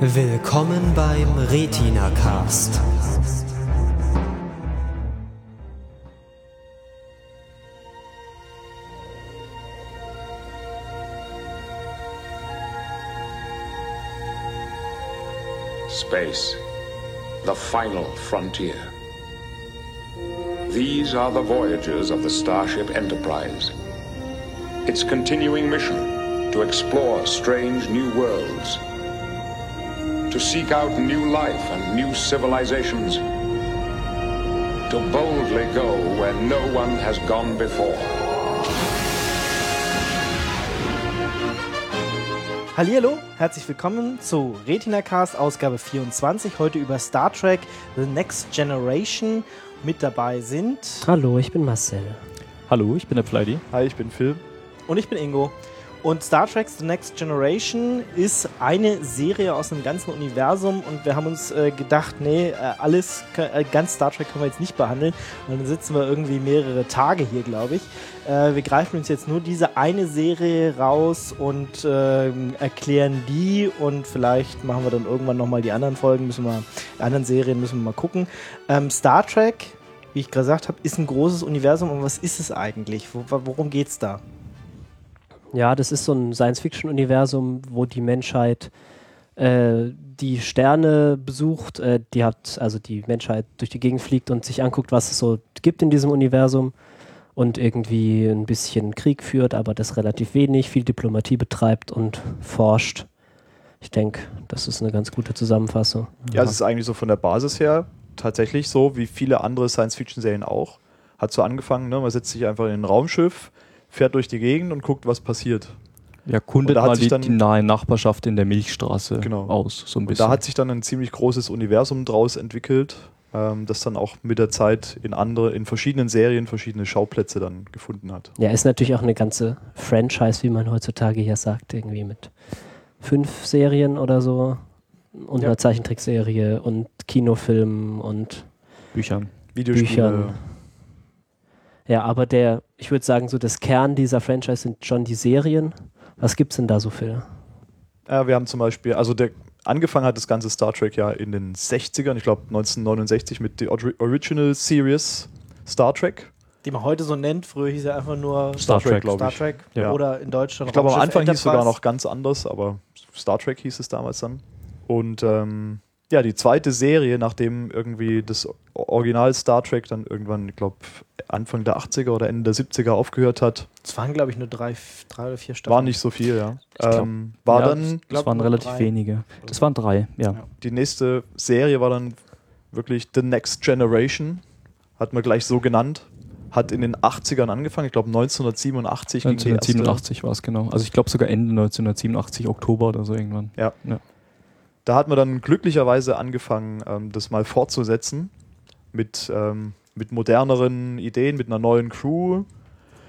Willkommen beim Retina Cast. Space, the final frontier. These are the voyages of the Starship Enterprise. Its continuing mission to explore strange new worlds, to seek out new life and new civilizations, to boldly go where no one has gone before. Hallihallo, herzlich willkommen zu Retina Cast Ausgabe 24. Heute über Star Trek The Next Generation. Mit dabei sind Hallo, ich bin Marcel. Hallo, ich bin der Pleidi. Hi, ich bin Phil. und ich bin Ingo. Und Star Trek The Next Generation ist eine Serie aus einem ganzen Universum und wir haben uns äh, gedacht, nee, äh, alles, äh, ganz Star Trek können wir jetzt nicht behandeln. Und dann sitzen wir irgendwie mehrere Tage hier, glaube ich. Äh, wir greifen uns jetzt nur diese eine Serie raus und ähm, erklären die und vielleicht machen wir dann irgendwann nochmal die anderen Folgen, müssen wir, die anderen Serien müssen wir mal gucken. Ähm, Star Trek, wie ich gesagt habe, ist ein großes Universum und was ist es eigentlich? Wo, worum geht's da? Ja, das ist so ein Science-Fiction-Universum, wo die Menschheit äh, die Sterne besucht, äh, die hat, also die Menschheit durch die Gegend fliegt und sich anguckt, was es so gibt in diesem Universum und irgendwie ein bisschen Krieg führt, aber das relativ wenig, viel Diplomatie betreibt und forscht. Ich denke, das ist eine ganz gute Zusammenfassung. Ja, es ist eigentlich so von der Basis her tatsächlich so, wie viele andere Science-Fiction-Serien auch. Hat so angefangen, ne? man setzt sich einfach in ein Raumschiff, fährt durch die Gegend und guckt, was passiert. Ja, kundet Und mal sich die, dann- die nahe Nachbarschaft in der Milchstraße Genau. aus, so ein Und bisschen. da hat sich dann ein ziemlich großes Universum draus entwickelt, ähm, das dann auch mit der Zeit in andere, in verschiedenen Serien verschiedene Schauplätze dann gefunden hat. Ja, ist natürlich auch eine ganze Franchise, wie man heutzutage hier sagt, irgendwie mit fünf Serien oder so und Ja. einer Zeichentrickserie und Kinofilmen und Büchern. Videospiele. Büchern. Ja, aber der, ich würde sagen, so das Kern dieser Franchise sind schon die Serien. Was gibt's denn da so für? Ja, wir haben zum Beispiel, also der angefangen hat das ganze Star Trek ja in den 60ern, ich glaube 1969 mit der Ori- Original Series Star Trek. die man heute so nennt. Früher hieß er einfach nur Star Trek, glaub Star ich. Trek Ja. oder in Deutschland Ich glaube, am Anfang hieß es sogar Enterprise. noch ganz anders, aber Star Trek hieß es damals dann. Und ähm, ja, die zweite Serie, nachdem irgendwie das Original Star Trek dann irgendwann, ich glaube, Anfang der 80er oder Ende der 70er aufgehört hat, Es waren, glaube ich, nur drei, drei oder vier Staffeln. war nicht so viel, ja. glaub- ähm, war ja, dann, Das glaub, waren relativ drei. wenige. Das waren drei, ja. Ja. die nächste Serie war dann wirklich The Next Generation, hat man gleich so genannt. Hat in den 80ern angefangen, ich glaube 1987 ging die erste. 1987 war es genau. Also ich glaube sogar Ende 1987, Oktober oder so irgendwann. Ja. Da hat man dann glücklicherweise angefangen, ähm, das mal fortzusetzen mit, ähm, mit moderneren Ideen, mit einer neuen Crew,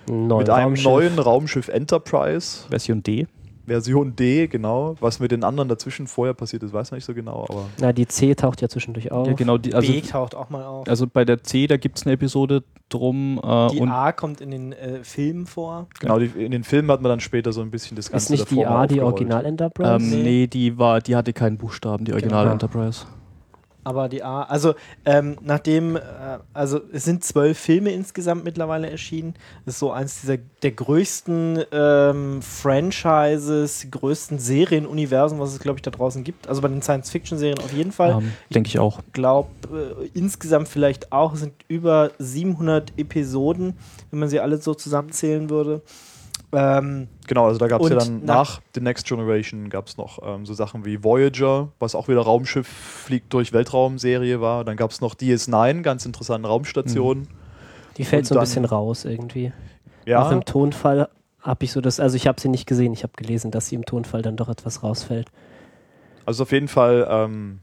Ein neues mit einem Raumschiff. neuen Raumschiff Enterprise, Version D. Version D, genau. Was mit den anderen dazwischen vorher passiert ist, weiß man nicht so genau, aber Na, die C taucht ja zwischendurch auf. Ja, genau. Die, also, B taucht auch mal auf. also bei der C, da gibt es eine Episode drum. Äh, die und A kommt in den äh, Filmen vor. genau, die, in den Filmen hat man dann später so ein bisschen das Ganze Ist nicht die A die. Original Enterprise? ähm, Nee. nee, die war, die hatte keinen Buchstaben, die Original Genau. Enterprise. Aber die A, also ähm, nachdem, äh, also es sind zwölf Filme insgesamt mittlerweile erschienen. Das ist so eins dieser der größten ähm, Franchises, größten Serienuniversen, was es, glaube ich, da draußen gibt. Also bei den Science-Fiction-Serien auf jeden Fall. Ähm, Denke ich auch. glaube, äh, insgesamt vielleicht auch, es sind über 700 Episoden, wenn man sie alle so zusammenzählen würde. Ähm, Genau, also da gab es ja dann nach- nach The Next Generation gab es noch ähm, so Sachen wie Voyager, was auch wieder Raumschiff fliegt durch Weltraumserie war. Dann gab es noch DS9, ganz interessante Raumstation. Die fällt Und so ein dann- bisschen raus irgendwie. Auch Ja, im Tonfall habe ich so das, also ich habe sie nicht gesehen, ich habe gelesen, dass sie im Tonfall dann doch etwas rausfällt. also auf jeden Fall ähm,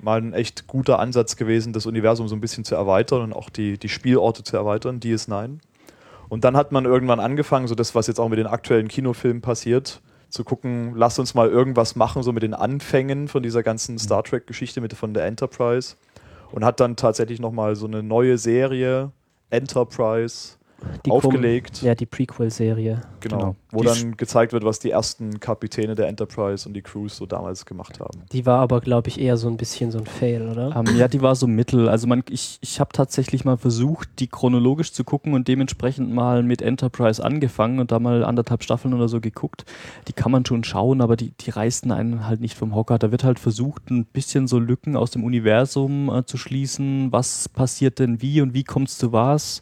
mal ein echt guter Ansatz gewesen, das Universum so ein bisschen zu erweitern und auch die, die Spielorte zu erweitern, DS9. Und dann hat man irgendwann angefangen, so das, was jetzt auch mit den aktuellen Kinofilmen passiert, zu gucken, lass uns mal irgendwas machen, so mit den Anfängen von dieser ganzen Star Trek-Geschichte mit von der Enterprise. Und hat dann tatsächlich nochmal so eine neue Serie, Enterprise, Die aufgelegt. Kom- Ja, die Prequel-Serie. Genau. Genau. Wo Die dann gezeigt wird, was die ersten Kapitäne der Enterprise und die Crews so damals gemacht haben. Die war aber, glaube ich, eher so ein bisschen so ein Fail, oder? Ähm, ja, die war so mittel. Also man, ich, ich habe tatsächlich mal versucht, die chronologisch zu gucken und dementsprechend mal mit Enterprise angefangen und da mal anderthalb Staffeln oder so geguckt. Die kann man schon schauen, aber die, die reißen einen halt nicht vom Hocker. Da wird halt versucht, ein bisschen so Lücken aus dem Universum äh, zu schließen. Was passiert denn wie und wie kommt es zu was?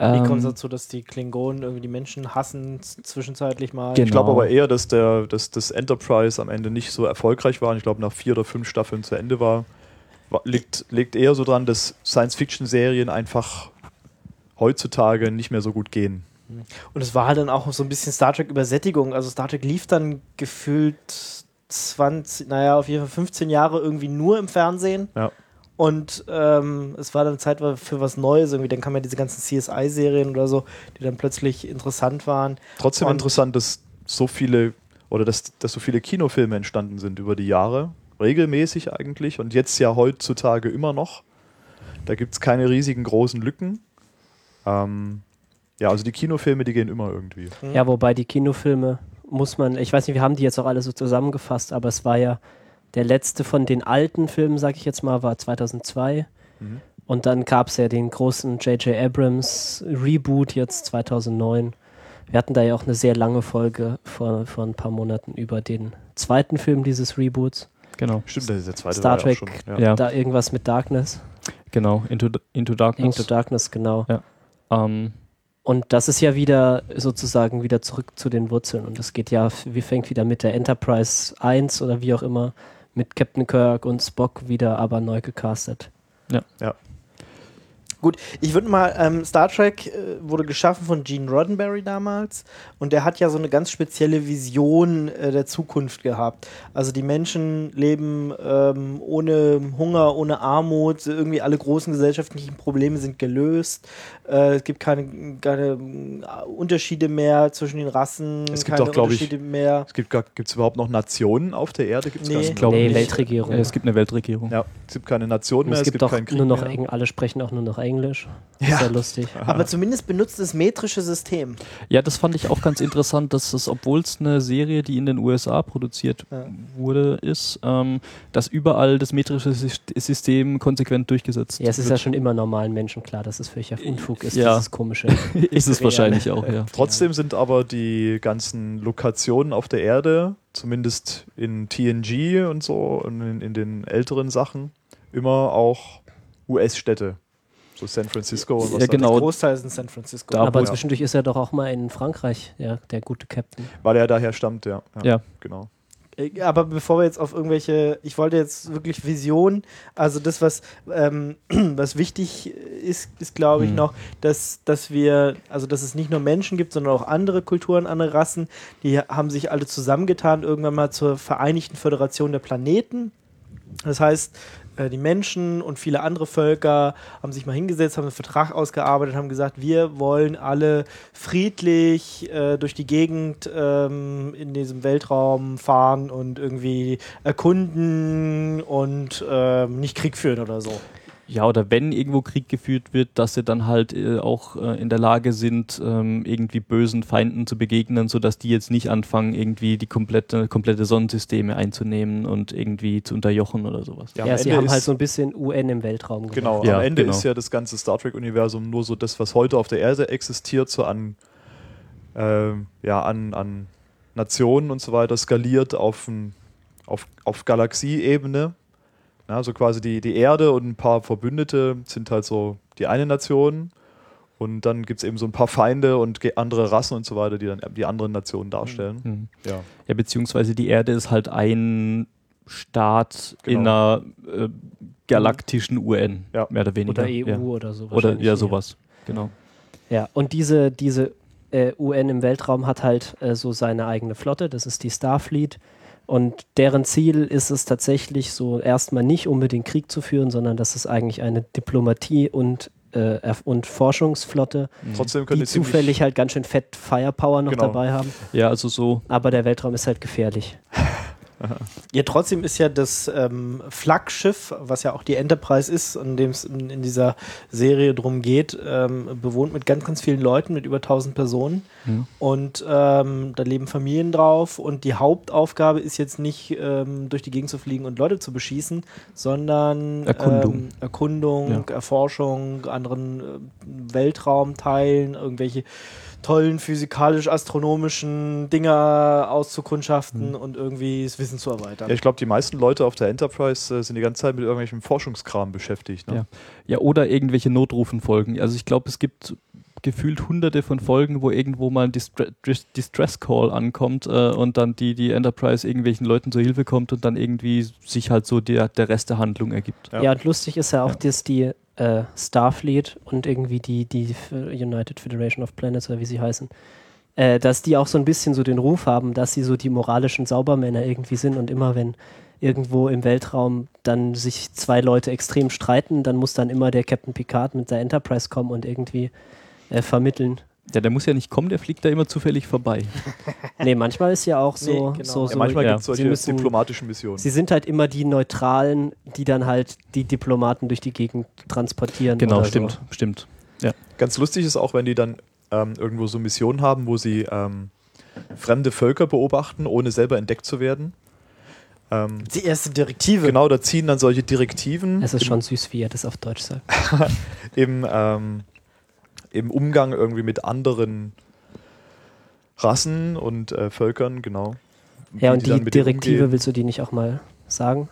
Wie Ähm, kommt es dazu, dass die Klingonen irgendwie die Menschen hassen, zwischenzeitlich mal? Genau. Ich glaube aber eher, dass der, dass das Enterprise am Ende nicht so erfolgreich war. Und ich glaube, nach vier oder fünf Staffeln zu Ende war, war liegt, liegt eher so dran, dass Science-Fiction-Serien einfach heutzutage nicht mehr so gut gehen. Und es war halt dann auch so ein bisschen Star Trek Übersättigung. Also Star Trek lief dann gefühlt 20, naja, auf jeden Fall 15 Jahre irgendwie nur im Fernsehen. Ja. Und ähm, es war dann Zeit für was Neues irgendwie. Dann kamen ja diese ganzen CSI-Serien oder so, die dann plötzlich interessant waren. Trotzdem Und- interessant, dass so viele oder dass, dass so viele Kinofilme entstanden sind über die Jahre. Regelmäßig eigentlich und jetzt ja heutzutage immer noch. Da gibt es keine riesigen großen Lücken. Ähm, ja, also die Kinofilme, die gehen immer irgendwie. Ja, wobei die Kinofilme muss man, ich weiß nicht, wir haben die jetzt auch alle so zusammengefasst, aber es war ja der letzte von den alten Filmen, sag ich jetzt mal, war 2002. Mhm. Und dann gab es ja den großen J.J. Abrams Reboot jetzt 2009. Wir hatten da ja auch eine sehr lange Folge vor, vor ein paar Monaten über den zweiten Film dieses Reboots. Genau, Stimmt, das ist der zweite Star ja Trek, schon. Ja. Da irgendwas mit Darkness. genau. Into, Into Darkness. Into Darkness, genau. ähm, Und das ist ja wieder sozusagen wieder zurück zu den Wurzeln. Und das geht ja, wie fängt wieder mit der Enterprise 1 oder wie auch immer, mit Captain Kirk und Spock wieder aber neu gecastet. Gut, ich würde mal, ähm, Star Trek äh, wurde geschaffen von Gene Roddenberry damals und der hat ja so eine ganz spezielle Vision äh, der Zukunft gehabt. Also die Menschen leben ähm, ohne Hunger, ohne Armut, irgendwie alle großen gesellschaftlichen Probleme sind gelöst. Äh, es gibt keine, keine äh, Unterschiede mehr zwischen den Rassen, Es gibt keine auch, glaub ich, Unterschiede mehr. Es gibt es überhaupt noch Nationen auf der Erde? Gibt's Nee. gar Ich nicht. glaube nee. Weltregierung. es gibt eine Weltregierung. Ja, es gibt keine Nation Und mehr, es gibt auch keinen Krieg nur noch, mehr. Eng, alle sprechen auch nur noch Englisch. Ja. Sehr lustig. Aber zumindest benutzt das metrische System. Ja, das fand ich auch ganz interessant, dass es, obwohl es eine Serie, die in den USA produziert Ja. wurde, ist, ähm, dass überall das metrische Sys- System konsequent durchgesetzt Ja, es ist ja wird. schon immer normalen Menschen klar, dass es völliger Unfug ist, Ja. dieses komische. ist es wahrscheinlich auch, ja. Trotzdem sind aber die ganzen Lokationen auf der Erde, zumindest in TNG und so und in, in den älteren Sachen, immer auch US-Städte. So San Francisco und was Ja, genau. Der Großteil ist in San Francisco. Da, Aber zwischendurch ist er doch auch mal in Frankreich, ja, der gute Captain. Weil er daher stammt, ja. Ja. Genau. Äh, Aber bevor wir jetzt auf irgendwelche, ich wollte jetzt wirklich Vision, also das, was, ähm, was wichtig ist, ist glaube ich Hm. noch, dass, dass wir, also dass es nicht nur Menschen gibt, sondern auch andere Kulturen, andere Rassen, die haben sich alle zusammengetan, irgendwann mal zur Vereinigten Föderation der Planeten. Das heißt, die Menschen und viele andere Völker haben sich mal hingesetzt, haben einen Vertrag ausgearbeitet, haben gesagt, wir wollen alle friedlich äh, durch die Gegend ähm, in diesem Weltraum fahren und irgendwie erkunden und ähm, nicht Krieg führen oder so. Ja, oder wenn irgendwo Krieg geführt wird, dass sie dann halt äh, auch äh, in der Lage sind, ähm, irgendwie bösen Feinden zu begegnen, sodass die jetzt nicht anfangen, irgendwie die komplette, komplette Sonnensysteme einzunehmen und irgendwie zu unterjochen oder sowas. Ja, Ja, sie Ende haben halt so ein bisschen UN im Weltraum gemacht. Genau, Ja, am Ende genau. ist ja das ganze Star Trek-Universum nur so das, was heute auf der Erde existiert, so an, ähm, ja, an, an Nationen und so weiter, skaliert auf, ein, auf, auf Galaxieebene. Ja, also quasi die, die Erde und ein paar Verbündete sind halt so die eine Nation. Und dann gibt es eben so ein paar Feinde und andere Rassen und so weiter, die dann die anderen Nationen darstellen. Mhm. Ja. Ja, beziehungsweise die Erde ist halt ein Staat in Genau. einer äh, galaktischen UN, Ja. mehr oder weniger. Oder EU ja. oder so. Oder ja, sowas. Genau. Ja, und diese, diese äh, UN im Weltraum hat halt äh, so seine eigene Flotte, das ist die Starfleet. Und deren Ziel ist es tatsächlich so erstmal nicht unbedingt Krieg zu führen, sondern das ist eigentlich eine Diplomatie und, äh, und Forschungsflotte, Trotzdem können die zufällig halt ganz schön fett Firepower noch Genau. dabei haben. Ja, also so, Aber der Weltraum ist halt gefährlich. Ja, trotzdem ist ja das ähm, Flaggschiff, was ja auch die Enterprise ist, in dem es in, in dieser Serie drum geht, ähm, bewohnt mit ganz, ganz vielen Leuten, mit über 1000 Personen. Mhm. Und ähm, da leben Familien drauf. Und die Hauptaufgabe ist jetzt nicht, ähm, durch die Gegend zu fliegen und Leute zu beschießen, sondern Erkundung. ähm, Erkundung, Erforschung, anderen äh, Weltraumteilen, irgendwelche tollen physikalisch-astronomischen Dinger auszukundschaften und irgendwie das Wissen zu erweitern. Ja, ich glaube, die meisten Leute auf der Enterprise äh, sind die ganze Zeit mit irgendwelchem Forschungskram beschäftigt. Ne? Ja. Ja, oder irgendwelche Notrufenfolgen. Also ich glaube, es gibt gefühlt hunderte von Folgen, wo irgendwo mal ein Distre Dis Distress Call ankommt äh, und dann die, die Enterprise irgendwelchen Leuten zur Hilfe kommt und dann irgendwie sich halt so der, der Rest der Handlung ergibt. Ja. Ja, und lustig ist ja auch, Ja. dass die äh, Starfleet und irgendwie die, die United Federation of Planets oder wie sie heißen, äh, dass die auch so ein bisschen so den Ruf haben, dass sie so die moralischen Saubermänner irgendwie sind und immer wenn irgendwo im Weltraum dann sich zwei Leute extrem streiten, dann muss dann immer der Captain Picard mit der Enterprise kommen und irgendwie äh, vermitteln. Ja, der muss ja nicht kommen, der fliegt da immer zufällig vorbei. Nee, manchmal ist ja auch so, Nee, genau. so, Ja, so Ja, manchmal ja. gibt es solche Sie müssen- diplomatischen Missionen. Sie sind halt immer die Neutralen, die dann halt die Diplomaten durch die Gegend transportieren. Genau, oder stimmt, So. stimmt. Ganz lustig ist auch, wenn die dann ähm, irgendwo so Missionen haben, wo sie ähm, fremde Völker beobachten, ohne selber entdeckt zu werden. Ähm, die erste Direktive. genau, da ziehen dann solche Direktiven Es ist im, schon süß, wie er das auf Deutsch sagt. im, ähm, im Umgang irgendwie mit anderen Rassen und äh, Völkern, genau. Ja, und die, denen Direktive, willst du die nicht auch mal sagen?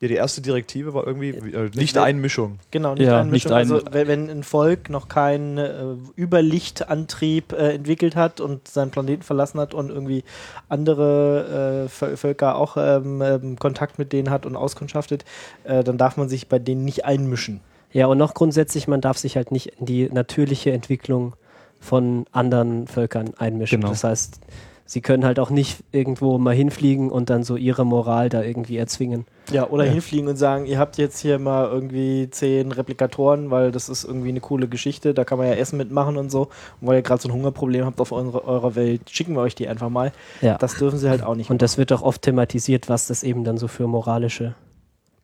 Ja, die erste Direktive war irgendwie äh, Mit- nicht mit- Einmischung. Genau, nicht Ja, also wenn, wenn ein Volk noch keinen äh, Überlichtantrieb äh, entwickelt hat und seinen Planeten verlassen hat und irgendwie andere äh, Völ- Völker auch ähm, ähm, Kontakt mit denen hat und auskundschaftet, äh, dann darf man sich bei denen nicht einmischen. Ja, und noch grundsätzlich, man darf sich halt nicht in die natürliche Entwicklung von anderen Völkern einmischen. Genau. Das heißt, sie können halt auch nicht irgendwo mal hinfliegen und dann so ihre Moral da irgendwie erzwingen. Ja, oder Ja. hinfliegen und sagen, ihr habt jetzt hier mal irgendwie zehn Replikatoren, weil das ist irgendwie eine coole Geschichte, da kann man ja Essen mitmachen und so. Und weil ihr gerade so ein Hungerproblem habt auf eure, eurer Welt, schicken wir euch die einfach mal. Ja. Das dürfen sie halt auch nicht. Und das wird auch oft thematisiert, was das eben dann so für moralische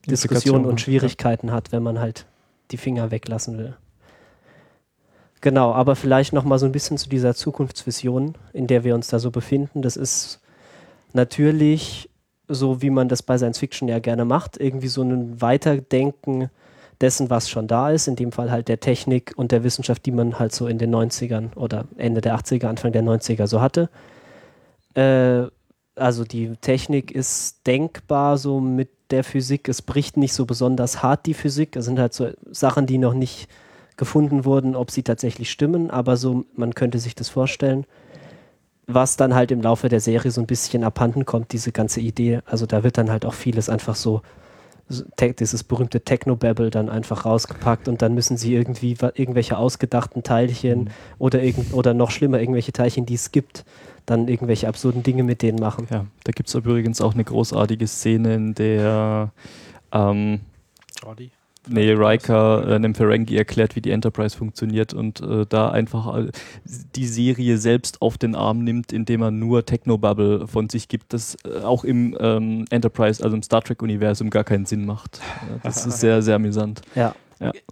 Diskussionen und Schwierigkeiten hat, wenn man halt die Finger weglassen will. Genau, aber vielleicht noch mal so ein bisschen zu dieser Zukunftsvision, in der wir uns da so befinden. Das ist natürlich so, wie man das bei Science Fiction ja gerne macht, irgendwie so ein Weiterdenken dessen, was schon da ist, in dem Fall halt der Technik und der Wissenschaft, die man halt so in den 90ern oder Ende der 80er, Anfang der 90er so hatte. Äh, also die Technik ist denkbar so mit der Physik. Es bricht nicht so besonders hart die Physik. Es sind halt so Sachen, die noch nicht gefunden wurden, ob sie tatsächlich stimmen, aber so, man könnte sich das vorstellen. Was dann halt im Laufe der Serie so ein bisschen abhanden kommt, diese ganze Idee. Also da wird dann halt auch vieles einfach so, dieses berühmte Technobabble dann einfach rausgepackt und dann müssen sie irgendwie irgendwelche ausgedachten Teilchen oder, irgend, oder noch schlimmer, irgendwelche Teilchen, die es gibt, dann irgendwelche absurden Dinge mit denen machen. Ja, da gibt es übrigens auch eine großartige Szene, in der ähm, Nee, Riker äh, einem Ferengi erklärt, wie die Enterprise funktioniert und äh, da einfach äh, die Serie selbst auf den Arm nimmt, indem er nur Technobubble von sich gibt, das äh, auch im ähm, Enterprise, also im Star Trek-Universum gar keinen Sinn macht. Äh, das ist sehr, sehr amüsant. Ja.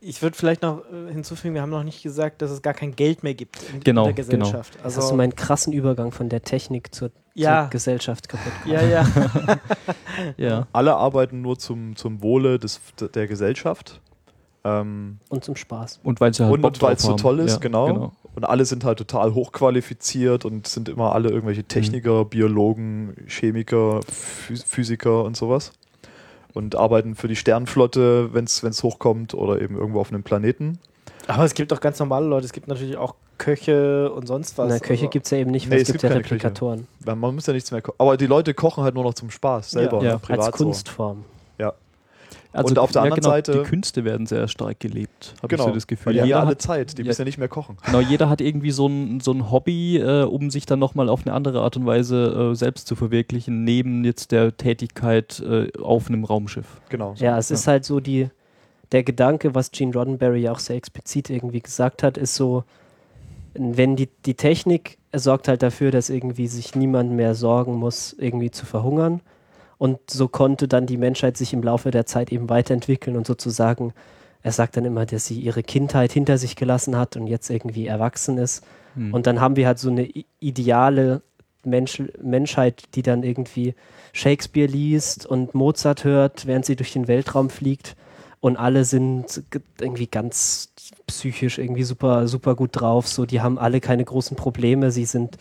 Ich würde vielleicht noch äh, hinzufügen, wir haben noch nicht gesagt, dass es gar kein Geld mehr gibt in, Genau, in der Gesellschaft. Jetzt Also, hast du meinen krassen Übergang von der Technik zur, Ja. zur Gesellschaft kaputt gemacht. ja, ja. Ja. Alle arbeiten nur zum, zum Wohle des, der Gesellschaft. Ähm, Und zum Spaß. Und weil sie halt und es so toll ist, Ja, genau. Und alle sind halt total hochqualifiziert und sind immer alle irgendwelche Techniker, Biologen, Chemiker, Phys Physiker und sowas. Und arbeiten für die Sternflotte, wenn es hochkommt oder eben irgendwo auf einem Planeten. Aber es gibt auch ganz normale Leute. Es gibt natürlich auch Köche und sonst was. Na, Köche gibt es ja eben nicht, weil Nee, es es gibt gibt ja. Replikatoren. Man muss ja nichts mehr kochen. Aber die Leute kochen halt nur noch zum Spaß selber, Ja. ne, privat Als Kunstform. Also Und auf der ja, anderen genau, Seite- Die Künste werden sehr stark gelebt, habe Genau, ich so das Gefühl. weil die haben ja alle hat, Zeit, die ja. müssen ja nicht mehr kochen. genau, jeder hat irgendwie so ein, so ein Hobby, äh, um sich dann nochmal auf eine andere Art und Weise äh, selbst zu verwirklichen, neben jetzt der Tätigkeit äh, auf einem Raumschiff. Genau. so. Ja, es ist halt so die, der Gedanke, was Gene Roddenberry ja auch sehr explizit irgendwie gesagt hat, ist so, wenn die, die Technik sorgt halt dafür, dass irgendwie sich niemand mehr sorgen muss, irgendwie zu verhungern. Und so konnte dann die Menschheit sich im Laufe der Zeit eben weiterentwickeln und sozusagen, er sagt dann immer, dass sie ihre Kindheit hinter sich gelassen hat und jetzt irgendwie erwachsen ist. Hm. Und dann haben wir halt so eine ideale Mensch Menschheit, die dann irgendwie Shakespeare liest und Mozart hört, während sie durch den Weltraum fliegt. Und alle sind ge- irgendwie ganz psychisch irgendwie super, super gut drauf. So, die haben alle keine großen Probleme. Sie sind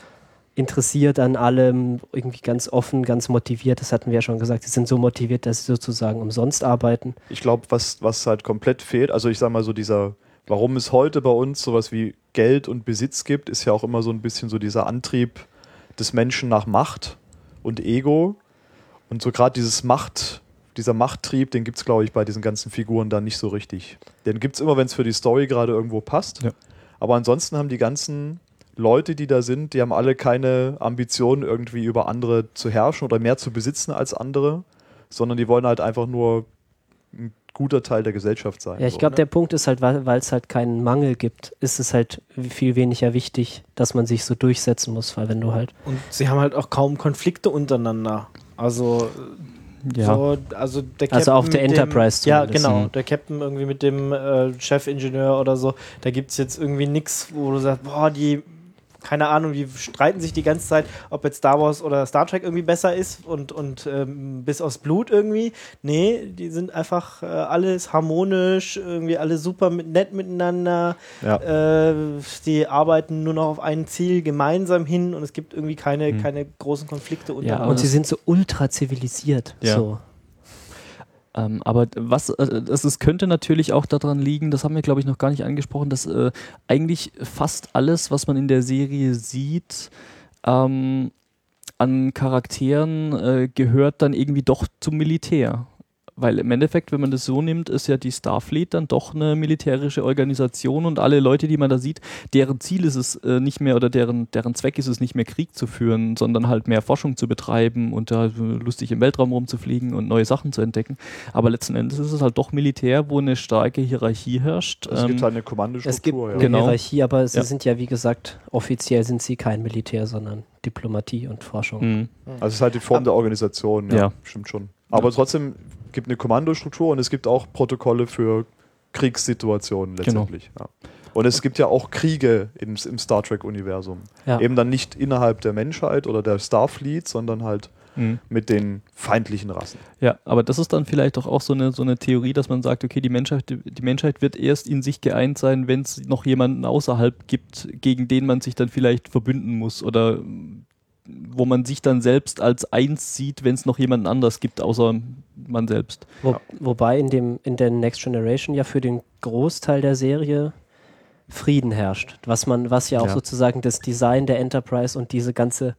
interessiert an allem, irgendwie ganz offen, ganz motiviert. Das hatten wir ja schon gesagt. Sie sind so motiviert, dass sie sozusagen umsonst arbeiten. Ich glaube, was, was halt komplett fehlt, also ich sag mal so dieser, warum es heute bei uns sowas wie Geld und Besitz gibt, ist ja auch immer so ein bisschen so dieser Antrieb des Menschen nach Macht und Ego. Und so gerade dieses Macht, dieser Machttrieb, den gibt es, glaube ich, bei diesen ganzen Figuren dann nicht so richtig. Den gibt es immer, wenn es für die Story gerade irgendwo passt. Ja. Aber ansonsten haben die ganzen Leute, die da sind, die haben alle keine Ambition, irgendwie über andere zu herrschen oder mehr zu besitzen als andere, sondern die wollen halt einfach nur ein guter Teil der Gesellschaft sein. Ja, ich so, glaube, ne? der Punkt ist halt, weil es halt keinen Mangel gibt, ist es halt viel weniger wichtig, dass man sich so durchsetzen muss, weil wenn du halt Und sie haben halt auch kaum Konflikte untereinander. Also, Ja. so, also der Also auf der mit Enterprise Dem, ja, genau. Mhm. Der Captain irgendwie mit dem äh, Chefingenieur oder so. Da gibt es jetzt irgendwie nichts, wo du sagst, boah, die, keine Ahnung, die streiten sich die ganze Zeit, ob jetzt Star Wars oder Star Trek irgendwie besser ist und, und ähm, bis aufs Blut irgendwie. Nee, die sind einfach äh, alles harmonisch, irgendwie alle super mit, nett miteinander. Ja. Äh, die arbeiten nur noch auf ein Ziel gemeinsam hin und es gibt irgendwie keine, Mhm. keine großen Konflikte ja, untereinander. und sie sind so ultra zivilisiert. Ja. So. Ähm, aber was, äh, es könnte natürlich auch daran liegen, das haben wir glaube ich noch gar nicht angesprochen, dass äh, eigentlich fast alles, was man in der Serie sieht, ähm, an Charakteren äh, gehört dann irgendwie doch zum Militär. Weil im Endeffekt, wenn man das so nimmt, ist ja die Starfleet dann doch eine militärische Organisation und alle Leute, die man da sieht, deren Ziel ist es äh, nicht mehr oder deren, deren Zweck ist es nicht mehr Krieg zu führen, sondern halt mehr Forschung zu betreiben und da lustig im Weltraum rumzufliegen und neue Sachen zu entdecken. Aber letzten Endes ist es halt doch Militär, wo eine starke Hierarchie herrscht. Es gibt Ähm, halt eine Kommandostruktur. Es gibt ja. eine Genau. Hierarchie, aber sie Ja. sind ja, wie gesagt, offiziell sind sie kein Militär, sondern Diplomatie und Forschung. mh. Also es ist halt die Form der Organisation, ja, Ja. stimmt schon. Aber trotzdem gibt eine Kommandostruktur und es gibt auch Protokolle für Kriegssituationen Genau. letztendlich. Ja. Und es gibt ja auch Kriege im, im Star Trek-Universum. Ja. Eben dann nicht innerhalb der Menschheit oder der Starfleet, sondern halt Mh. mit den feindlichen Rassen. Ja, aber das ist dann vielleicht doch auch so eine, so eine Theorie, dass man sagt, okay, die Menschheit, die Menschheit wird erst in sich geeint sein, wenn es noch jemanden außerhalb gibt, gegen den man sich dann vielleicht verbünden muss oder wo man sich dann selbst als eins sieht, wenn es noch jemanden anders gibt, außer man selbst. Wo. Wobei in, dem, in der Next Generation ja für den Großteil der Serie Frieden herrscht. Was man, was ja auch Ja. sozusagen das Design der Enterprise und diese ganze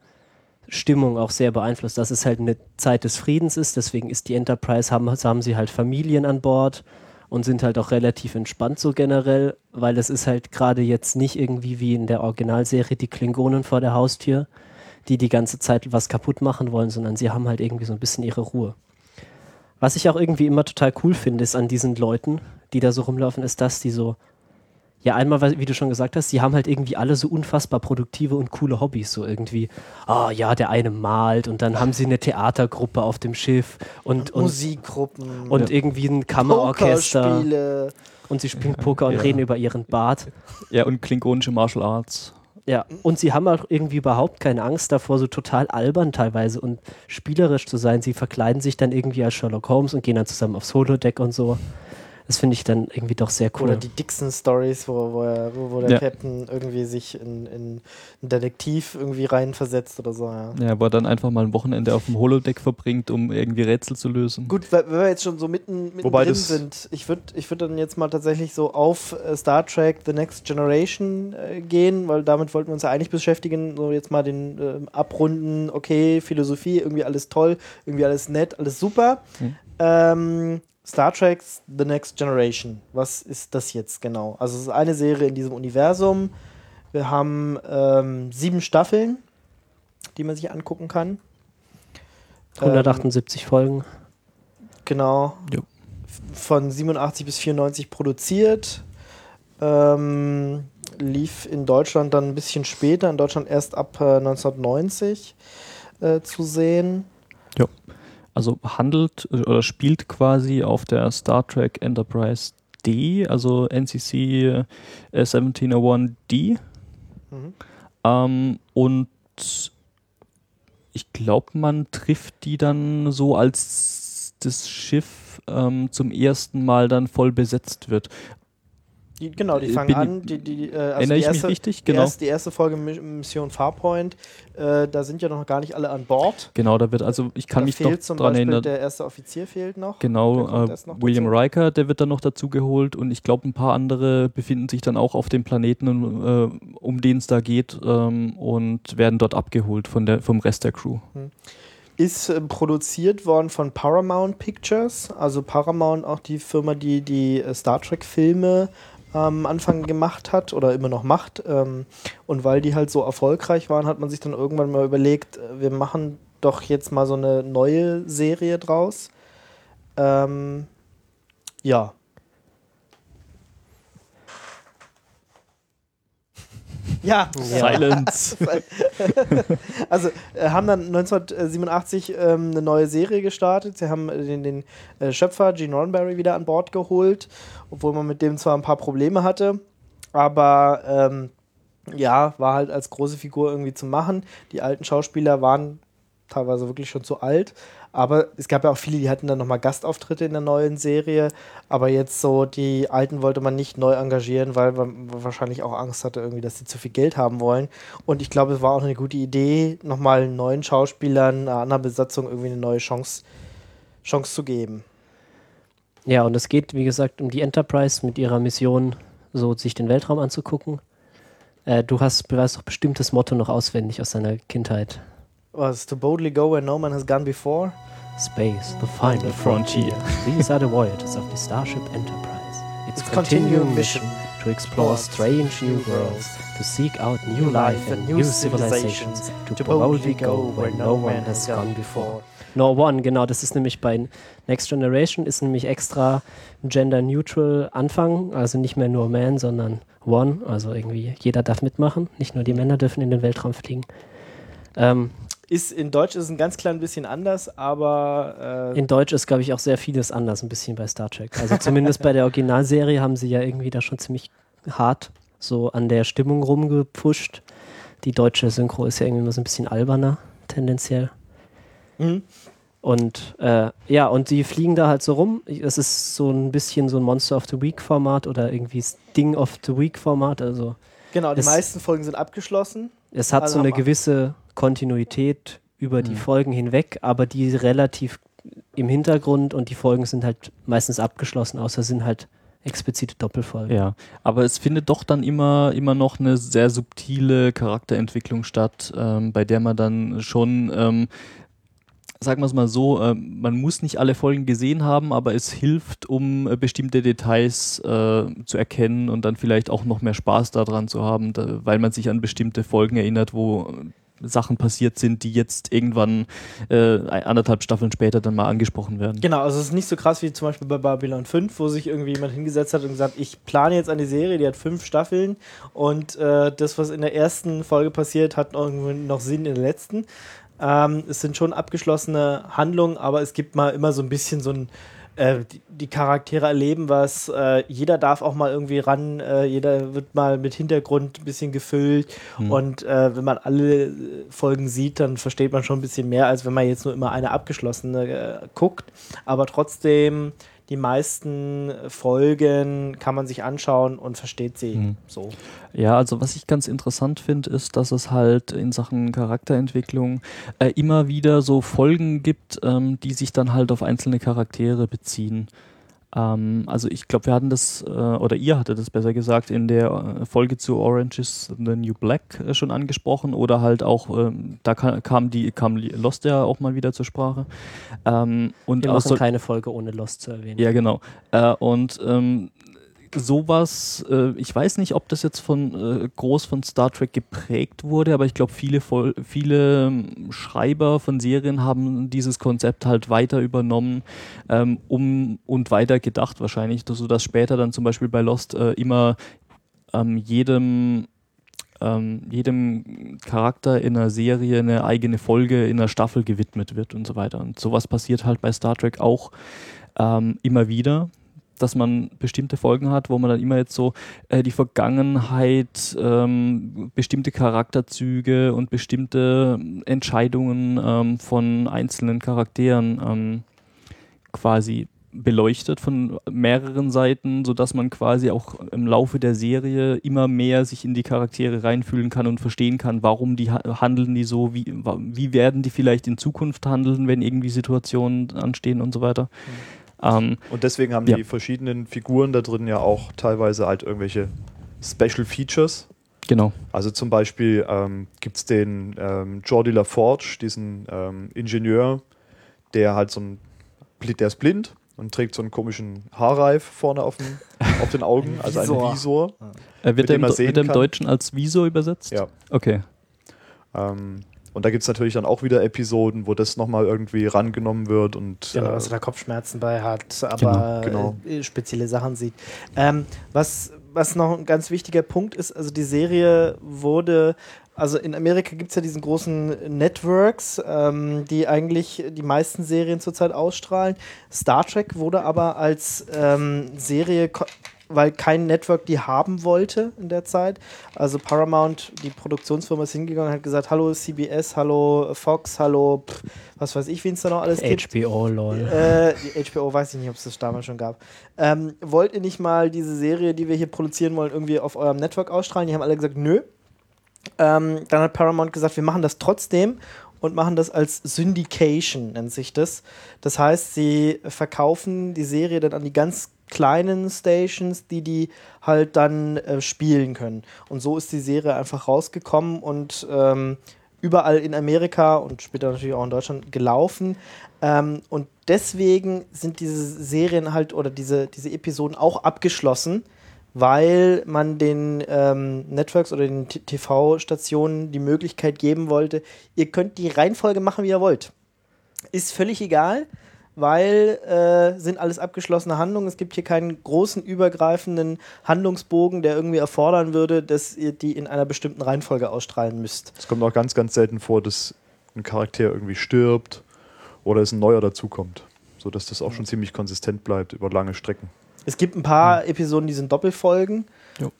Stimmung auch sehr beeinflusst, dass es halt eine Zeit des Friedens ist, deswegen ist die Enterprise, haben, haben sie halt Familien an Bord und sind halt auch relativ entspannt so generell, weil es ist halt gerade jetzt nicht irgendwie wie in der Originalserie die Klingonen vor der Haustür, die die ganze Zeit was kaputt machen wollen, sondern sie haben halt irgendwie so ein bisschen ihre Ruhe. Was ich auch irgendwie immer total cool finde, ist an diesen Leuten, die da so rumlaufen, ist, dass die so, ja, einmal, wie du schon gesagt hast, die haben halt irgendwie alle so unfassbar produktive und coole Hobbys, so irgendwie, ah ja, der eine malt und dann haben sie eine Theatergruppe auf dem Schiff und, und, Musikgruppen, und irgendwie ein Kammerorchester und sie spielen Poker und Ja. reden über ihren Bart. Ja, und klingonische Martial Arts. Ja, und sie haben auch irgendwie überhaupt keine Angst davor, so total albern teilweise und spielerisch zu sein. Sie verkleiden sich dann irgendwie als Sherlock Holmes und gehen dann zusammen aufs Holodeck und so. Das finde ich dann irgendwie doch sehr cool. Oder die Dixon-Stories, wo, wo, er- wo, wo der Ja. Captain irgendwie sich in, in einen Detektiv irgendwie reinversetzt oder so, ja. Ja, wo er dann einfach mal ein Wochenende auf dem Holodeck verbringt, um irgendwie Rätsel zu lösen. Gut, weil- wenn wir jetzt schon so mitten, mitten Wobei drin sind, ich würde ich würd dann jetzt mal tatsächlich so auf äh, Star Trek The Next Generation äh, gehen, weil damit wollten wir uns ja eigentlich beschäftigen, so jetzt mal den ähm, abrunden, okay, Philosophie, irgendwie alles toll, irgendwie alles nett, alles super. Hm. Ähm, Star Trek The Next Generation, was ist das jetzt genau? Also es ist eine Serie in diesem Universum. Wir haben ähm, sieben Staffeln, die man sich angucken kann. Ähm, 178 Folgen. Genau. Jo. Von 87 bis 94 produziert. Ähm, lief in Deutschland dann ein bisschen später, in Deutschland erst ab äh, 1990 äh, zu sehen. Also handelt äh, oder spielt quasi auf der Star Trek Enterprise D, also NCC äh, 1701D. Mhm. Ähm, und ich glaube, man trifft die dann so, als das Schiff ähm, zum ersten Mal dann voll besetzt wird. Die, genau, die Äh, fangen an. Die, die, äh, also Erinnere die ich erste, mich richtig? Genau. erste, die erste Folge Mi- Mission Farpoint, äh, da sind ja noch gar nicht alle an Bord. Genau, da wird also, ich kann da mich fehlt noch zum dran Beispiel erinnern. der erste Offizier fehlt noch. Genau, äh, erst noch William dazu. Riker, der wird dann noch dazu geholt und ich glaube, ein paar andere befinden sich dann auch auf dem Planeten, äh, um den es da geht ähm, und werden dort abgeholt von der, vom Rest der Crew. Ist äh, produziert worden von Paramount Pictures. Also Paramount auch die Firma, die die äh, Star Trek Filme am Anfang gemacht hat oder immer noch macht. Ähm, und weil die halt so erfolgreich waren, hat man sich dann irgendwann mal überlegt, äh, wir machen doch jetzt mal so eine neue Serie draus. Ähm, ja. Ja, Silence. also äh, haben dann 1987 ähm, eine neue Serie gestartet. Sie haben äh, den, den äh, Schöpfer Gene Roddenberry wieder an Bord geholt, obwohl man mit dem zwar ein paar Probleme hatte, aber ähm, ja, war halt als große Figur irgendwie zu machen. Die alten Schauspieler waren teilweise wirklich schon zu alt, aber es gab ja auch viele, die hatten dann nochmal Gastauftritte in der neuen Serie, aber jetzt so die alten wollte man nicht neu engagieren, weil man wahrscheinlich auch Angst hatte irgendwie, dass sie zu viel Geld haben wollen und ich glaube, es war auch eine gute Idee, nochmal neuen Schauspielern, einer anderen Besatzung irgendwie eine neue Chance, Chance zu geben. Ja, und es geht, wie gesagt, um die Enterprise mit ihrer Mission, so sich den Weltraum anzugucken. Äh, du hast, du weißt doch bestimmt das Motto noch auswendig aus deiner Kindheit. Was, to boldly go where no man has gone before? Space, the final frontier. These are the voyages of the Starship Enterprise. Its, Its continuing mission to explore strange new worlds, to seek out new life and new civilizations, to boldly go where no one has gone before. No One, genau, das ist nämlich bei Next Generation, ist nämlich extra gender neutral Anfang, also nicht mehr nur Man, sondern One, also irgendwie jeder darf mitmachen, nicht nur die Männer dürfen in den Weltraum fliegen. Ähm, Ist in Deutsch ist es ein ganz klein bisschen anders, aber äh, In Deutsch ist, glaube ich, auch sehr vieles anders, ein bisschen bei Star Trek. Also zumindest bei der Originalserie haben sie ja irgendwie da schon ziemlich hart so an der Stimmung rumgepusht. Die deutsche Synchro ist ja irgendwie immer so ein bisschen alberner, tendenziell. Mhm. Und äh, ja, und die fliegen da halt so rum. Es ist so ein bisschen so ein Monster of the Week Format oder irgendwie Sting of the Week Format. Also genau, die meisten Folgen sind abgeschlossen. Es hat Also so eine gewisse Kontinuität über die Mhm. Folgen hinweg, aber die relativ im Hintergrund und die Folgen sind halt meistens abgeschlossen, außer sind halt explizite Doppelfolgen. Ja, aber es findet doch dann immer, immer noch eine sehr subtile Charakterentwicklung statt, ähm, bei der man dann schon, ähm, sagen wir es mal so, ähm, man muss nicht alle Folgen gesehen haben, aber es hilft, um äh, bestimmte Details äh, zu erkennen und dann vielleicht auch noch mehr Spaß daran zu haben, da, weil man sich an bestimmte Folgen erinnert, wo äh, Sachen passiert sind, die jetzt irgendwann äh, anderthalb Staffeln später dann mal angesprochen werden. Genau, also es ist nicht so krass wie zum Beispiel bei Babylon 5, wo sich irgendwie jemand hingesetzt hat und gesagt, ich plane jetzt eine Serie, die hat fünf Staffeln und äh, das, was in der ersten Folge passiert, hat irgendwie noch Sinn in der letzten. Ähm, es sind schon abgeschlossene Handlungen, aber es gibt mal immer so ein bisschen so ein äh, die, Charaktere erleben was, äh, jeder darf auch mal irgendwie ran, äh, jeder wird mal mit Hintergrund ein bisschen gefüllt Hm. und wenn man alle Folgen sieht, dann versteht man schon ein bisschen mehr, als wenn man jetzt nur immer eine abgeschlossene guckt. Aber trotzdem, die meisten Folgen kann man sich anschauen und versteht sie Hm. so. Ja, also was ich ganz interessant finde, ist, dass es halt in Sachen Charakterentwicklung äh, immer wieder so Folgen gibt, ähm, die sich dann halt auf einzelne Charaktere beziehen. Ähm, also ich glaube, wir hatten das, äh, oder ihr hattet das besser gesagt, in der äh, Folge zu Orange is the New Black äh, schon angesprochen oder halt auch, ähm, da ka kam die, kam Lost ja auch mal wieder zur Sprache. Ähm, und Wir machen keine Folge ohne Lost zu erwähnen. ja, genau. Äh, und ähm, sowas, äh, ich weiß nicht, ob das jetzt von äh, groß von Star Trek geprägt wurde, aber ich glaube, viele, viele ähm, Schreiber von Serien haben dieses Konzept halt weiter übernommen ähm, um, und weiter gedacht wahrscheinlich, sodass später dann zum Beispiel bei Lost äh, immer ähm, jedem ähm, jedem Charakter in einer Serie eine eigene Folge in einer Staffel gewidmet wird und so weiter. Und sowas passiert halt bei Star Trek auch ähm, immer wieder dass man bestimmte Folgen hat, wo man dann immer jetzt so äh, die Vergangenheit, ähm, bestimmte Charakterzüge und bestimmte Entscheidungen ähm, von einzelnen Charakteren ähm, quasi beleuchtet von mehreren Seiten, sodass man quasi auch im Laufe der Serie immer mehr sich in die Charaktere reinfühlen kann und verstehen kann, warum die handeln die so, wie, wie werden die vielleicht in Zukunft handeln, wenn irgendwie Situationen anstehen und so weiter. Mhm. Ähm, und deswegen haben ja. die verschiedenen Figuren da drin ja auch teilweise halt irgendwelche Special Features. Genau. Also zum Beispiel ähm, gibt es den ähm, Jordi LaForge, diesen ähm, Ingenieur, der halt so ein, der ist blind und trägt so einen komischen Haarreif vorne auf, dem, auf den Augen, also einen Visor. Äh, wird, der im, wird im Deutschen als Visor übersetzt? Ja. Okay. Ähm, und da gibt es natürlich dann auch wieder Episoden, wo das nochmal irgendwie rangenommen wird und. Genau, äh, dass er da Kopfschmerzen bei hat, aber genau, genau. Äh, spezielle Sachen sieht. Ähm, was, was noch ein ganz wichtiger Punkt ist, also die Serie wurde also in Amerika gibt es ja diesen großen Networks, ähm, die eigentlich die meisten Serien zurzeit ausstrahlen. Star Trek wurde aber als ähm, Serie weil kein Network die haben wollte in der Zeit. Also Paramount, die Produktionsfirma, ist hingegangen und hat gesagt, hallo CBS, hallo Fox, hallo, pff, was weiß ich, wen es da noch alles gibt. HBO, lol. Äh, HBO weiß ich nicht, ob es das damals schon gab. Ähm, wollt ihr nicht mal diese Serie, die wir hier produzieren wollen, irgendwie auf eurem Network ausstrahlen? Die haben alle gesagt, nö. Ähm, dann hat Paramount gesagt, wir machen das trotzdem und machen das als Syndication, nennt sich das. Das heißt, sie verkaufen die Serie dann an die ganz kleinen Stations, die die halt dann äh, spielen können. Und so ist die Serie einfach rausgekommen und ähm, überall in Amerika und später natürlich auch in Deutschland gelaufen. Ähm, und deswegen sind diese Serien halt oder diese, diese Episoden auch abgeschlossen, weil man den ähm, Networks oder den TV-Stationen die Möglichkeit geben wollte, ihr könnt die Reihenfolge machen, wie ihr wollt. Ist völlig egal weil äh, sind alles abgeschlossene Handlungen. Es gibt hier keinen großen übergreifenden Handlungsbogen, der irgendwie erfordern würde, dass ihr die in einer bestimmten Reihenfolge ausstrahlen müsst. Es kommt auch ganz, ganz selten vor, dass ein Charakter irgendwie stirbt oder es ein neuer dazukommt, sodass das auch schon ziemlich konsistent bleibt über lange Strecken. Es gibt ein paar mhm. Episoden, die sind Doppelfolgen.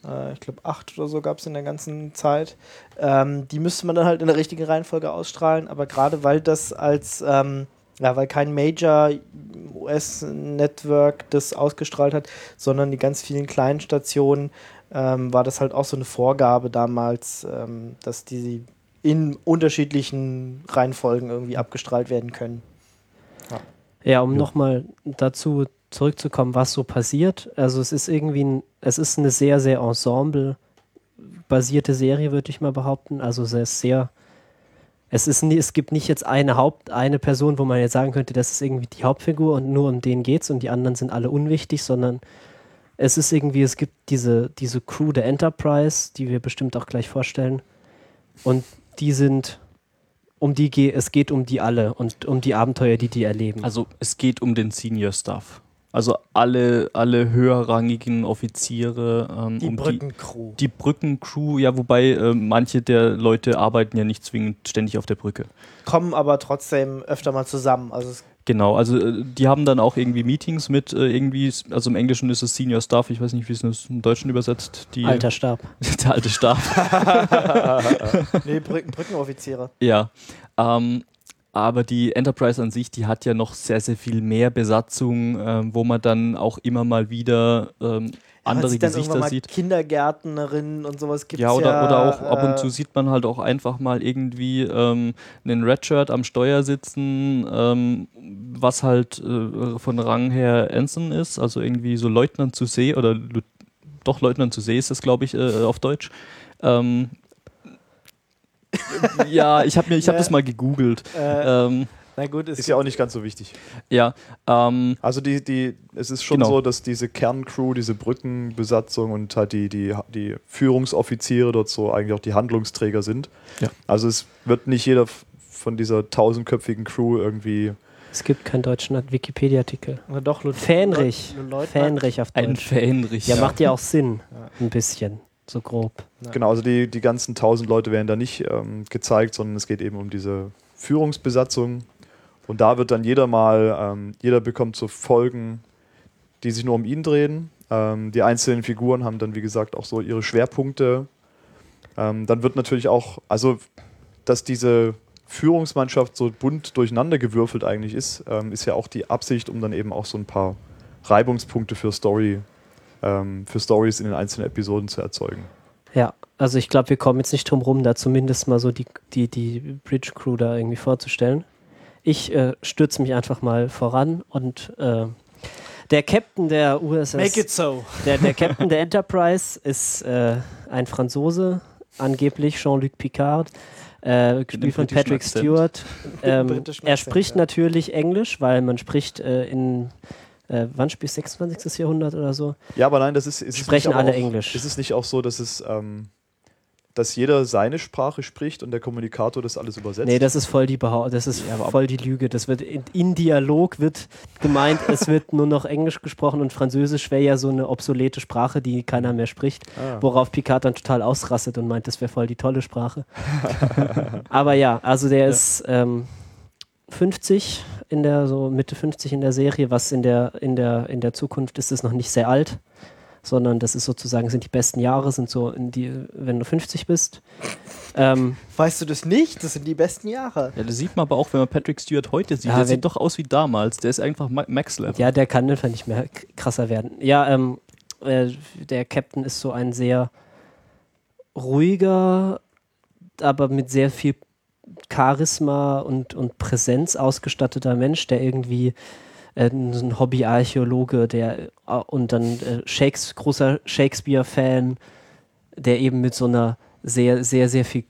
Äh, ich glaube, acht oder so gab es in der ganzen Zeit. Ähm, die müsste man dann halt in der richtigen Reihenfolge ausstrahlen, aber gerade weil das als ähm, ja, weil kein Major US-Network das ausgestrahlt hat, sondern die ganz vielen kleinen Stationen, ähm, war das halt auch so eine Vorgabe damals, ähm, dass die in unterschiedlichen Reihenfolgen irgendwie abgestrahlt werden können. Ja, ja um ja. nochmal dazu zurückzukommen, was so passiert. Also es ist irgendwie ein, es ist eine sehr, sehr Ensemble-basierte Serie, würde ich mal behaupten. Also es ist sehr es, ist es gibt nicht jetzt eine Haupt, eine Person, wo man jetzt sagen könnte, das ist irgendwie die Hauptfigur und nur um den geht's und die anderen sind alle unwichtig, sondern es ist irgendwie, es gibt diese, diese Crew der Enterprise, die wir bestimmt auch gleich vorstellen. Und die sind, um die es geht um die alle und um die Abenteuer, die die erleben. Also es geht um den Senior Stuff. Also alle, alle höherrangigen Offiziere. Ähm, die um Brückencrew. Die, die Brückencrew, ja, wobei äh, manche der Leute arbeiten ja nicht zwingend ständig auf der Brücke. Kommen aber trotzdem öfter mal zusammen. Also genau, also äh, die haben dann auch irgendwie Meetings mit äh, irgendwie, also im Englischen ist es Senior Staff, ich weiß nicht, wie es im Deutschen übersetzt. Die, Alter Stab. der alte Stab. nee, Brücken, Brückenoffiziere. Ja. Ähm, aber die Enterprise an sich, die hat ja noch sehr, sehr viel mehr Besatzung, ähm, wo man dann auch immer mal wieder ähm, andere ja, Gesichter sieht. Kindergärtnerinnen und sowas gibt es ja. Oder, ja, oder auch ab und äh, zu sieht man halt auch einfach mal irgendwie ähm, einen Redshirt am Steuer sitzen, ähm, was halt äh, von Rang her Ensign ist, also irgendwie so Leutnant zu See oder doch Leutnant zu See ist das, glaube ich, äh, auf Deutsch. Ähm, ja, ich habe hab das mal gegoogelt. Äh, ähm, na gut, ist, ist ja auch nicht ganz so wichtig. Ja. Ähm, also die, die, es ist schon genau. so, dass diese Kerncrew, diese Brückenbesatzung und halt die, die, die Führungsoffiziere dort so eigentlich auch die Handlungsträger sind. Ja. Also es wird nicht jeder von dieser tausendköpfigen Crew irgendwie es gibt keinen deutschen Wikipedia-Artikel. Doch, Fähnrich. Fähnrich auf Deutsch. Ein Fähnrich. Ja, macht ja auch Sinn. Ja. Ein bisschen. So grob. Genau, also die, die ganzen tausend Leute werden da nicht ähm, gezeigt, sondern es geht eben um diese Führungsbesatzung. Und da wird dann jeder mal, ähm, jeder bekommt so Folgen, die sich nur um ihn drehen. Ähm, die einzelnen Figuren haben dann, wie gesagt, auch so ihre Schwerpunkte. Ähm, dann wird natürlich auch, also, dass diese Führungsmannschaft so bunt durcheinander gewürfelt eigentlich ist, ähm, ist ja auch die Absicht, um dann eben auch so ein paar Reibungspunkte für Story, ähm, für Stories in den einzelnen Episoden zu erzeugen. Ja, also ich glaube, wir kommen jetzt nicht drum rum, da zumindest mal so die, die, die Bridge Crew da irgendwie vorzustellen. Ich äh, stürze mich einfach mal voran und äh, der Captain der USS, Make it so. der, der Captain der Enterprise ist äh, ein Franzose, angeblich Jean-Luc Picard, äh, gespielt von Patrick. Stewart. Ähm, er spricht ja. natürlich Englisch, weil man spricht äh, in, äh, wann spielt 26. Jahrhundert oder so? Ja, aber nein, das ist. ist Sprechen alle auch, Englisch. Ist es nicht auch so, dass es. Ähm, dass jeder seine Sprache spricht und der Kommunikator das alles übersetzt? Nee, das ist voll die Behau das ist voll die Lüge. Das wird in, in Dialog wird gemeint, es wird nur noch Englisch gesprochen und Französisch wäre ja so eine obsolete Sprache, die keiner mehr spricht. Ah. Worauf Picard dann total ausrastet und meint, das wäre voll die tolle Sprache. Aber ja, also der ist ähm, 50 in der, so Mitte 50 in der Serie, was in der, in der, in der Zukunft ist es noch nicht sehr alt, sondern das ist sozusagen, sind die besten Jahre, sind so in die, wenn du 50 bist. Ähm, Weißt du das nicht? Das sind die besten Jahre. Ja, das sieht man aber auch, wenn man Patrick Stewart heute sieht. Ja, der sieht doch aus wie damals. Der ist einfach Ma- Max-Level. Ja, der kann einfach nicht mehr krasser werden. Ja, ähm, äh, der Captain ist so ein sehr ruhiger, aber mit sehr viel Charisma und, und Präsenz ausgestatteter Mensch, der irgendwie äh, ein Hobbyarchäologe, der äh, und dann äh, Shakes, großer Shakespeare-Fan, der eben mit so einer sehr, sehr, sehr viel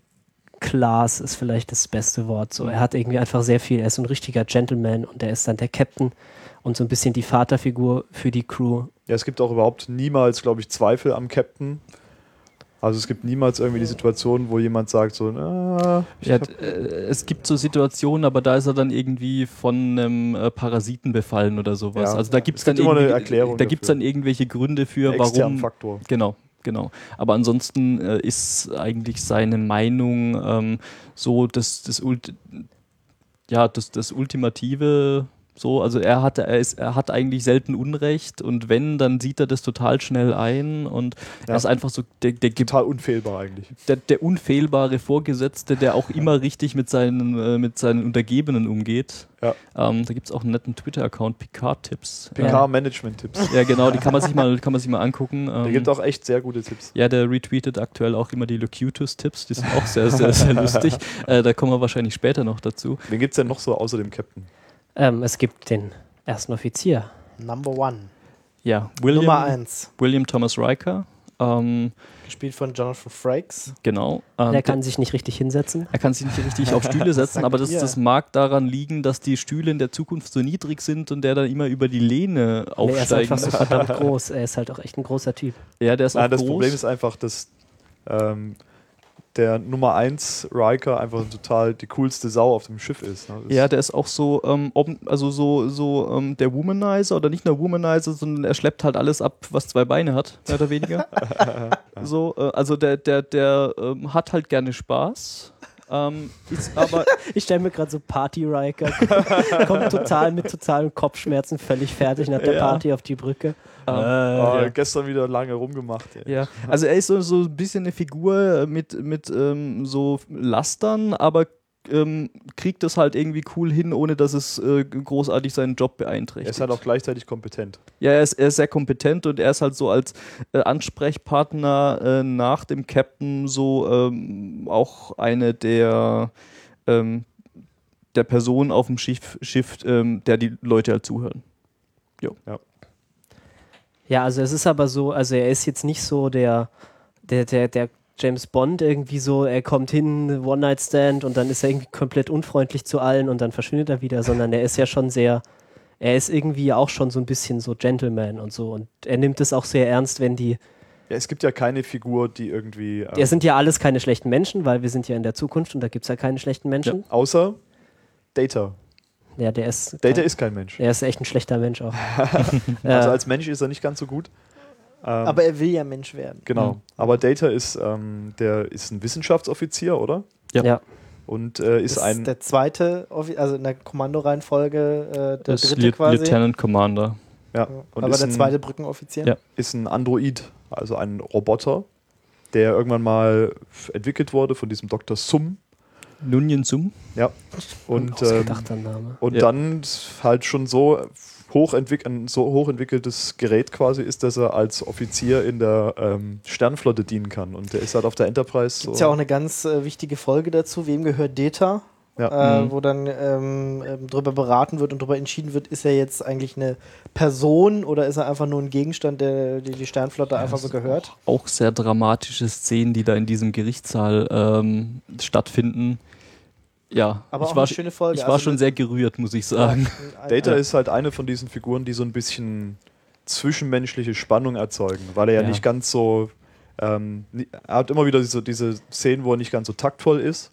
Class ist vielleicht das beste Wort. So, er hat irgendwie einfach sehr viel, er ist ein richtiger Gentleman und er ist dann der Captain und so ein bisschen die Vaterfigur für die Crew. Ja, es gibt auch überhaupt niemals, glaube ich, Zweifel am Captain. Also es gibt niemals irgendwie die Situation, wo jemand sagt so, na, ich Ja, äh, es gibt so Situationen, aber da ist er dann irgendwie von einem äh, Parasiten befallen oder sowas. Ja. Also da gibt es Es dann gibt immer eine irgendwie- Erklärung Da gibt es dann irgendwelche Gründe für, externen warum. Faktor. Genau, genau. Aber ansonsten äh, ist eigentlich seine Meinung ähm, so das, das, ja, das, das Ultimative. So, also er hat, er, ist, er hat eigentlich selten Unrecht und wenn, dann sieht er das total schnell ein und Ja. er ist einfach so der, der, Total unfehlbar eigentlich. der, der unfehlbare Vorgesetzte, der auch immer richtig mit seinen, äh, mit seinen Untergebenen umgeht. Ja. Ähm, da gibt es auch einen netten Twitter-Account, Picard-Tipps. PK-Management-Tipps. Ja, genau, die kann man sich mal, kann man sich mal angucken. Der Ähm, gibt auch echt sehr gute Tipps. ja, der retweetet aktuell auch immer die Locutus-Tipps, die sind auch sehr, sehr, sehr lustig. Äh, da kommen wir wahrscheinlich später noch dazu. Wen gibt es denn noch so außer dem Captain? Ähm, es gibt den ersten Offizier. Number one. Ja, William, Nummer eins. William Thomas Riker. Ähm, Gespielt von Jonathan Frakes. genau. Ähm, Der kann sich nicht richtig hinsetzen. Er kann sich nicht richtig auf Stühle setzen, sagt aber das, das mag daran liegen, dass die Stühle in der Zukunft so niedrig sind und der dann immer über die Lehne Nee, er ist aufsteigen einfach so verdammt groß. Er ist halt auch echt ein großer Typ. Ja, der ist auch Nein, das groß. Problem ist einfach, dass ähm, der Nummer 1 Riker einfach total die coolste Sau auf dem Schiff ist. Ne? Ja, der ist auch so, ähm, also so, so ähm, der Womanizer oder nicht nur Womanizer, sondern er schleppt halt alles ab, was zwei Beine hat, mehr oder weniger. so, äh, also der, der, der ähm, hat halt gerne Spaß. Ähm, ist aber Ich stelle mir gerade so Party-Riker, kommt total mit totalen Kopfschmerzen, völlig fertig nach der Ja. Party auf die Brücke. Oh, ja. gestern wieder lange rumgemacht. Ey. Ja, also er ist so, so ein bisschen eine Figur mit, mit ähm, so Lastern, aber ähm, kriegt das halt irgendwie cool hin, ohne dass es äh, großartig seinen Job Er beeinträchtigt. ist halt auch gleichzeitig kompetent. ja, er ist, er ist sehr kompetent und er ist halt so als äh, Ansprechpartner äh, nach dem Captain so ähm, auch eine der, ähm, der Personen auf dem Schiff, Schiff ähm, der die Leute halt zuhören. Ja, also es ist aber so, also er ist jetzt nicht so der, der, der, der James Bond irgendwie so, er kommt hin, One-Night-Stand und dann ist er irgendwie komplett unfreundlich zu allen und dann verschwindet er wieder, sondern er ist ja schon sehr, er ist irgendwie auch schon so ein bisschen so Gentleman und so und er nimmt es auch sehr ernst, wenn die, Ja, es gibt ja keine Figur, die irgendwie. ähm, es sind ja alles keine schlechten Menschen, weil wir sind ja in der Zukunft und da gibt es ja keine schlechten Menschen. außer Data. Ja, der ist, Data ist kein Mensch. er ist echt ein schlechter Mensch auch. Also als Mensch ist er nicht ganz so gut. Ähm, Aber er will ja Mensch werden. genau. Mhm. Aber Data ist, ähm, der ist ein Wissenschaftsoffizier, oder? Ja. Ja. Und äh, ist Das ein der zweite, Offi- also in der Kommandoreihenfolge äh, der Das dritte quasi. Lieutenant Commander. ja, Ja. und Aber ist der ein, zweite Brückenoffizier. Ja. ist ein Android, also ein Roboter, der irgendwann mal entwickelt wurde von diesem Dr. Sum. Nunien Sum. Ja. Und, ähm, und Ja. dann halt schon so hochentwick ein so hochentwickeltes Gerät quasi ist, dass er als Offizier in der ähm, Sternflotte dienen kann. Und der ist halt auf der Enterprise Gibt so. ja auch eine ganz äh, wichtige Folge dazu, wem gehört Data? Ja. Äh, Mhm. Wo dann ähm, ähm, darüber beraten wird und darüber entschieden wird, ist er jetzt eigentlich eine Person oder ist er einfach nur ein Gegenstand, der die, die Sternflotte einfach so gehört? Auch sehr dramatische Szenen, die da in diesem Gerichtssaal ähm, stattfinden. Ja, Aber ich auch war, eine schöne Folge. ich war Also schon eine- sehr gerührt, muss ich sagen. Ein- Data ein- ist halt eine von diesen Figuren, die so ein bisschen zwischenmenschliche Spannung erzeugen, weil er ja, Ja. nicht ganz so. Ähm, er hat immer wieder diese, diese Szenen, wo er nicht ganz so taktvoll ist,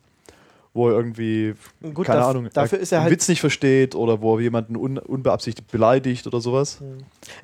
wo er irgendwie, Gut, keine daf- Ahnung, dafür ist er einen halt Witz nicht versteht oder wo er jemanden un, unbeabsichtigt beleidigt oder sowas.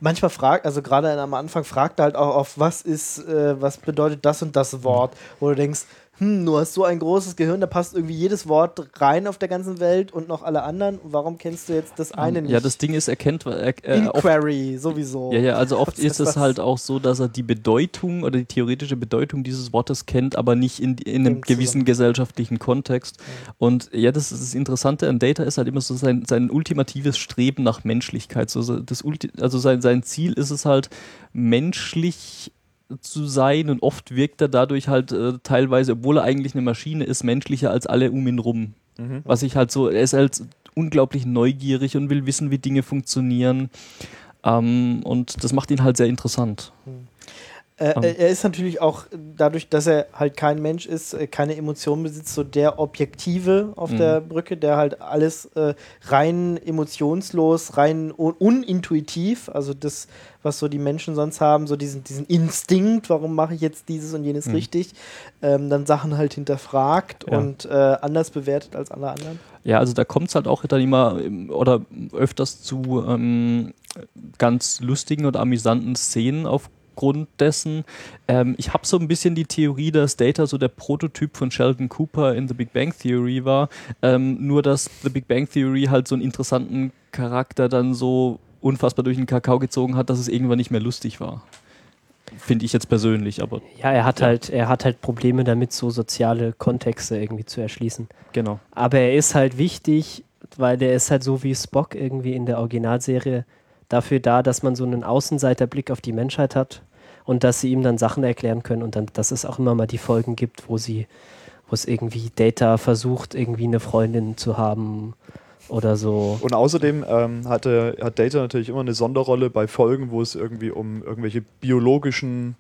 Manchmal fragt, also gerade am Anfang fragt er halt auch auf, was ist, äh, was bedeutet das und das Wort, wo du denkst, hm, du hast so ein großes Gehirn, da passt irgendwie jedes Wort rein auf der ganzen Welt und noch alle anderen. Warum kennst du jetzt das eine nicht? Ja, das Ding ist, er kennt er, äh, oft, Inquiry sowieso. ja, ja, also oft ist es halt auch so, dass er die Bedeutung oder die theoretische Bedeutung dieses Wortes kennt, aber nicht in, in einem gewissen gesellschaftlichen Kontext. Und ja, das ist das Interessante an Data ist halt immer so sein, sein ultimatives Streben nach Menschlichkeit. So, so das Ulti also sein, sein Ziel ist es halt, menschlich zu sein und oft wirkt er dadurch halt äh, teilweise, obwohl er eigentlich eine Maschine ist, menschlicher als alle um ihn rum. Mhm. Was ich halt so, er ist halt unglaublich neugierig und will wissen, wie Dinge funktionieren. Ähm, und das macht ihn halt sehr interessant. Äh, er ist natürlich auch dadurch, dass er halt kein Mensch ist, äh, keine Emotionen besitzt, so der Objektive auf Mhm. der Brücke, der halt alles äh, rein emotionslos, rein un unintuitiv, also das, was so die Menschen sonst haben, so diesen, diesen Instinkt, warum mache ich jetzt dieses und jenes Mhm. richtig, ähm, dann Sachen halt hinterfragt Ja. und äh, anders bewertet als alle anderen. Ja, also da kommt es halt auch dann immer ähm, oder öfters zu ähm, ganz lustigen oder amüsanten Szenen aufgrund dessen. Ähm, ich habe so ein bisschen die Theorie, dass Data so der Prototyp von Sheldon Cooper in The Big Bang Theory war. Ähm, nur, dass The Big Bang Theory halt so einen interessanten Charakter dann so unfassbar durch den Kakao gezogen hat, dass es irgendwann nicht mehr lustig war. Finde ich jetzt persönlich, aber Ja, er hat Ja. halt, er hat halt Probleme damit, so soziale Kontexte irgendwie zu erschließen. genau. Aber er ist halt wichtig, weil der ist halt so wie Spock irgendwie in der Originalserie dafür da, dass man so einen Außenseiterblick auf die Menschheit hat und dass sie ihm dann Sachen erklären können und dann, dass es auch immer mal die Folgen gibt, wo sie, wo es irgendwie Data versucht, irgendwie eine Freundin zu haben oder so. Und außerdem ähm, hatte, hat Data natürlich immer eine Sonderrolle bei Folgen, wo es irgendwie um irgendwelche biologischen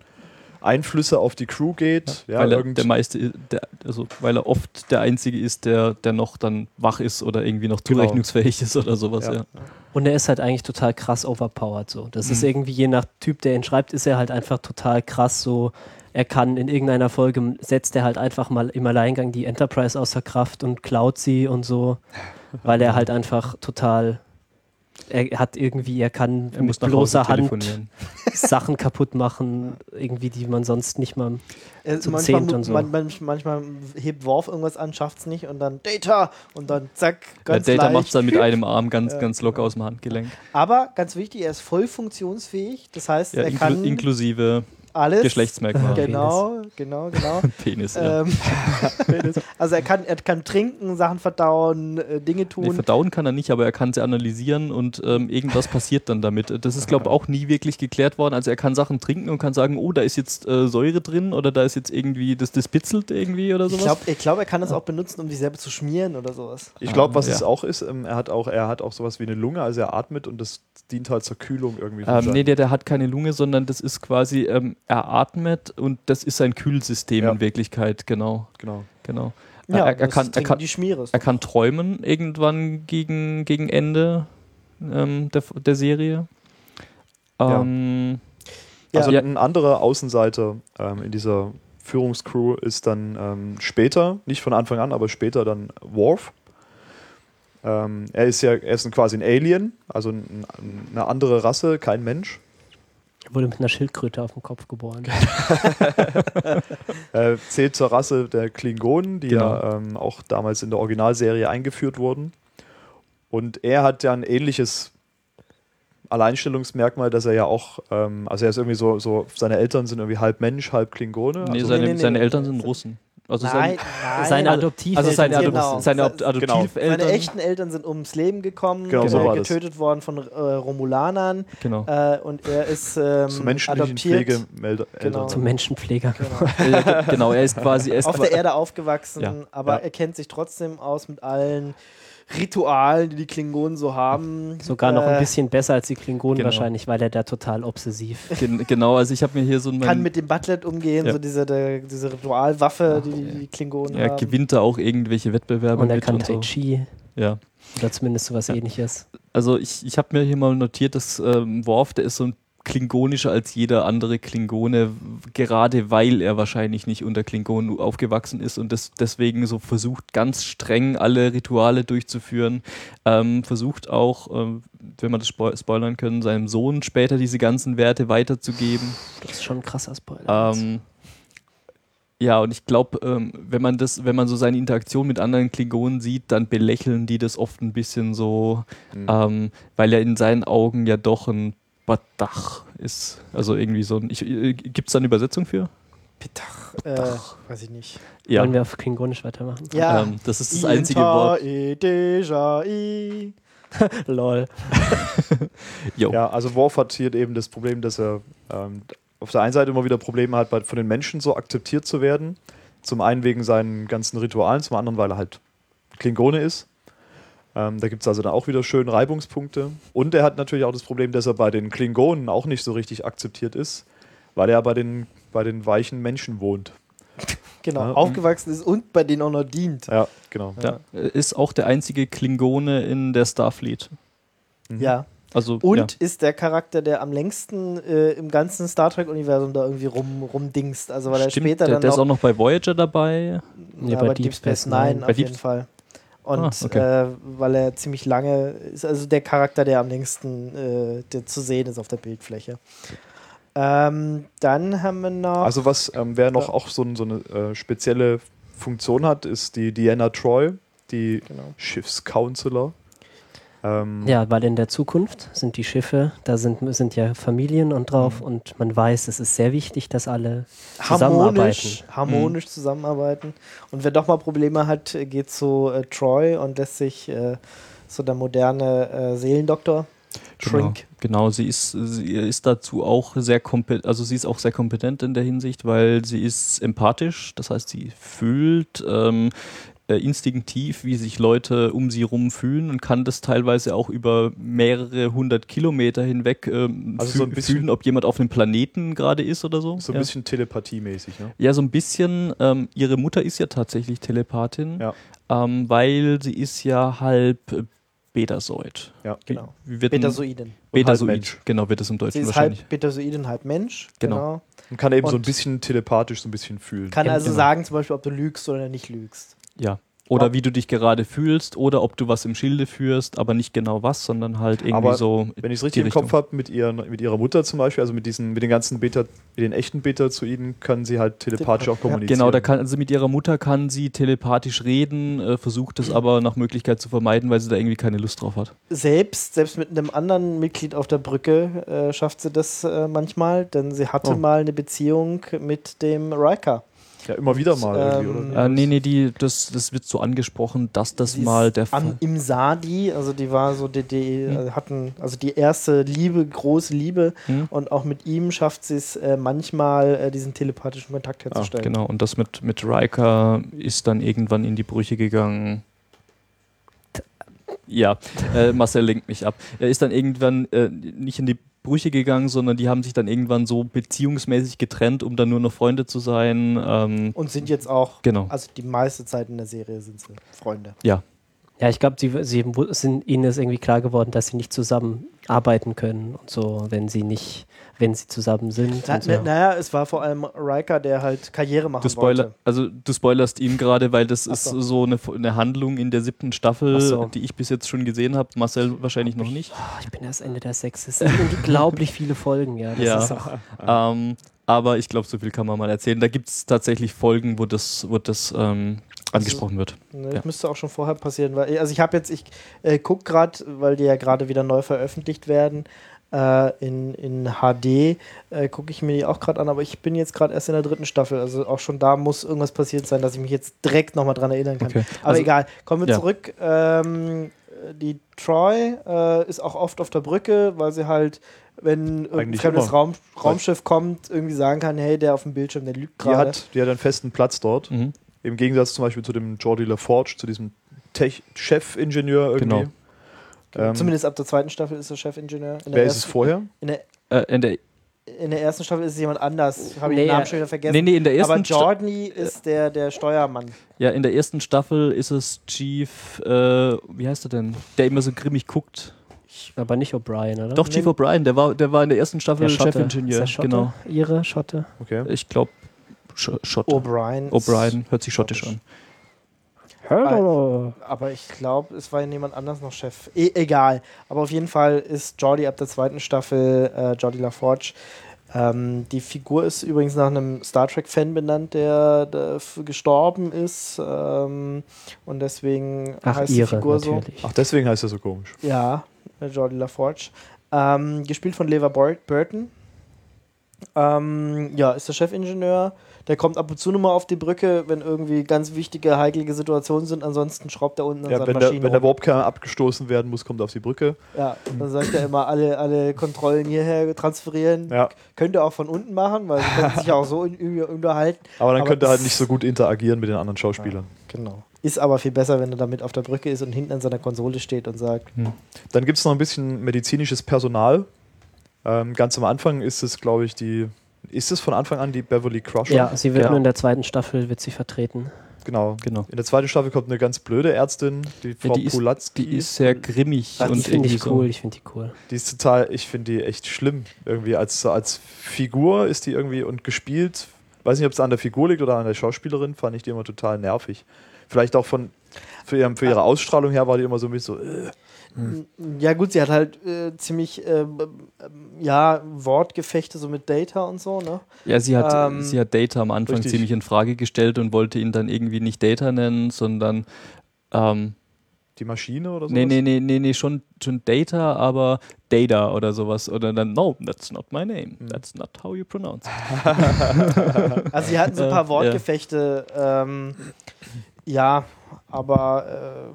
Einflüsse auf die Crew geht. Ja, weil er der meiste, der, also weil er oft der Einzige ist, der, der noch dann wach ist oder irgendwie noch Genau. zurechnungsfähig ist oder sowas, Ja. ja. Und er ist halt eigentlich total krass overpowered so. Das ist Mhm. irgendwie je nach Typ, der ihn schreibt, ist er halt einfach total krass so. Er kann in irgendeiner Folge setzt er halt einfach mal im Alleingang die Enterprise außer Kraft und klaut sie und so, weil er halt einfach total er hat irgendwie, er kann Er mit bloßer Hand. Sachen kaputt machen, irgendwie, die man sonst nicht mal. Er, Zum manchmal, Zehnt und so. man, man, manchmal hebt Worf irgendwas an, schafft's nicht und dann Data und dann zack, Der ganz Data leicht. macht es dann mit einem Arm ganz, Ja. ganz locker aus dem Handgelenk. Aber ganz wichtig, er ist voll funktionsfähig. Das heißt, Ja, er inklu kann inklusive alles. Geschlechtsmerkmale. Genau, genau, genau. Penis, ja. ähm, also er kann, er kann trinken, Sachen verdauen, äh, Dinge Nee, tun. verdauen kann er nicht, aber er kann sie analysieren und ähm, irgendwas passiert dann damit. Das ist, glaube ich, auch nie wirklich geklärt worden. Also er kann Sachen trinken und kann sagen, oh, da ist jetzt äh, Säure drin oder da ist jetzt irgendwie, das, das bitzelt irgendwie oder ich sowas. glaube, ich glaub, er kann das auch benutzen, um sich selber zu schmieren oder sowas. Ich glaube, was ja. es auch ist, ähm, er hat auch, er hat auch sowas wie eine Lunge, also er atmet und das dient halt zur Kühlung irgendwie. Ähm, nee, der, der hat keine Lunge, sondern das ist quasi, ähm, er atmet und das ist sein Kühlsystem Ja. in Wirklichkeit, genau. genau. genau. Ja, er, er, kann, er, kann, er kann träumen irgendwann gegen, gegen Ende ähm, der, der Serie. Ja. Ähm, Ja. Also Ja. ein anderer Außenseiter ähm, in dieser Führungscrew ist dann ähm, später, nicht von Anfang an, aber später dann Worf. Ähm, er ist ja er ist quasi ein Alien, also ein, ein, eine andere Rasse, kein Mensch. Wurde mit einer Schildkröte auf dem Kopf geboren. Äh, zählt zur Rasse der Klingonen, die Genau. ja ähm, auch damals in der Originalserie eingeführt wurden. Und er hat ja ein ähnliches Alleinstellungsmerkmal, dass er ja auch, ähm, also er ist irgendwie so, so, seine Eltern sind irgendwie halb Mensch, halb Klingone. Nee, also, seine, nee, nee, seine nee. Eltern sind Russen. Also Nein, sein, nein. Seine Adoptiveltern also seine, genau. seine Ad- Genau. Adoptiveltern. Seine echten Eltern sind ums Leben gekommen, Genau, so so getötet worden von äh, Romulanern Genau. äh, und er ist ähm, zu menschlichen adoptiert. Pflegemelder. Genau. Zum Menschenpfleger. Genau. Äh, ge- genau, er ist quasi er ist Auf der Erde aufgewachsen, Ja. aber Ja. er kennt sich trotzdem aus mit allen Ritualen, die die Klingonen so haben. Sogar noch ein Äh, bisschen besser als die Klingonen Genau. wahrscheinlich, weil er da total obsessiv. gen, genau, also ich habe mir hier so ein Kann mit dem Butlet umgehen, Ja. so diese, der, diese Ritualwaffe, die die, die Klingonen er haben. gewinnt da auch irgendwelche Wettbewerbe Und er kann und Tai so. Chi Ja. oder zumindest sowas ähnliches. Also ich, ich habe mir hier mal notiert, dass ähm, Worf, der ist so ein klingonischer als jeder andere Klingone, gerade weil er wahrscheinlich nicht unter Klingonen aufgewachsen ist und das deswegen so versucht, ganz streng alle Rituale durchzuführen. Ähm, versucht auch, ähm, wenn man das spo spoilern können, seinem Sohn später diese ganzen Werte weiterzugeben. Das ist schon ein krasser Spoiler. Ähm, ja, und ich glaube, ähm, wenn man das, wenn man so seine Interaktion mit anderen Klingonen sieht, dann belächeln die das oft ein bisschen so, Mhm. weil er in seinen Augen ja doch ein Badach ist. Also irgendwie so ein. Äh, Gibt es da eine Übersetzung für? Pitach, äh, weiß ich nicht. Ja. Wollen wir auf Klingonisch weitermachen? Ja. Ähm, das ist das einzige Wort. Lol. Jo. Ja, also Worf hat hier eben das Problem, dass er ähm, auf der einen Seite immer wieder Probleme hat, von den Menschen so akzeptiert zu werden. Zum einen wegen seinen ganzen Ritualen, zum anderen, weil er halt Klingone ist. Ähm, da gibt es also dann auch wieder schön Reibungspunkte. Und er hat natürlich auch das Problem, dass er bei den Klingonen auch nicht so richtig akzeptiert ist, weil er bei den, bei den weichen Menschen wohnt. Genau, Ja. aufgewachsen ist und bei denen auch noch dient. Ja, genau. Ja. Ist auch der einzige Klingone in der Starfleet. Ja. Also, Und ja. ist der Charakter, der am längsten äh, im ganzen Star Trek-Universum da irgendwie rum, rumdingst. Also weil er Stimmt, später der, dann der ist noch, auch noch bei Voyager dabei. Nee, ja, bei bei Deep Deep Space Space Nine Nine. auf Bei Deep jeden Fall. Und Ah, okay. äh, weil er ziemlich lange ist, also der Charakter, der am längsten äh, der zu sehen ist auf der Bildfläche. Ähm, dann haben wir noch. Also was, ähm, wer noch Ja. auch so, so eine äh, spezielle Funktion hat, ist die Diana Troy, die genau. Schiffscounselor. Ähm, Ja, weil in der Zukunft sind die Schiffe, da sind, sind ja Familien und drauf Mhm. und man weiß, es ist sehr wichtig, dass alle zusammenarbeiten. harmonisch, harmonisch zusammenarbeiten. Und wer doch mal Probleme hat, äh, geht zu äh, Troy und lässt sich äh, so der moderne äh, Seelendoktor Shrink. Genau, genau, sie ist, sie ist dazu auch sehr kompetent, also sie ist auch sehr kompetent in der Hinsicht, weil sie ist empathisch, das heißt, sie fühlt ähm, äh, instinktiv, wie sich Leute um sie rum fühlen und kann das teilweise auch über mehrere hundert Kilometer hinweg ähm, Also fü- so ein bisschen- fühlen, ob jemand auf einem Planeten gerade ist oder so. So ein ja. bisschen telepathiemäßig, ne? Ja, so ein bisschen. Ähm, ihre Mutter ist ja tatsächlich Telepathin, Ja. ähm, weil sie ist ja halb äh, Betasoid. Ja. Genau. Wie, wie Betasoiden. Betasoid, genau, wird es im Sie Deutschen ist wahrscheinlich. halb Betasoiden, halb Mensch. Genau. Genau. Und kann eben so ein Und- bisschen telepathisch so ein bisschen fühlen. Kann also genau. sagen, zum Beispiel, ob du lügst oder nicht lügst. Ja. Oder wie du dich gerade fühlst oder ob du was im Schilde führst, aber nicht genau was, sondern halt irgendwie Aber so. Wenn ich es richtig im Richtung. Kopf habe, mit, ihren- mit ihrer Mutter zum Beispiel, also mit diesen, mit den ganzen Beta, mit den echten Beta-Zoiden, können sie halt telepathisch auch Ja. kommunizieren. Genau, da kann, also mit ihrer Mutter kann sie telepathisch reden, äh, versucht es aber nach Möglichkeit zu vermeiden, weil sie da irgendwie keine Lust drauf hat. Selbst, selbst mit einem anderen Mitglied auf der Brücke äh, schafft sie das äh, manchmal, denn sie hatte Oh. mal eine Beziehung mit dem Riker. Ja, immer wieder mal Ähm, irgendwie, oder? Äh, nee, nee, die, das, das wird so angesprochen, dass das ist mal der Fall Im Sadi, also die war so, die, die Hm. äh, hatten, also die erste Liebe, große Liebe Hm? und auch mit ihm schafft sie es äh, manchmal, äh, diesen telepathischen Kontakt herzustellen. Genau, und das mit, mit Riker ist dann irgendwann in die Brüche gegangen. Ja, äh, Marcel lenkt mich ab. Er ist dann irgendwann äh, nicht in die Brüche gegangen, sondern die haben sich dann irgendwann so beziehungsmäßig getrennt, um dann nur noch Freunde zu sein. Ähm, Und sind jetzt auch, genau. also die meiste Zeit in der Serie sind sie Freunde. Ja. Ja, ich glaube, sie, sie sind, ihnen ist irgendwie klar geworden, dass sie nicht zusammen arbeiten können und so, wenn sie nicht, wenn sie zusammen sind. Na, und so. na, naja, es war vor allem Riker, der halt Karriere machen Du, Spoiler, wollte. also, du spoilerst ihn gerade, weil das ist so. so eine, eine Handlung in der siebten Staffel, Ach so. die ich bis jetzt schon gesehen habe. Marcel wahrscheinlich noch nicht. Ah, ich bin erst Ende der sechs. Es sind unglaublich viele Folgen, ja. Das Ja. ist auch, Ähm, aber ich glaube, so viel kann man mal erzählen. Da gibt es tatsächlich Folgen, wo das, wo das ähm, angesprochen wird. Ne, Das Ja. müsste auch schon vorher passieren, weil also ich habe jetzt, ich äh, gucke gerade, weil die ja gerade wieder neu veröffentlicht werden äh, in, in HD, äh, gucke ich mir die auch gerade an, aber ich bin jetzt gerade erst in der dritten Staffel, also auch schon da muss irgendwas passiert sein, dass ich mich jetzt direkt nochmal dran erinnern kann. Okay. Aber Also- egal, kommen wir Ja. zurück. Ähm, die Troy äh, ist auch oft auf der Brücke, weil sie halt, wenn irgendein Eigentlich fremdes. Raum, Raumschiff kommt, irgendwie sagen kann, hey, der auf dem Bildschirm, der lügt Die gerade. hat, die hat einen festen Platz dort. Mhm. Im Gegensatz zum Beispiel zu dem Jordi LaForge, zu diesem Tech- Chefingenieur irgendwie. Genau. Ähm, Zumindest ab der zweiten Staffel ist er Chefingenieur. In der wer ist es ersten- vorher? In der, Äh, in der, in der ersten Staffel ist es jemand anders. Habe ich Nee, den Namen äh, schon wieder vergessen. nee, nee, in der ersten Aber Sta- Jordan ist der, der Steuermann. ja, in der ersten Staffel ist es Chief, äh, wie heißt er denn? Der immer so grimmig guckt. aber nicht O'Brien, oder? Doch, Chief O'Brien, der war, der war in der ersten Staffel Chefingenieur. Genau. Ihre Schotte? Okay. Ich glaube, Sch Schotte. O'Brien. O'Brien, hört sich schottisch an. Hallo. Aber ich glaube, es war jemand anders noch Chef. E egal. Aber auf jeden Fall ist Jordi ab der zweiten Staffel, äh, Jordi LaForge. Ähm, die Figur ist übrigens nach einem Star Trek-Fan benannt, der, der gestorben ist. Ähm, und deswegen Ach, heißt die ihre Figur so. natürlich. Ach, deswegen heißt er so komisch. Ja, äh, Jordi LaForge. Ähm, gespielt von Lever Bur- Burton. Ähm, ja, ist der Chefingenieur. Der kommt ab und zu nochmal auf die Brücke, wenn irgendwie ganz wichtige, heiklige Situationen sind. Ansonsten schraubt er unten an Ja, seinen wenn der, Maschinen wenn der rum. Warpkern abgestoßen werden muss, kommt er auf die Brücke. Ja, dann sagt er immer, alle, alle Kontrollen hierher transferieren. Ja. Könnt ihr auch von unten machen, weil sie können sich ja auch so in- unterhalten. Aber dann Aber könnte er halt nicht so gut interagieren mit den anderen Schauspielern. Genau. Ist aber viel besser, wenn er damit auf der Brücke ist und hinten an seiner Konsole steht und sagt, Dann gibt es noch ein bisschen medizinisches Personal. Ähm, ganz am Anfang ist es, glaube ich, die. Ist es von Anfang an die Beverly Crusher? Ja, sie wird Ja. nur in der zweiten Staffel wird sie vertreten. Genau. Genau. In der zweiten Staffel kommt eine ganz blöde Ärztin, die Frau die ist- Pulatzki. Die ist sehr grimmig Ach, die und Die finde ich so. cool, ich finde die cool. Die ist total, ich finde die echt schlimm. Irgendwie als, als Figur ist die irgendwie und gespielt, weiß nicht, ob es an der Figur liegt oder an der Schauspielerin, fand ich die immer total nervig. Vielleicht auch von, für, ihrem, für ihre Ausstrahlung her war die immer so ein bisschen so, äh, ja gut, sie hat halt äh, ziemlich, ähm, ja, Wortgefechte so mit Data und so, ne? Ja, sie hat, Ähm, sie hat Data am Anfang richtig. ziemlich in Frage gestellt und wollte ihn dann irgendwie nicht Data nennen, sondern ähm, die Maschine oder so. nee, nee, nee, nee, nee, schon, schon Data, aber Data oder sowas. Oder dann, no, that's not my name. That's not how you pronounce it. Also sie hatten so ein paar Äh, Wortgefechte, ähm, ja, aber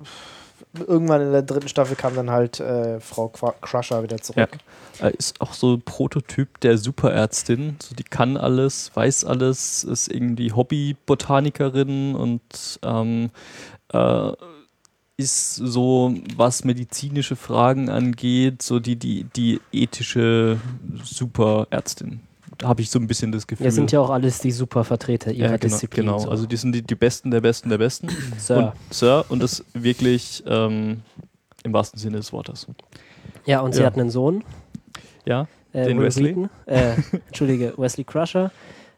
äh, irgendwann in der dritten Staffel kam dann halt äh, Frau Qua Crusher wieder zurück. Er ist auch so ein Prototyp der Superärztin. So, die kann alles, weiß alles, ist irgendwie Hobby-Botanikerin und ähm, äh, ist so, was medizinische Fragen angeht, so die, die, die ethische Superärztin. Da habe ich so ein bisschen das Gefühl. Ja, sind ja auch alles die super Vertreter ihrer Ja, genau, Disziplin. genau. so. Also die sind die, die Besten der Besten der Besten. Sir. Und Sir und das wirklich ähm, im wahrsten Sinne des Wortes. ja, und sie Ja. hat einen Sohn. Ja, Äh, Den Wesley? Wheaton, äh, Entschuldige, Wesley Crusher,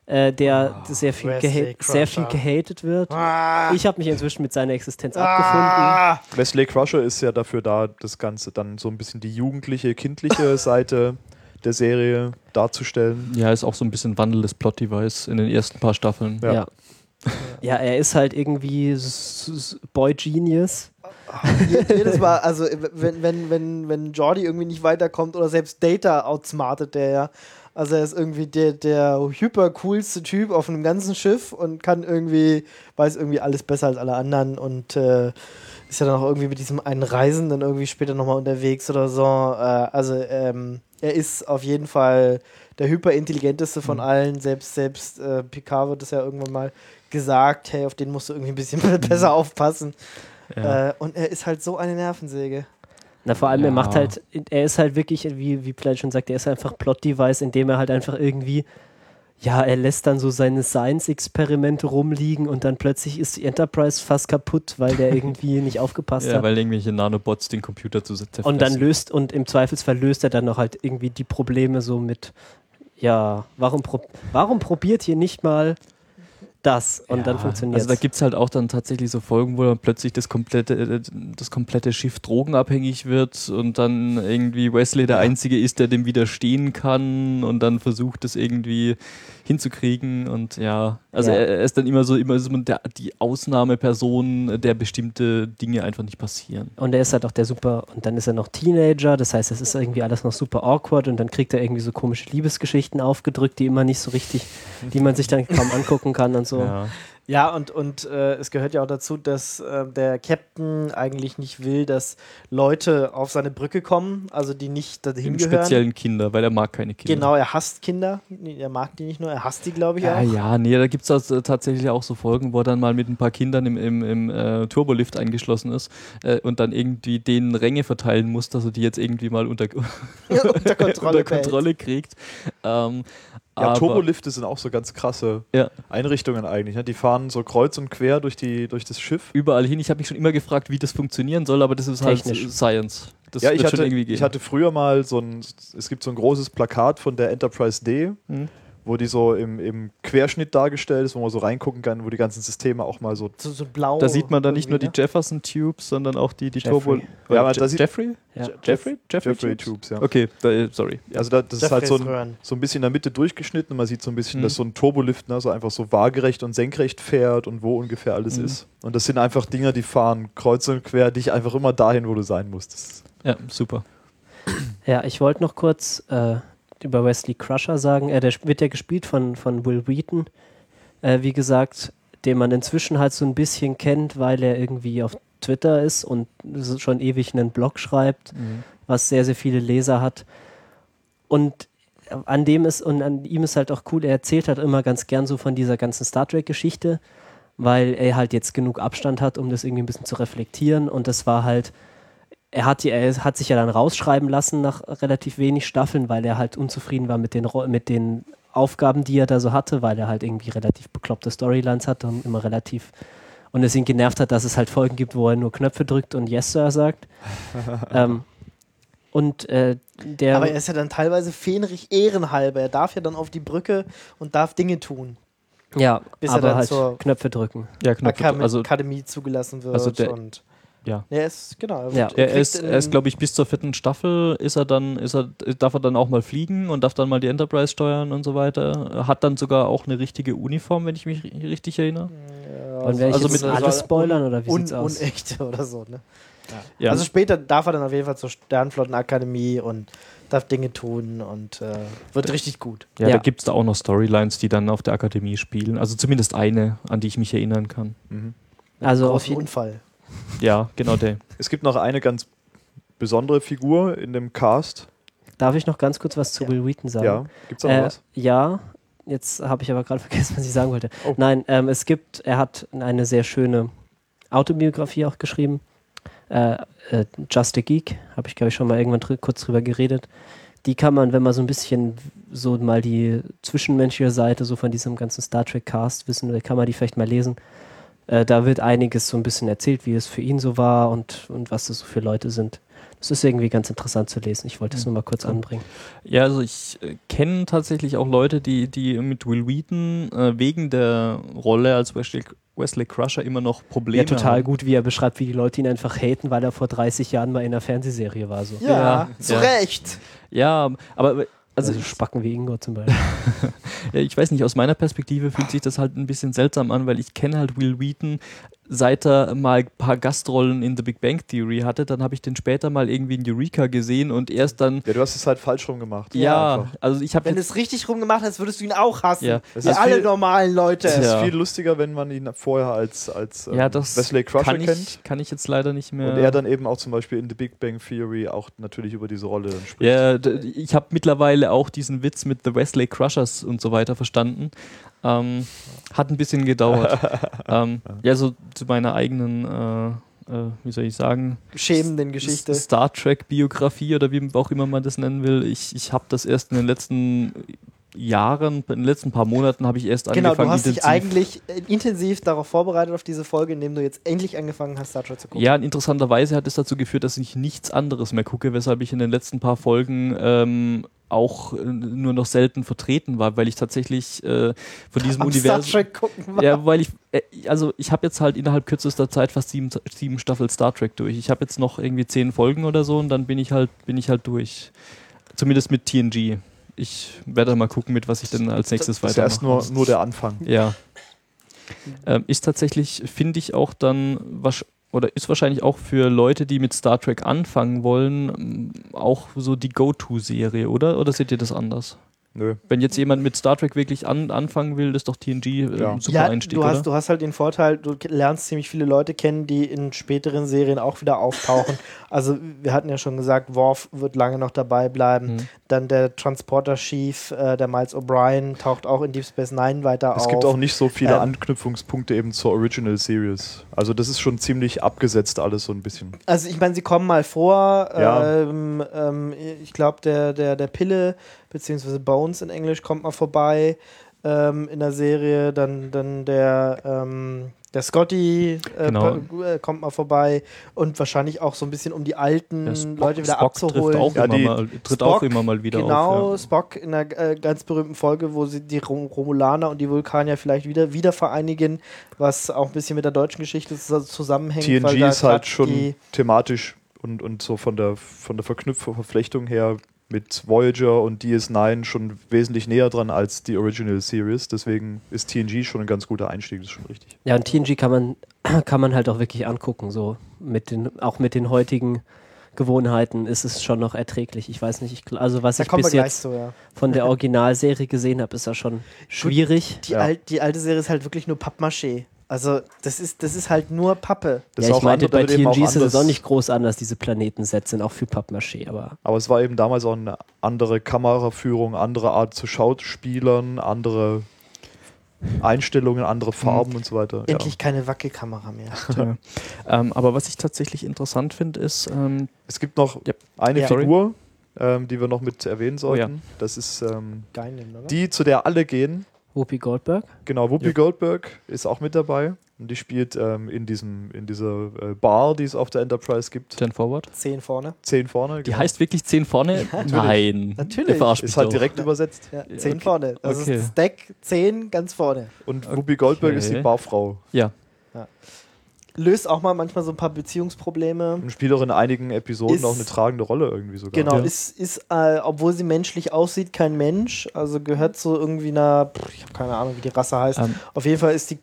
äh, der sehr, viel sehr viel gehatet wird. Ah, Ich habe mich inzwischen mit seiner Existenz abgefunden. ah, Wesley Crusher ist ja dafür da, das Ganze dann so ein bisschen die jugendliche, kindliche Seite der Serie darzustellen. ja, ist auch so ein bisschen wandelndes Plot-Device in den ersten paar Staffeln. Ja. Ja. ja. er ist halt irgendwie Boy Genius. Je- Jedes Mal, also wenn, wenn, wenn, wenn Jordi irgendwie nicht weiterkommt oder selbst Data outsmartet der ja. Also er ist irgendwie der, der hyper coolste Typ auf einem ganzen Schiff und kann irgendwie, weiß irgendwie alles besser als alle anderen und äh, ist ja dann auch irgendwie mit diesem einen Reisenden irgendwie später nochmal unterwegs oder so. Äh, also ähm, er ist auf jeden Fall der hyperintelligenteste von allen. Selbst, selbst äh, Picard wird es ja irgendwann mal gesagt, hey, auf den musst du irgendwie ein bisschen besser aufpassen. Ja. Äh, und er ist halt so eine Nervensäge. Na, vor allem, er Ja. macht halt, er ist halt wirklich, wie, wie Pleit schon sagt, er ist einfach Plot-Device, indem er halt einfach irgendwie ja, er lässt dann so seine Science-Experimente rumliegen und dann plötzlich ist die Enterprise fast kaputt, weil der irgendwie nicht aufgepasst Ja, hat. weil irgendwelche Nanobots den Computer zu zerfressen. Und dann löst, und im Zweifelsfall löst er dann noch halt irgendwie die Probleme so mit, ja, warum, pro, warum probiert ihr nicht mal das? Und dann funktioniert Also da gibt es halt auch dann tatsächlich so Folgen, wo dann plötzlich das komplette, äh, das komplette Schiff drogenabhängig wird und dann irgendwie Wesley der Einzige ist, der dem widerstehen kann und dann versucht, das irgendwie hinzukriegen und ja, also Ja. Er, er ist dann immer so immer so der, die Ausnahmeperson, der bestimmte Dinge einfach nicht passieren. Und er ist halt auch der super, und dann ist er noch Teenager, das heißt, es ist irgendwie alles noch super awkward und dann kriegt er irgendwie so komische Liebesgeschichten aufgedrückt, die immer nicht so richtig, die man sich dann kaum angucken kann und so. Ja. Ja, und, und äh, es gehört ja auch dazu, dass äh, der Captain eigentlich nicht will, dass Leute auf seine Brücke kommen, also die nicht dahin Im gehören. speziellen Kinder, weil er mag keine Kinder. Genau, er hasst Kinder. Er mag die nicht nur, er hasst die, glaube ich, Ja, auch. ja, nee, da gibt es also tatsächlich auch so Folgen, wo er dann mal mit ein paar Kindern im, im, im äh, Turbolift eingeschlossen ist äh, und dann irgendwie denen Ränge verteilen muss, dass er die jetzt irgendwie mal unter, unter Kontrolle. unter Kontrolle kriegt. Ähm, Ja, aber- Turbolifte sind auch so ganz krasse Ja. Einrichtungen eigentlich. Ne? Die fahren so kreuz und quer durch, die, durch das Schiff. Überall hin. Ich habe mich schon immer gefragt, wie das funktionieren soll, aber das ist Technisch. halt Science. Das ja, ich wird hatte, schon irgendwie gehen. ich hatte früher mal so ein, es gibt so ein großes Plakat von der Enterprise D, Mhm. Wo die so im, im Querschnitt dargestellt ist, wo man so reingucken kann, wo die ganzen Systeme auch mal so. So, so blau. da sieht man dann nicht nur die irgendwie, Jefferson Tubes, sondern auch die, die Jeffrey. Turbo. Ja, aber Je da sieht- Jeffrey? Ja. Jeffrey? Jeffrey, Jeffrey Tubes? Tubes, ja. Okay, da, sorry. Also da, das ist halt so ein, so ein bisschen in der Mitte durchgeschnitten und man sieht so ein bisschen, Mhm. dass so ein Turbolift ne, so einfach so waagerecht und senkrecht fährt und wo ungefähr alles Mhm. ist. Und das sind einfach Dinger, die fahren kreuz und quer dich einfach immer dahin, wo du sein musst. Ja, super. Ja, ich wollte noch kurz äh, über Wesley Crusher sagen. Äh, der wird ja gespielt von, von Will Wheaton. Äh, wie gesagt, den man inzwischen halt so ein bisschen kennt, weil er irgendwie auf Twitter ist und schon ewig einen Blog schreibt, was sehr, sehr viele Leser hat. Und an dem ist, und an ihm ist halt auch cool, er erzählt halt immer ganz gern so von dieser ganzen Star Trek-Geschichte, weil er halt jetzt genug Abstand hat, um das irgendwie ein bisschen zu reflektieren. Und das war halt, er hat, die, er hat sich ja dann rausschreiben lassen nach relativ wenig Staffeln, weil er halt unzufrieden war mit den, mit den Aufgaben, die er da so hatte, weil er halt irgendwie relativ bekloppte Storylines hatte und immer relativ und es ihn genervt hat, dass es halt Folgen gibt, wo er nur Knöpfe drückt und Yes Sir sagt. ähm, und äh, der Aber er ist ja dann teilweise fähnrich ehrenhalber. Er darf ja dann auf die Brücke und darf Dinge tun, ja, bis er aber dann halt zur- Knöpfe drücken. Ja, Knöpfe. Akademie, Also, Akademie zugelassen wird. also der- und ja. er ist, genau. Ja. Er ist, er ist glaube ich, bis zur vierten Staffel ist er dann, ist er, darf er dann auch mal fliegen und darf dann mal die Enterprise steuern und so weiter. Hat dann sogar auch eine richtige Uniform, wenn ich mich ri- richtig erinnere. ja, also jetzt mit- alles spoilern oder wie un, sieht's aus? Unechte oder so, ne? Ja. Also später darf er dann auf jeden Fall zur Sternflottenakademie und darf Dinge tun und äh, wird richtig gut. ja, Ja. da gibt es da auch noch Storylines, die dann auf der Akademie spielen. Also zumindest eine, an die ich mich erinnern kann. Mhm. Also auf jeden Unfall. Ja, genau der. Es gibt noch eine ganz besondere Figur in dem Cast. Darf ich noch ganz kurz was zu Ja. Will Wheaton sagen? Ja, gibt es da noch Äh, was? ja, jetzt habe ich aber gerade vergessen, was ich sagen wollte. Oh. Nein, ähm, es gibt, er hat eine sehr schöne Autobiografie auch geschrieben. Äh, äh, Just a Geek, habe ich glaube ich schon mal irgendwann dr kurz drüber geredet. Die kann man, wenn man so ein bisschen so mal die zwischenmenschliche Seite so von diesem ganzen Star Trek Cast wissen will, kann man die vielleicht mal lesen. Äh, da wird einiges so ein bisschen erzählt, wie es für ihn so war und, und was das so für Leute sind. Das ist irgendwie ganz interessant zu lesen. Ich wollte es nur mal kurz anbringen. Ja, also ich äh, kenne tatsächlich auch Leute, die, die mit Will Wheaton äh, wegen der Rolle als Wesley, Wesley Crusher immer noch Probleme Ja, total haben. gut, wie er beschreibt, wie die Leute ihn einfach haten, weil er vor 30 Jahren mal in einer Fernsehserie war. So. Ja, Ja, zu ja. Recht. Ja, aber also, Also, Spacken wie Ingo zum Beispiel. ja, ich weiß nicht, aus meiner Perspektive fühlt sich das halt ein bisschen seltsam an, weil ich kenne halt Will Wheaton, seit er mal ein paar Gastrollen in The Big Bang Theory hatte, dann habe ich den später mal irgendwie in Eureka gesehen und erst dann Ja, du hast es halt falsch rum gemacht. ja, Einfach. also ich habe Wenn du es richtig rumgemacht hast, würdest du ihn auch hassen. Ja. Es Wie ist alle viel- normalen Leute. Es ist Ja. viel lustiger, wenn man ihn vorher als, als ähm, ja, das Wesley Crusher kann kennt. ich, kann ich jetzt leider nicht mehr. Und er dann eben auch zum Beispiel in The Big Bang Theory auch natürlich über diese Rolle dann spricht. Ja, ich habe mittlerweile auch diesen Witz mit The Wesley Crushers und so weiter verstanden. Ähm, hat ein bisschen gedauert. ähm, ja, so zu meiner eigenen, äh, äh, wie soll ich sagen, Schämenden Geschichte. S- Star Trek Biografie oder wie auch immer man das nennen will. Ich, ich habe das erst in den letzten Jahren, in den letzten paar Monaten habe ich erst Genau, angefangen, du hast dich eigentlich äh, intensiv darauf vorbereitet auf diese Folge, indem du jetzt endlich angefangen hast, Star Trek zu gucken. Ja, interessanterweise hat es dazu geführt, dass ich nichts anderes mehr gucke, weshalb ich in den letzten paar Folgen ähm, auch äh, nur noch selten vertreten war, weil ich tatsächlich äh, von diesem Am Star Universum. Trek gucken war. Ja, weil ich, äh, also ich habe jetzt halt innerhalb kürzester Zeit fast sieben, sieben Staffeln Star Trek durch. Ich habe jetzt noch irgendwie zehn Folgen oder so und dann bin ich halt, bin ich halt durch. Zumindest mit TNG. Ich werde mal gucken, mit was ich denn als nächstes Das ist erst weitermache. nur, nur der Anfang. Ja. Ähm, ist tatsächlich, finde ich auch dann, wasch- oder ist wahrscheinlich auch für Leute, die mit Star Trek anfangen wollen, auch so die Go-To-Serie, oder? Oder seht ihr das anders? Nö. Wenn jetzt jemand mit Star Trek wirklich an, anfangen will, ist doch TNG äh, Ja. ein super ja, Einstieg, du hast, oder? du hast halt den Vorteil, du lernst ziemlich viele Leute kennen, die in späteren Serien auch wieder auftauchen. also wir hatten ja schon gesagt, Worf wird lange noch dabei bleiben. Mhm. Dann der Transporter-Chief, äh, der Miles O'Brien, taucht auch in Deep Space Nine weiter auf. Es gibt auch nicht so viele Ähm, Anknüpfungspunkte eben zur Original Series. Also das ist schon ziemlich abgesetzt alles so ein bisschen. Also ich meine, sie kommen mal vor. Ja. Ähm, ähm, ich glaube, der, der, der Pille, beziehungsweise Bones in Englisch, kommt mal vorbei ähm, in der Serie. Dann, dann der, ähm, der Scotty äh, Genau. äh, kommt mal vorbei. Und wahrscheinlich auch so ein bisschen, um die alten Der Spock- Leute wieder Spock trifft abzuholen. auch, Ja, immer, die- mal, tritt Spock, auch immer mal wieder genau, auf. Ja. Spock in einer äh, ganz berühmten Folge, wo sie die Rom Romulaner und die Vulkanier vielleicht wieder, wieder vereinigen, was auch ein bisschen mit der deutschen Geschichte zus- zusammenhängt. weil TNG da ist halt schon thematisch und, und so von der, von der Verknüpfung, Verflechtung her mit Voyager und DS9 schon wesentlich näher dran als die Original Series. Deswegen ist TNG schon ein ganz guter Einstieg, das ist schon richtig. Ja, und TNG kann man, kann man halt auch wirklich angucken, so mit den, auch mit den heutigen Gewohnheiten ist es schon noch erträglich. Ich weiß nicht, ich, also was Da ich bis jetzt zu, ja. von der Originalserie gesehen habe, ist ja schon schwierig. Die, Ja. alt, die alte Serie ist halt wirklich nur Pappmaché. Also das ist, das ist halt nur Pappe. Das ja, ist ich meinte, bei TNG ist es auch nicht groß anders, diese Planetensets sind auch für Pappmaché, aber Aber es war eben damals auch eine andere Kameraführung, andere Art zu Schauspielern, andere Einstellungen, andere Farben und so weiter. Endlich keine Wackelkamera mehr. Ja. ähm, aber was ich tatsächlich interessant finde, ist, ähm, Es gibt noch Ja. eine Ja. Figur, ähm, die wir noch mit erwähnen Oh ja. sollten. Das ist ähm, oder? die, zu der alle gehen. Whoopi Goldberg? Genau, Whoopi Ja. Goldberg ist auch mit dabei. Und die spielt ähm, in, diesem, in dieser äh, Bar, die es auf der Enterprise gibt. Ten Forward. Zehn vorne. Zehn vorne. Die genau. heißt wirklich 10 vorne? Nein. Natürlich. Ist halt doch. direkt übersetzt. Ja, zehn okay. vorne. Das Okay. Deck, zehn ganz vorne. Und Whoopi Goldberg ist die Okay. Barfrau. Ja. Löst auch mal manchmal so ein paar Beziehungsprobleme. Und spielt auch in einigen Episoden Ist- auch eine tragende Rolle irgendwie sogar. Genau, Ja. ist, ist äh, obwohl sie menschlich aussieht, kein Mensch. Also gehört zu irgendwie einer, pff, ich habe keine Ahnung, wie die Rasse heißt. Ähm, Auf jeden Fall ist die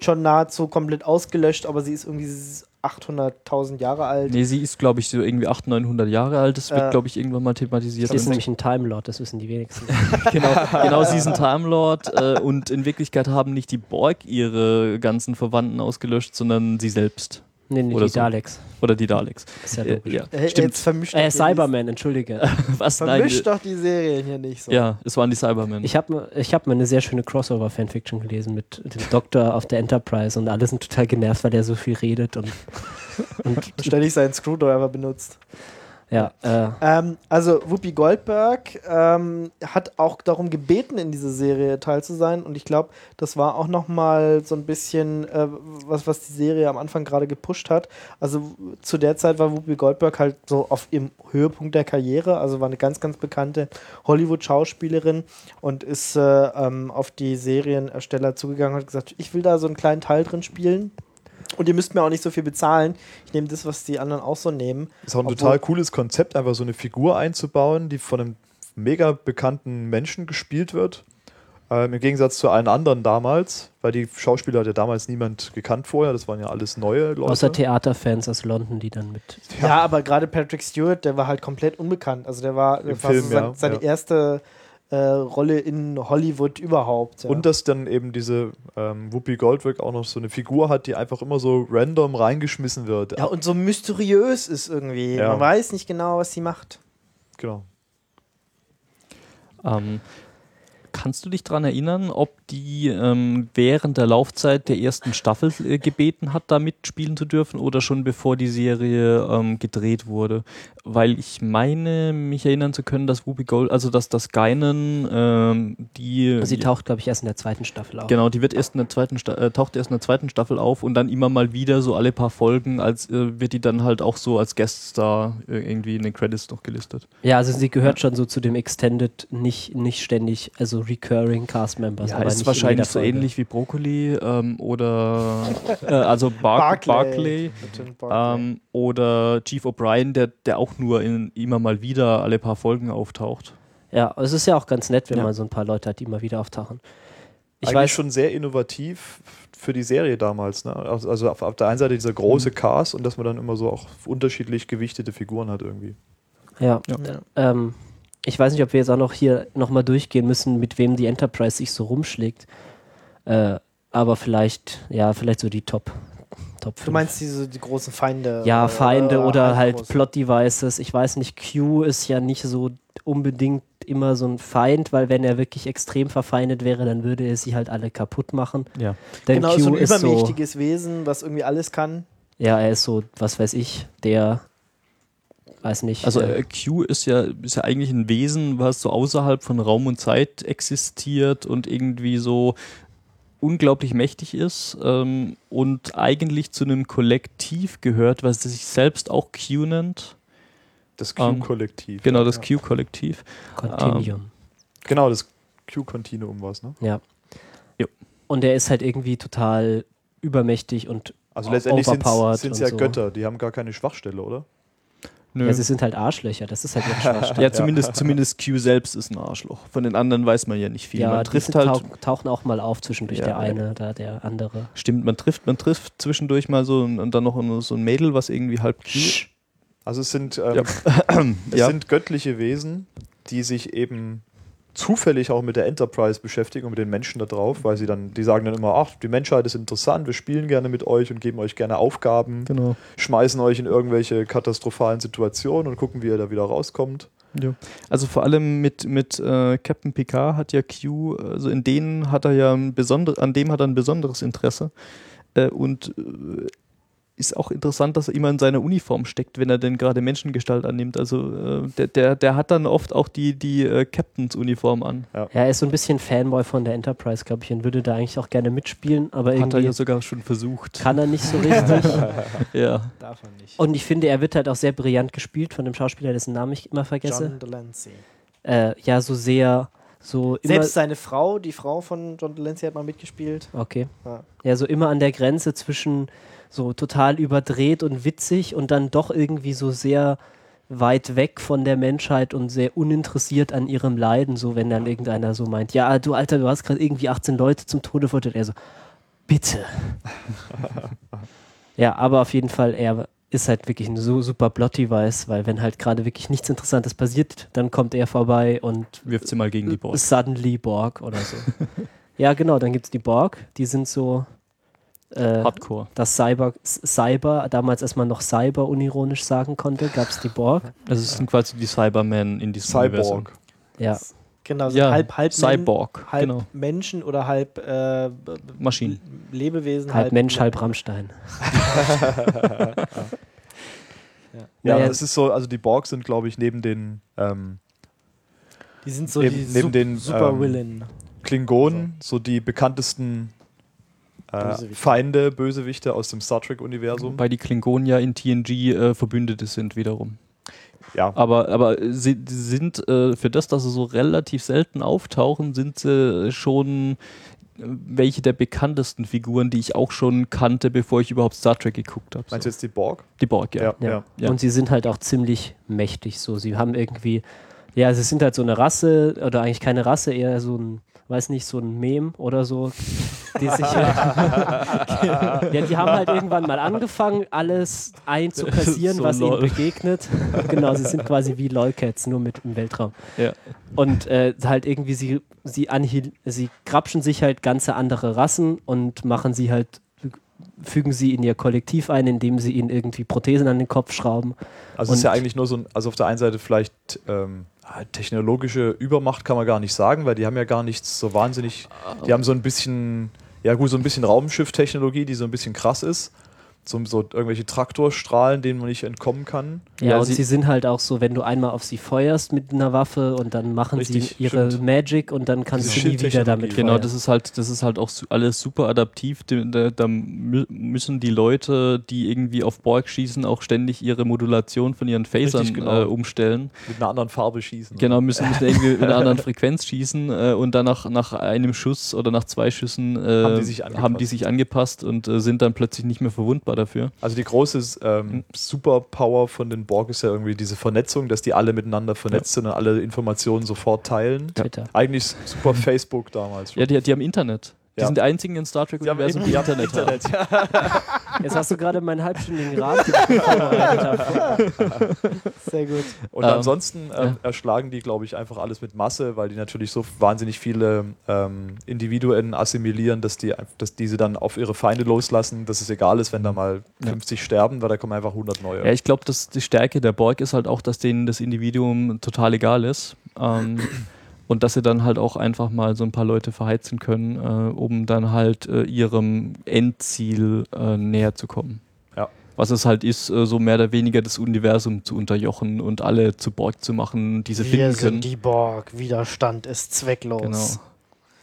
schon nahezu komplett ausgelöscht, aber sie ist irgendwie 800.000 Jahre alt. nee, sie ist, glaube ich, so irgendwie 800, 900 Jahre alt. Das wird, Äh, glaube ich, irgendwann mal thematisiert. Sie ist nämlich ein Time Lord, das wissen die wenigsten. genau, genau, sie ist ein Time Lord äh, und in Wirklichkeit haben nicht die Borg ihre ganzen Verwandten ausgelöscht, sondern sie selbst. Nee, nee, Oder die so. Daleks. Oder die Daleks. Ist ja Äh, ja, Äh, stimmt. Jetzt vermischt Äh, Cyberman, entschuldige. Was? Nein, Vermischt doch die Serien hier nicht so. ja, es waren die Cybermen. Ich habe ich hab mal eine sehr schöne Crossover-Fanfiction gelesen mit dem Doktor auf der Enterprise und alle sind total genervt, weil der so viel redet und, und Und ständig seinen Screwdriver benutzt. Ja, äh, Ähm, also Whoopi Goldberg ähm, hat auch darum gebeten, in dieser Serie teil zu sein und ich glaube, das war auch noch mal so ein bisschen äh, was, was die Serie am Anfang gerade gepusht hat. Also zu der Zeit war Whoopi Goldberg halt so auf ihrem Höhepunkt der Karriere, also war eine ganz, ganz bekannte Hollywood-Schauspielerin und ist äh, ähm, auf die Serienersteller zugegangen und hat gesagt, ich will da so einen kleinen Teil drin spielen. Und ihr müsst mir auch nicht so viel bezahlen. Ich nehme das, was die anderen auch so nehmen. Ist auch ein Obwohl- total cooles Konzept, einfach so eine Figur einzubauen, die von einem mega bekannten Menschen gespielt wird. Ähm, Im Gegensatz zu allen anderen damals, weil die Schauspieler hat ja damals niemand gekannt vorher, das waren ja alles neue Leute. außer Theaterfans aus London, die dann mit. Ja, aber gerade Patrick Stewart, der war halt komplett unbekannt. Also der war, Im war Film, so sein, ja, seine ja. erste äh, Rolle in Hollywood überhaupt. Ja. Und dass dann eben diese ähm, Whoopi Goldberg auch noch so eine Figur hat, die einfach immer so random reingeschmissen wird. ja, und so mysteriös ist irgendwie. Ja. Man weiß nicht genau, was sie macht. Genau. Ähm, kannst du dich daran erinnern, ob die ähm, während der Laufzeit der ersten Staffel äh, gebeten hat, da mitspielen zu dürfen oder schon bevor die Serie ähm, gedreht wurde? Weil ich meine, mich erinnern zu können, dass Whoopi Gold, also dass das Geinen, ähm, die Sie taucht, glaube ich, erst in der zweiten Staffel auf. Genau, die wird erst in der zweiten Sta äh, taucht erst in der zweiten Staffel auf und dann immer mal wieder so alle paar Folgen als äh, wird die dann halt auch so als Gueststar äh, irgendwie in den Credits noch gelistet. Ja, also sie gehört schon so zu dem Extended, nicht, nicht ständig, also recurring Cast Members. Ja, aber ist wahrscheinlich so ähnlich wie Brokkoli ähm, oder äh, also Bar Barclay, ähm, oder Chief O'Brien, der, der auch nur in, immer mal wieder alle paar Folgen auftaucht. Ja, es ist ja auch ganz nett, wenn Ja. man so ein paar Leute hat, die immer wieder auftauchen. Ich Eigentlich weiß schon sehr innovativ für die Serie damals. Ne? Also also auf, auf der einen Seite dieser große Cast und dass man dann immer so auch unterschiedlich gewichtete Figuren hat irgendwie. Ja. Ja. Ähm, ich weiß nicht, ob wir jetzt auch noch hier nochmal durchgehen müssen, mit wem die Enterprise sich so rumschlägt. Äh, aber vielleicht, ja, vielleicht so die Top. Top Du 5. meinst diese die großen Feinde? ja, äh, Feinde oder halt große- Plot-Devices. Ich weiß nicht, Q ist ja nicht so unbedingt immer so ein Feind, weil wenn er wirklich extrem verfeindet wäre, dann würde er sie halt alle kaputt machen. Ja. Denn Genau, Q so ein ist so, übermächtiges Wesen, was irgendwie alles kann. ja, er ist so, was weiß ich, der, weiß nicht. Also äh, äh, Q ist ja, ist ja eigentlich ein Wesen, was so außerhalb von Raum und Zeit existiert und irgendwie so unglaublich mächtig ist ähm, und eigentlich zu einem Kollektiv gehört, was sich selbst auch Q nennt. Das Ähm, Q-Kollektiv. Genau, das ja. Q-Kollektiv. Continuum. Genau, das Q-Kontinuum war es, ne? Ja. Jo. Und er ist halt irgendwie total übermächtig und Also letztendlich sind es ja so. Götter, die haben gar keine Schwachstelle, oder? Nö. ja, sie sind halt Arschlöcher. Das ist halt ihre Schwachstelle. ja, zumindest, zumindest Q selbst ist ein Arschloch. Von den anderen weiß man ja nicht viel. Ja, man die trifft halt, tauch, tauchen auch mal auf zwischendurch. Ja, der eine, da der andere. stimmt, man trifft, man trifft zwischendurch mal so ein- und dann noch so ein Mädel, was irgendwie halb Q. Also es sind, ähm, es Ja. sind göttliche Wesen, die sich eben zufällig auch mit der Enterprise beschäftigen und mit den Menschen da drauf, weil sie dann, die sagen dann immer, ach, die Menschheit ist interessant, wir spielen gerne mit euch und geben euch gerne Aufgaben, Genau. schmeißen euch in irgendwelche katastrophalen Situationen und gucken, wie ihr da wieder rauskommt. Ja. Also vor allem mit, mit äh, Captain Picard hat ja Q, also in denen hat er ja ein besonder, an dem hat er ein besonderes Interesse. Äh, und äh, ist auch interessant, dass er immer in seiner Uniform steckt, wenn er denn gerade Menschengestalt annimmt. Also äh, der, der, der hat dann oft auch die, die äh, Captains-Uniform an. Ja, er ist so ein bisschen Fanboy von der Enterprise, glaube ich, und würde da eigentlich auch gerne mitspielen, aber Hat er irgendwie ja sogar schon versucht. kann er nicht so richtig. Ja. Darf er nicht. und ich finde, er wird halt auch sehr brillant gespielt von dem Schauspieler, dessen Namen ich immer vergesse. John Delancey. Äh, ja, so sehr, so immer. Selbst seine Frau, die Frau von John Delancey hat mal mitgespielt. Okay. Ja. Ja, so immer an der Grenze zwischen so total überdreht und witzig und dann doch irgendwie so sehr weit weg von der Menschheit und sehr uninteressiert an ihrem Leiden, so wenn dann irgendeiner so meint, ja, du Alter, du hast gerade irgendwie 18 Leute zum Tode verurteilt. Er so, bitte. ja, aber auf jeden Fall, er ist halt wirklich ein so super Plot-Device, weil wenn halt gerade wirklich nichts Interessantes passiert, dann kommt er vorbei und Wirft sie mal gegen die Borg. Suddenly Borg oder so. ja, genau, dann gibt es die Borg, die sind so äh, Hardcore. das Cyber, Cyber, damals als man noch Cyber unironisch sagen konnte, gab es die Borg. Also es sind quasi die Cybermen in diesem Universum. Cyborg. Ja, Genau, so Ja, halb, halb, Men- Cyborg, halb genau. Menschen oder halb äh, Maschinen. Lebewesen. halb Mensch, halb Rammstein. Ja, Naja. es ist so, also die Borg sind, glaube ich, neben den ähm, Die sind so Neben- die neben Sup- den, Super ähm, Villain. Klingonen so die bekanntesten Bösewichte. Feinde, Bösewichte aus dem Star Trek-Universum. Wobei die Klingonen ja in TNG äh, Verbündete sind wiederum. Ja, Aber, aber sie sind äh, für das, dass sie so relativ selten auftauchen, sind sie schon äh, welche der bekanntesten Figuren, die ich auch schon kannte, bevor ich überhaupt Star Trek geguckt habe. meinst So. du jetzt die Borg? Die Borg, ja. Ja. Ja. Und sie sind halt auch ziemlich mächtig so. Sie haben irgendwie, ja, sie sind halt so eine Rasse, oder eigentlich keine Rasse, eher so ein, weiß nicht, so ein Mem oder so. Die sich halt, ja, die haben halt irgendwann mal angefangen, alles einzukassieren, So was ihnen begegnet. genau, sie sind quasi wie LOLcats, nur mit im Weltraum. Ja. Und äh, halt irgendwie, sie, sie, anhil sie grapschen sich halt ganze andere Rassen und machen sie halt, fügen sie in ihr Kollektiv ein, indem sie ihnen irgendwie Prothesen an den Kopf schrauben. Also es ist ja eigentlich nur so ein, also auf der einen Seite vielleicht ähm, technologische Übermacht kann man gar nicht sagen, weil die haben ja gar nichts so wahnsinnig. Die haben so ein bisschen, ja gut, so ein bisschen Raumschifftechnologie, die so ein bisschen krass ist. So, so irgendwelche Traktorstrahlen, denen man nicht entkommen kann. Ja, Ja, und sie- sie, sind halt auch so, wenn du einmal auf sie feuerst mit einer Waffe und dann machen Richtig, sie ihre stimmt. Magic und dann kannst Diese du nie wieder damit Genau, feuern. das ist halt, das ist halt auch su- alles super adaptiv. Da, da, da mü- müssen die Leute, die irgendwie auf Borg schießen, auch ständig ihre Modulation von ihren Phasern Richtig, genau. äh, umstellen. Mit einer anderen Farbe schießen. Genau, müssen, müssen irgendwie mit einer anderen Frequenz schießen äh, und dann nach, nach einem Schuss oder nach zwei Schüssen äh, Haben die sich angepasst. haben die sich angepasst und äh, sind dann plötzlich nicht mehr verwundbar dafür. Also die große ähm, Superpower von den Borg ist ja irgendwie diese Vernetzung, dass die alle miteinander vernetzt sind und alle Informationen sofort teilen. Twitter. Eigentlich super Facebook damals schon. Ja, die, die haben Internet. Die Ja. sind die einzigen in Star Trek-Universum, die, ja, Internet, haben. Jetzt hast du gerade meinen halbstündigen Rat. Sehr gut. Und Ähm, ansonsten ähm, ja. erschlagen die, glaube ich, einfach alles mit Masse, weil die natürlich so wahnsinnig viele ähm, Individuen assimilieren, dass, die, dass diese dann auf ihre Feinde loslassen, dass es egal ist, wenn da mal Ja. 50 sterben, weil da kommen einfach 100 neue. Ja, ich glaube, dass die Stärke der Borg ist halt auch, dass denen das Individuum total egal ist. Und dass sie dann halt auch einfach mal so ein paar Leute verheizen können, äh, um dann halt äh, ihrem Endziel äh, näher zu kommen. Ja. Was es halt ist, äh, so mehr oder weniger das Universum zu unterjochen und alle zu Borg zu machen, die sie Wir finden sind können. die Borg. Widerstand ist zwecklos. Genau.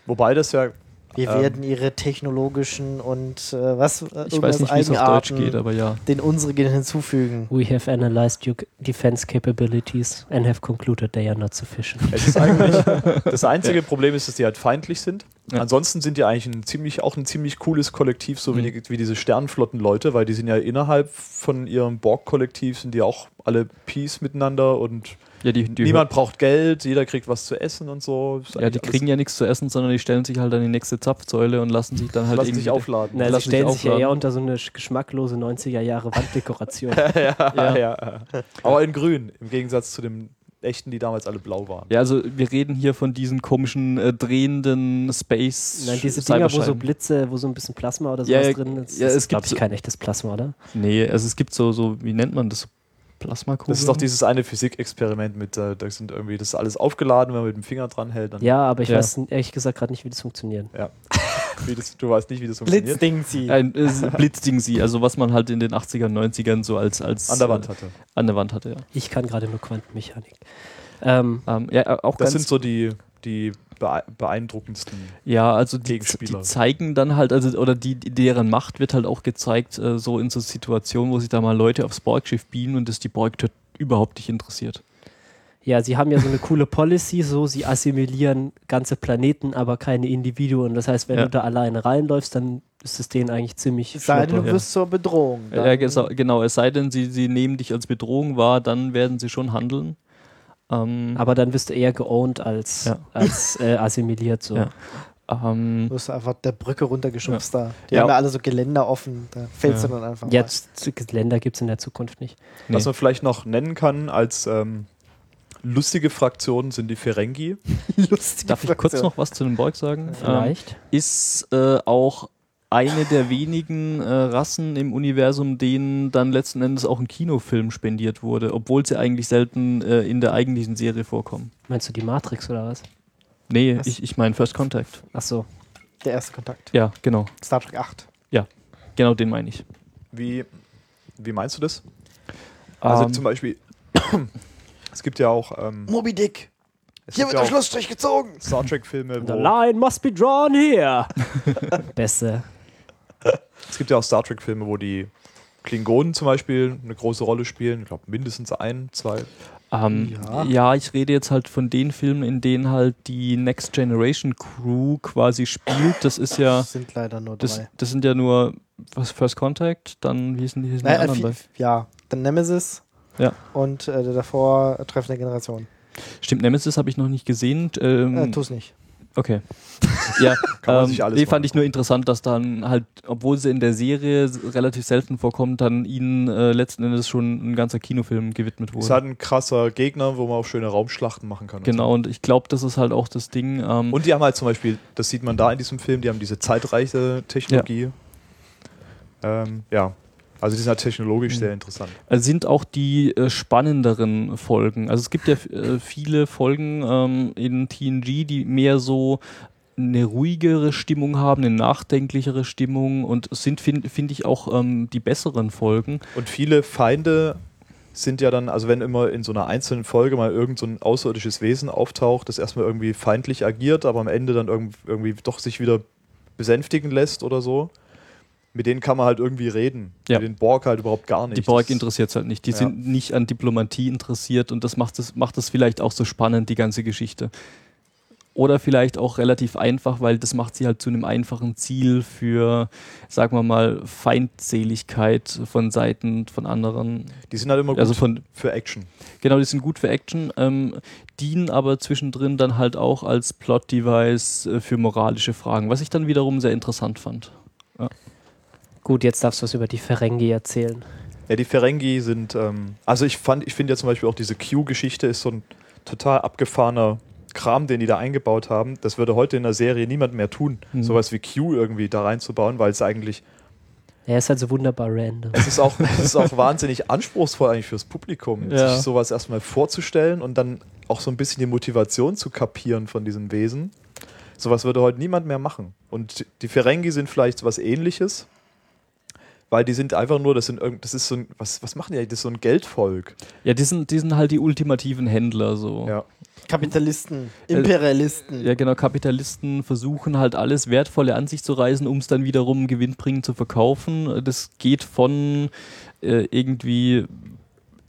Wobei das ja, Wir Ähm. werden ihre technologischen und äh, was äh, Ich weiß irgendwas nicht, wie es auf Deutsch Eigenarten geht, aber ja. den unsrigen hinzufügen. We have analyzed your defense capabilities and have concluded they are not sufficient. das einzige Problem ist, dass die halt feindlich sind. Ja. Ansonsten sind die eigentlich ein ziemlich, auch ein ziemlich cooles Kollektiv, so wie, Mhm. die, wie diese Sternenflotten-Leute, weil die sind ja innerhalb von ihrem Borg-Kollektiv sind die auch alle Peace miteinander und ja die, die, niemand braucht Geld, jeder kriegt was zu essen und so. Ist ja, die kriegen ja nichts zu essen, sondern die stellen sich halt an die nächste Zapfsäule und lassen sich dann halt lassen irgendwie sich aufladen. Na, sie Lass mich stellen sich ja aufladen. eher unter so eine sch- geschmacklose 90er Jahre Wanddekoration. ja, Ja. ja. Aber in grün, im Gegensatz zu den echten, die damals alle blau waren. Ja, also wir reden hier von diesen komischen äh, drehenden Space. Nein, diese Dinger, wo so. Blitze, wo so ein bisschen Plasma oder Ja, sowas ja, drin ist. ja, das es ist, glaube gibt ich, so- kein echtes Plasma, oder? Nee, also es gibt so, so wie nennt man das? Plasmakugeln? Das ist doch dieses eine Physikexperiment mit, äh, da sind irgendwie, das ist alles aufgeladen, wenn man mit dem Finger dran hält, dann Ja, aber ich Ja. weiß ehrlich gesagt gerade nicht, wie das funktioniert. wie das, du weißt nicht, wie das funktioniert. Blitzding sie. Ein äh, Blitzding sie, also was man halt in den 80ern, 90ern so als, als An der Wand äh, hatte. an der Wand hatte, ja. Ich kann gerade nur Quantenmechanik. Ähm, Ähm, ja, äh, auch Das ganz sind so die, die bee- beeindruckendsten. Ja, also die, Gegenspieler. die zeigen dann halt, also oder die, deren Macht wird halt auch gezeigt, äh, so in so Situationen, wo sich da mal Leute aufs Borgschiff beamen und das die Borg überhaupt nicht interessiert. ja, sie haben ja so eine coole Policy, so sie assimilieren ganze Planeten, aber keine Individuen. Das heißt, wenn Ja. du da alleine reinläufst, dann ist es denen eigentlich ziemlich Es sei denn, du wirst zur Bedrohung. Ja, genau, es sei denn, sie, sie nehmen dich als Bedrohung wahr, dann werden sie schon handeln. Ähm, Aber dann wirst du eher geowned als, Ja. als äh, assimiliert. So. Ja. ähm, Du wirst einfach der Brücke runtergeschubst da. Die Ja. haben ja alle so Geländer offen. Da fällst Ja. du dann einfach. mal. Jetzt Länder gibt es in der Zukunft nicht. nee. Was man vielleicht noch nennen kann als ähm, lustige Fraktion sind die Ferengi. Lustige Darf ich kurz Fraktion. noch was zu den Borg sagen? Ähm, Vielleicht. ist äh, auch eine der wenigen äh, Rassen im Universum, denen dann letzten Endes auch ein Kinofilm spendiert wurde, obwohl sie eigentlich selten äh, in der eigentlichen Serie vorkommen. Meinst du die Matrix oder was? Nee, Was? ich, ich meine First Contact. Ach so. Der erste Kontakt. Ja, genau. Star Trek 8. Genau den meine ich. Wie, wie meinst du das? Also Ähm, zum Beispiel, es gibt ja auch, ähm, Moby Dick. es Hier wird ja der Schlussstrich gezogen. Star Trek-Filme, The line must be drawn here. Beste. Es gibt ja auch Star Trek-Filme, wo die Klingonen zum Beispiel eine große Rolle spielen. Ich glaube mindestens ein, zwei. ähm, Ja. ja. ich rede jetzt halt von den Filmen, in denen halt die Next Generation Crew quasi spielt. Das ist ja, Das sind leider nur das, drei. das sind ja nur was First Contact, dann wie hießen die, hießen die Nein, äh, anderen? vi- bei? ja, dann Nemesis. Ja. Und äh, der davor Treffende Generation. Stimmt, Nemesis habe ich noch nicht gesehen. Ähm, Äh, tu's nicht. Okay. Ja, Kann man ähm, sich alles nee, fand ich nur interessant, dass dann halt, obwohl sie in der Serie relativ selten vorkommt, dann ihnen äh, letzten Endes schon ein ganzer Kinofilm gewidmet wurde. Ist halt ein krasser Gegner, wo man auch schöne Raumschlachten machen kann. und genau, und ich glaube, das ist halt auch das Ding. Ähm, So. Und die haben halt zum Beispiel, das sieht man da in diesem Film, die haben diese zeitreiche Technologie. Ja. Ähm, ja. Also die sind halt technologisch sehr interessant. Also sind auch die äh, spannenderen Folgen. Also es gibt ja äh, viele Folgen ähm, in TNG, die mehr so eine ruhigere Stimmung haben, eine nachdenklichere Stimmung und es sind, finde find ich, auch ähm, die besseren Folgen. Und viele Feinde sind ja dann, also wenn immer in so einer einzelnen Folge mal irgend so ein außerirdisches Wesen auftaucht, das erstmal irgendwie feindlich agiert, aber am Ende dann irgend- irgendwie doch sich wieder besänftigen lässt oder so, mit denen kann man halt irgendwie reden. Ja. Mit den Borg halt überhaupt gar nicht. Die Borg Das- interessiert es halt nicht. Die Ja. sind nicht an Diplomatie interessiert und das macht es macht es vielleicht auch so spannend, die ganze Geschichte. Oder vielleicht auch relativ einfach, weil das macht sie halt zu einem einfachen Ziel für, sagen wir mal, Feindseligkeit von Seiten von anderen. Die sind halt immer gut Also von, für Action. genau, die sind gut für Action, ähm, dienen aber zwischendrin dann halt auch als Plot-Device äh, für moralische Fragen, was ich dann wiederum sehr interessant fand. Gut, jetzt darfst du was über die Ferengi erzählen. Ja, die Ferengi sind, ähm, also ich fand, ich finde ja zum Beispiel auch diese Q-Geschichte ist so ein total abgefahrener Kram, den die da eingebaut haben. Das würde heute in der Serie niemand mehr tun, Mhm. sowas wie Q irgendwie da reinzubauen, weil es eigentlich, Er ist halt so wunderbar random. es ist auch, es ist auch wahnsinnig anspruchsvoll eigentlich fürs Publikum, Ja. sich sowas erstmal vorzustellen und dann auch so ein bisschen die Motivation zu kapieren von diesem Wesen. Sowas würde heute niemand mehr machen. Und die Ferengi sind vielleicht was ähnliches. Weil die sind einfach nur, das sind irgend, das ist so ein, was, was machen die eigentlich? Das ist so ein Geldvolk. Ja, die sind, die sind halt die ultimativen Händler so. Ja. Kapitalisten, Imperialisten. Ja, genau. Kapitalisten versuchen halt alles Wertvolle an sich zu reißen, um es dann wiederum gewinnbringend zu verkaufen. Das geht von äh, irgendwie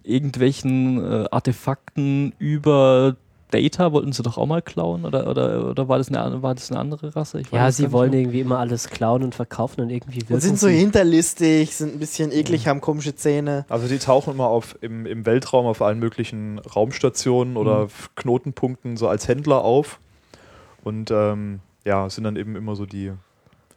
irgendwelchen äh, Artefakten über Data wollten sie doch auch mal klauen oder, oder, oder war, das eine, war das eine andere Rasse? Ja, sie wollen mehr. irgendwie immer alles klauen und verkaufen und irgendwie wirken Und sind so hinterlistig, sind ein bisschen eklig, haben komische Zähne. Also die tauchen immer auf im, im Weltraum auf allen möglichen Raumstationen oder F- Knotenpunkten so als Händler auf. Und ähm, ja, sind dann eben immer so die,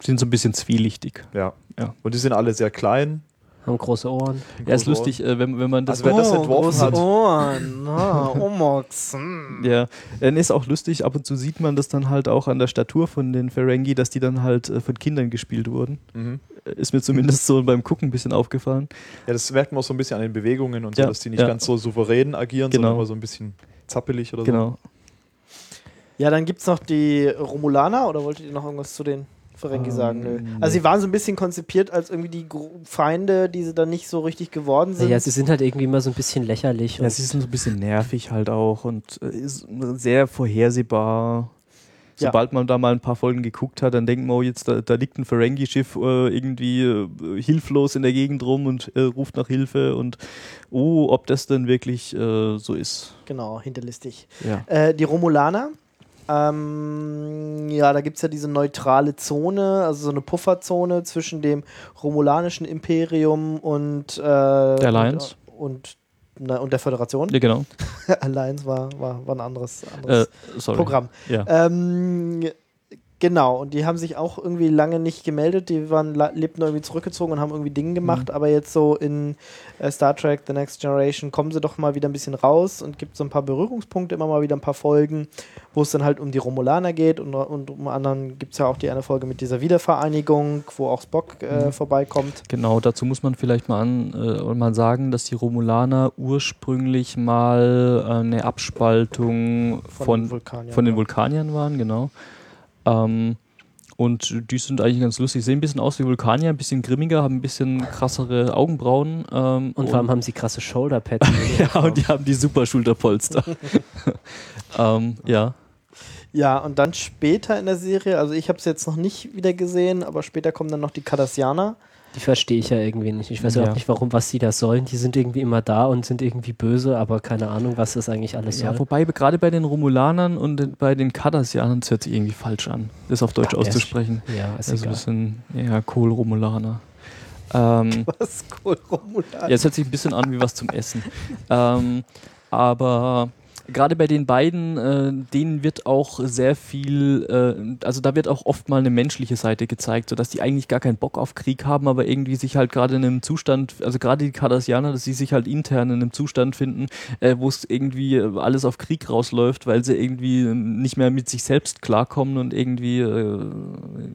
sind so ein bisschen zwielichtig. ja. Ja. Und die sind alle sehr klein. Haben große Ohren. Ja, ist lustig, äh, wenn, wenn man das Also wer das entworfen große hat. Ohren. Ah, Omox. hm. Ja, dann ist auch lustig, ab und zu sieht man das dann halt auch an der Statur von den Ferengi, dass die dann halt äh, von Kindern gespielt wurden. Mhm. Äh, Ist mir zumindest so beim Gucken ein bisschen aufgefallen. Ja, das merkt man auch so ein bisschen an den Bewegungen und so, Ja, dass die nicht ja. ganz so souverän agieren, Genau. sondern immer so ein bisschen zappelig oder so. Genau. Ja, dann gibt es noch die Romulaner oder wolltet ihr noch irgendwas zu den Ferengi Ähm, sagen? Nö. nee. Also sie waren so ein bisschen konzipiert als irgendwie die Gro Feinde, die sie dann nicht so richtig geworden sind. Ja, sie sind halt irgendwie immer so ein bisschen lächerlich. Ja, und sie sind so ein bisschen nervig halt auch und äh, ist sehr vorhersehbar. Ja. Sobald man da mal ein paar Folgen geguckt hat, dann denkt man, oh, jetzt da, da liegt ein Ferengi-Schiff äh, irgendwie äh, hilflos in der Gegend rum und äh, ruft nach Hilfe und oh, ob das denn wirklich äh, so ist. Genau, hinterlistig. Ja. Äh, die Romulaner. Ähm, ja, da gibt es ja diese neutrale Zone, also so eine Pufferzone zwischen dem romulanischen Imperium und äh, der Alliance. Und, und, na, und der Föderation. Ja, genau. Alliance war, war, war ein anderes, anderes Äh. Programm. Ja. Ähm, genau, und die haben sich auch irgendwie lange nicht gemeldet. Die waren, lebten irgendwie zurückgezogen und haben irgendwie Dinge gemacht. Aber jetzt so in äh, Star Trek The Next Generation kommen sie doch mal wieder ein bisschen raus und gibt so ein paar Berührungspunkte, immer mal wieder ein paar Folgen, wo es dann halt um die Romulaner geht. Und, und um anderen gibt es ja auch die eine Folge mit dieser Wiedervereinigung, wo auch Spock äh, Mhm. vorbeikommt. Genau, dazu muss man vielleicht mal, an, äh, mal sagen, dass die Romulaner ursprünglich mal äh, eine Abspaltung von, Vulkaniern. von den. Vulkaniern waren, genau. Ähm, und die sind eigentlich ganz lustig, sehen ein bisschen aus wie Vulkanier, ein bisschen grimmiger, haben ein bisschen krassere Augenbrauen. Ähm, Und vor allem haben sie krasse Shoulderpads. ja, und die haben die super Schulterpolster. ähm, ja. Ja, und dann später in der Serie, also ich habe es jetzt noch nicht wieder gesehen, aber später kommen dann noch die Cardassianer. Die verstehe ich ja irgendwie nicht. Ich weiß Ja. überhaupt nicht, warum, was sie da sollen. Die sind irgendwie immer da und sind irgendwie böse, aber keine Ahnung, was das eigentlich alles ja soll. wobei gerade bei den Romulanern und den- bei den Cardassianern das hört sich irgendwie falsch an, das auf Deutsch Ja, auszusprechen. Ja, ist Also ein egal. bisschen, ja, Kohl-Romulaner. Ähm, Was cool Romulan. Ja, es hört sich ein bisschen an wie was zum Essen. ähm, aber gerade bei den beiden, äh, denen wird auch sehr viel, äh, also da wird auch oft mal eine menschliche Seite gezeigt, sodass die eigentlich gar keinen Bock auf Krieg haben, aber irgendwie sich halt gerade in einem Zustand, also gerade die Cardassianer, dass sie sich halt intern in einem Zustand finden, äh, wo es irgendwie alles auf Krieg rausläuft, weil sie irgendwie nicht mehr mit sich selbst klarkommen und irgendwie, äh,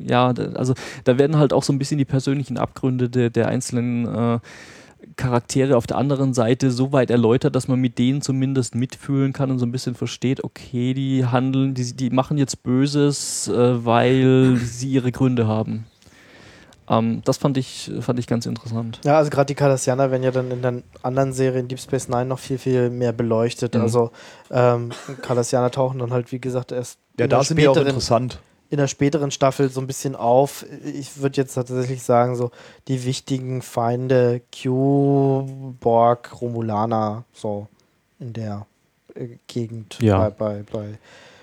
ja, also da werden halt auch so ein bisschen die persönlichen Abgründe der, der einzelnen äh, Charaktere auf der anderen Seite so weit erläutert, dass man mit denen zumindest mitfühlen kann und so ein bisschen versteht, okay, die handeln, die, die machen jetzt Böses, äh, weil sie ihre Gründe haben. Ähm, das fand ich, fand ich ganz interessant. Ja, also gerade die Cardassianer werden ja dann in den anderen Serien Deep Space Nine noch viel, viel mehr beleuchtet. Mhm. Also ähm, Cardassianer tauchen dann halt, wie gesagt, erst Ja, in da sind die auch interessant. In der späteren Staffel so ein bisschen auf. Ich würde jetzt tatsächlich sagen, so die wichtigen Feinde Q, Borg, Romulaner, so in der äh, Gegend Ja. bei, bei, bei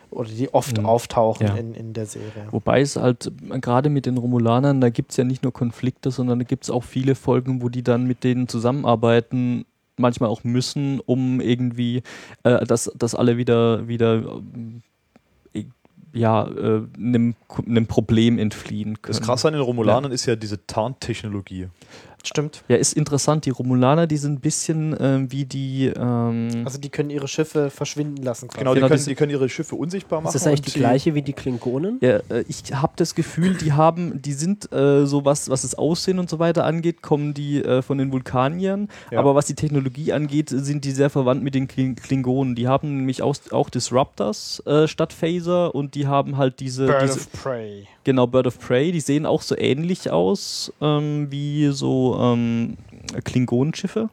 oder die oft Mhm. auftauchen Ja. in, in der Serie. Wobei es halt gerade mit den Romulanern, da gibt es ja nicht nur Konflikte, sondern da gibt es auch viele Folgen, wo die dann mit denen zusammenarbeiten, manchmal auch müssen, um irgendwie, äh, dass, dass alle wieder, wieder ähm, äh, ja, äh, einem, einem Problem entfliehen können. Das Krasse an den Romulanern ist ja diese Tarntechnologie. Stimmt. Ja, ist interessant. Die Romulaner, die sind ein bisschen ähm, wie die. Ähm, Also die können ihre Schiffe verschwinden lassen. Quasi. Genau, die Genau, können, die können ihre Schiffe unsichtbar machen. Ist das eigentlich die gleiche wie die Klingonen? Ja, äh, ich habe das Gefühl, die haben, die sind äh, so was, was das Aussehen und so weiter angeht, kommen die äh, von den Vulkaniern, Ja. aber was die Technologie angeht, sind die sehr verwandt mit den Kling Klingonen. Die haben nämlich auch, auch Disruptors äh, statt Phaser und die haben halt diese, Bird diese of Prey. Genau Bird of Prey. Die sehen auch so ähnlich aus ähm, wie so ähm, Klingonenschiffe,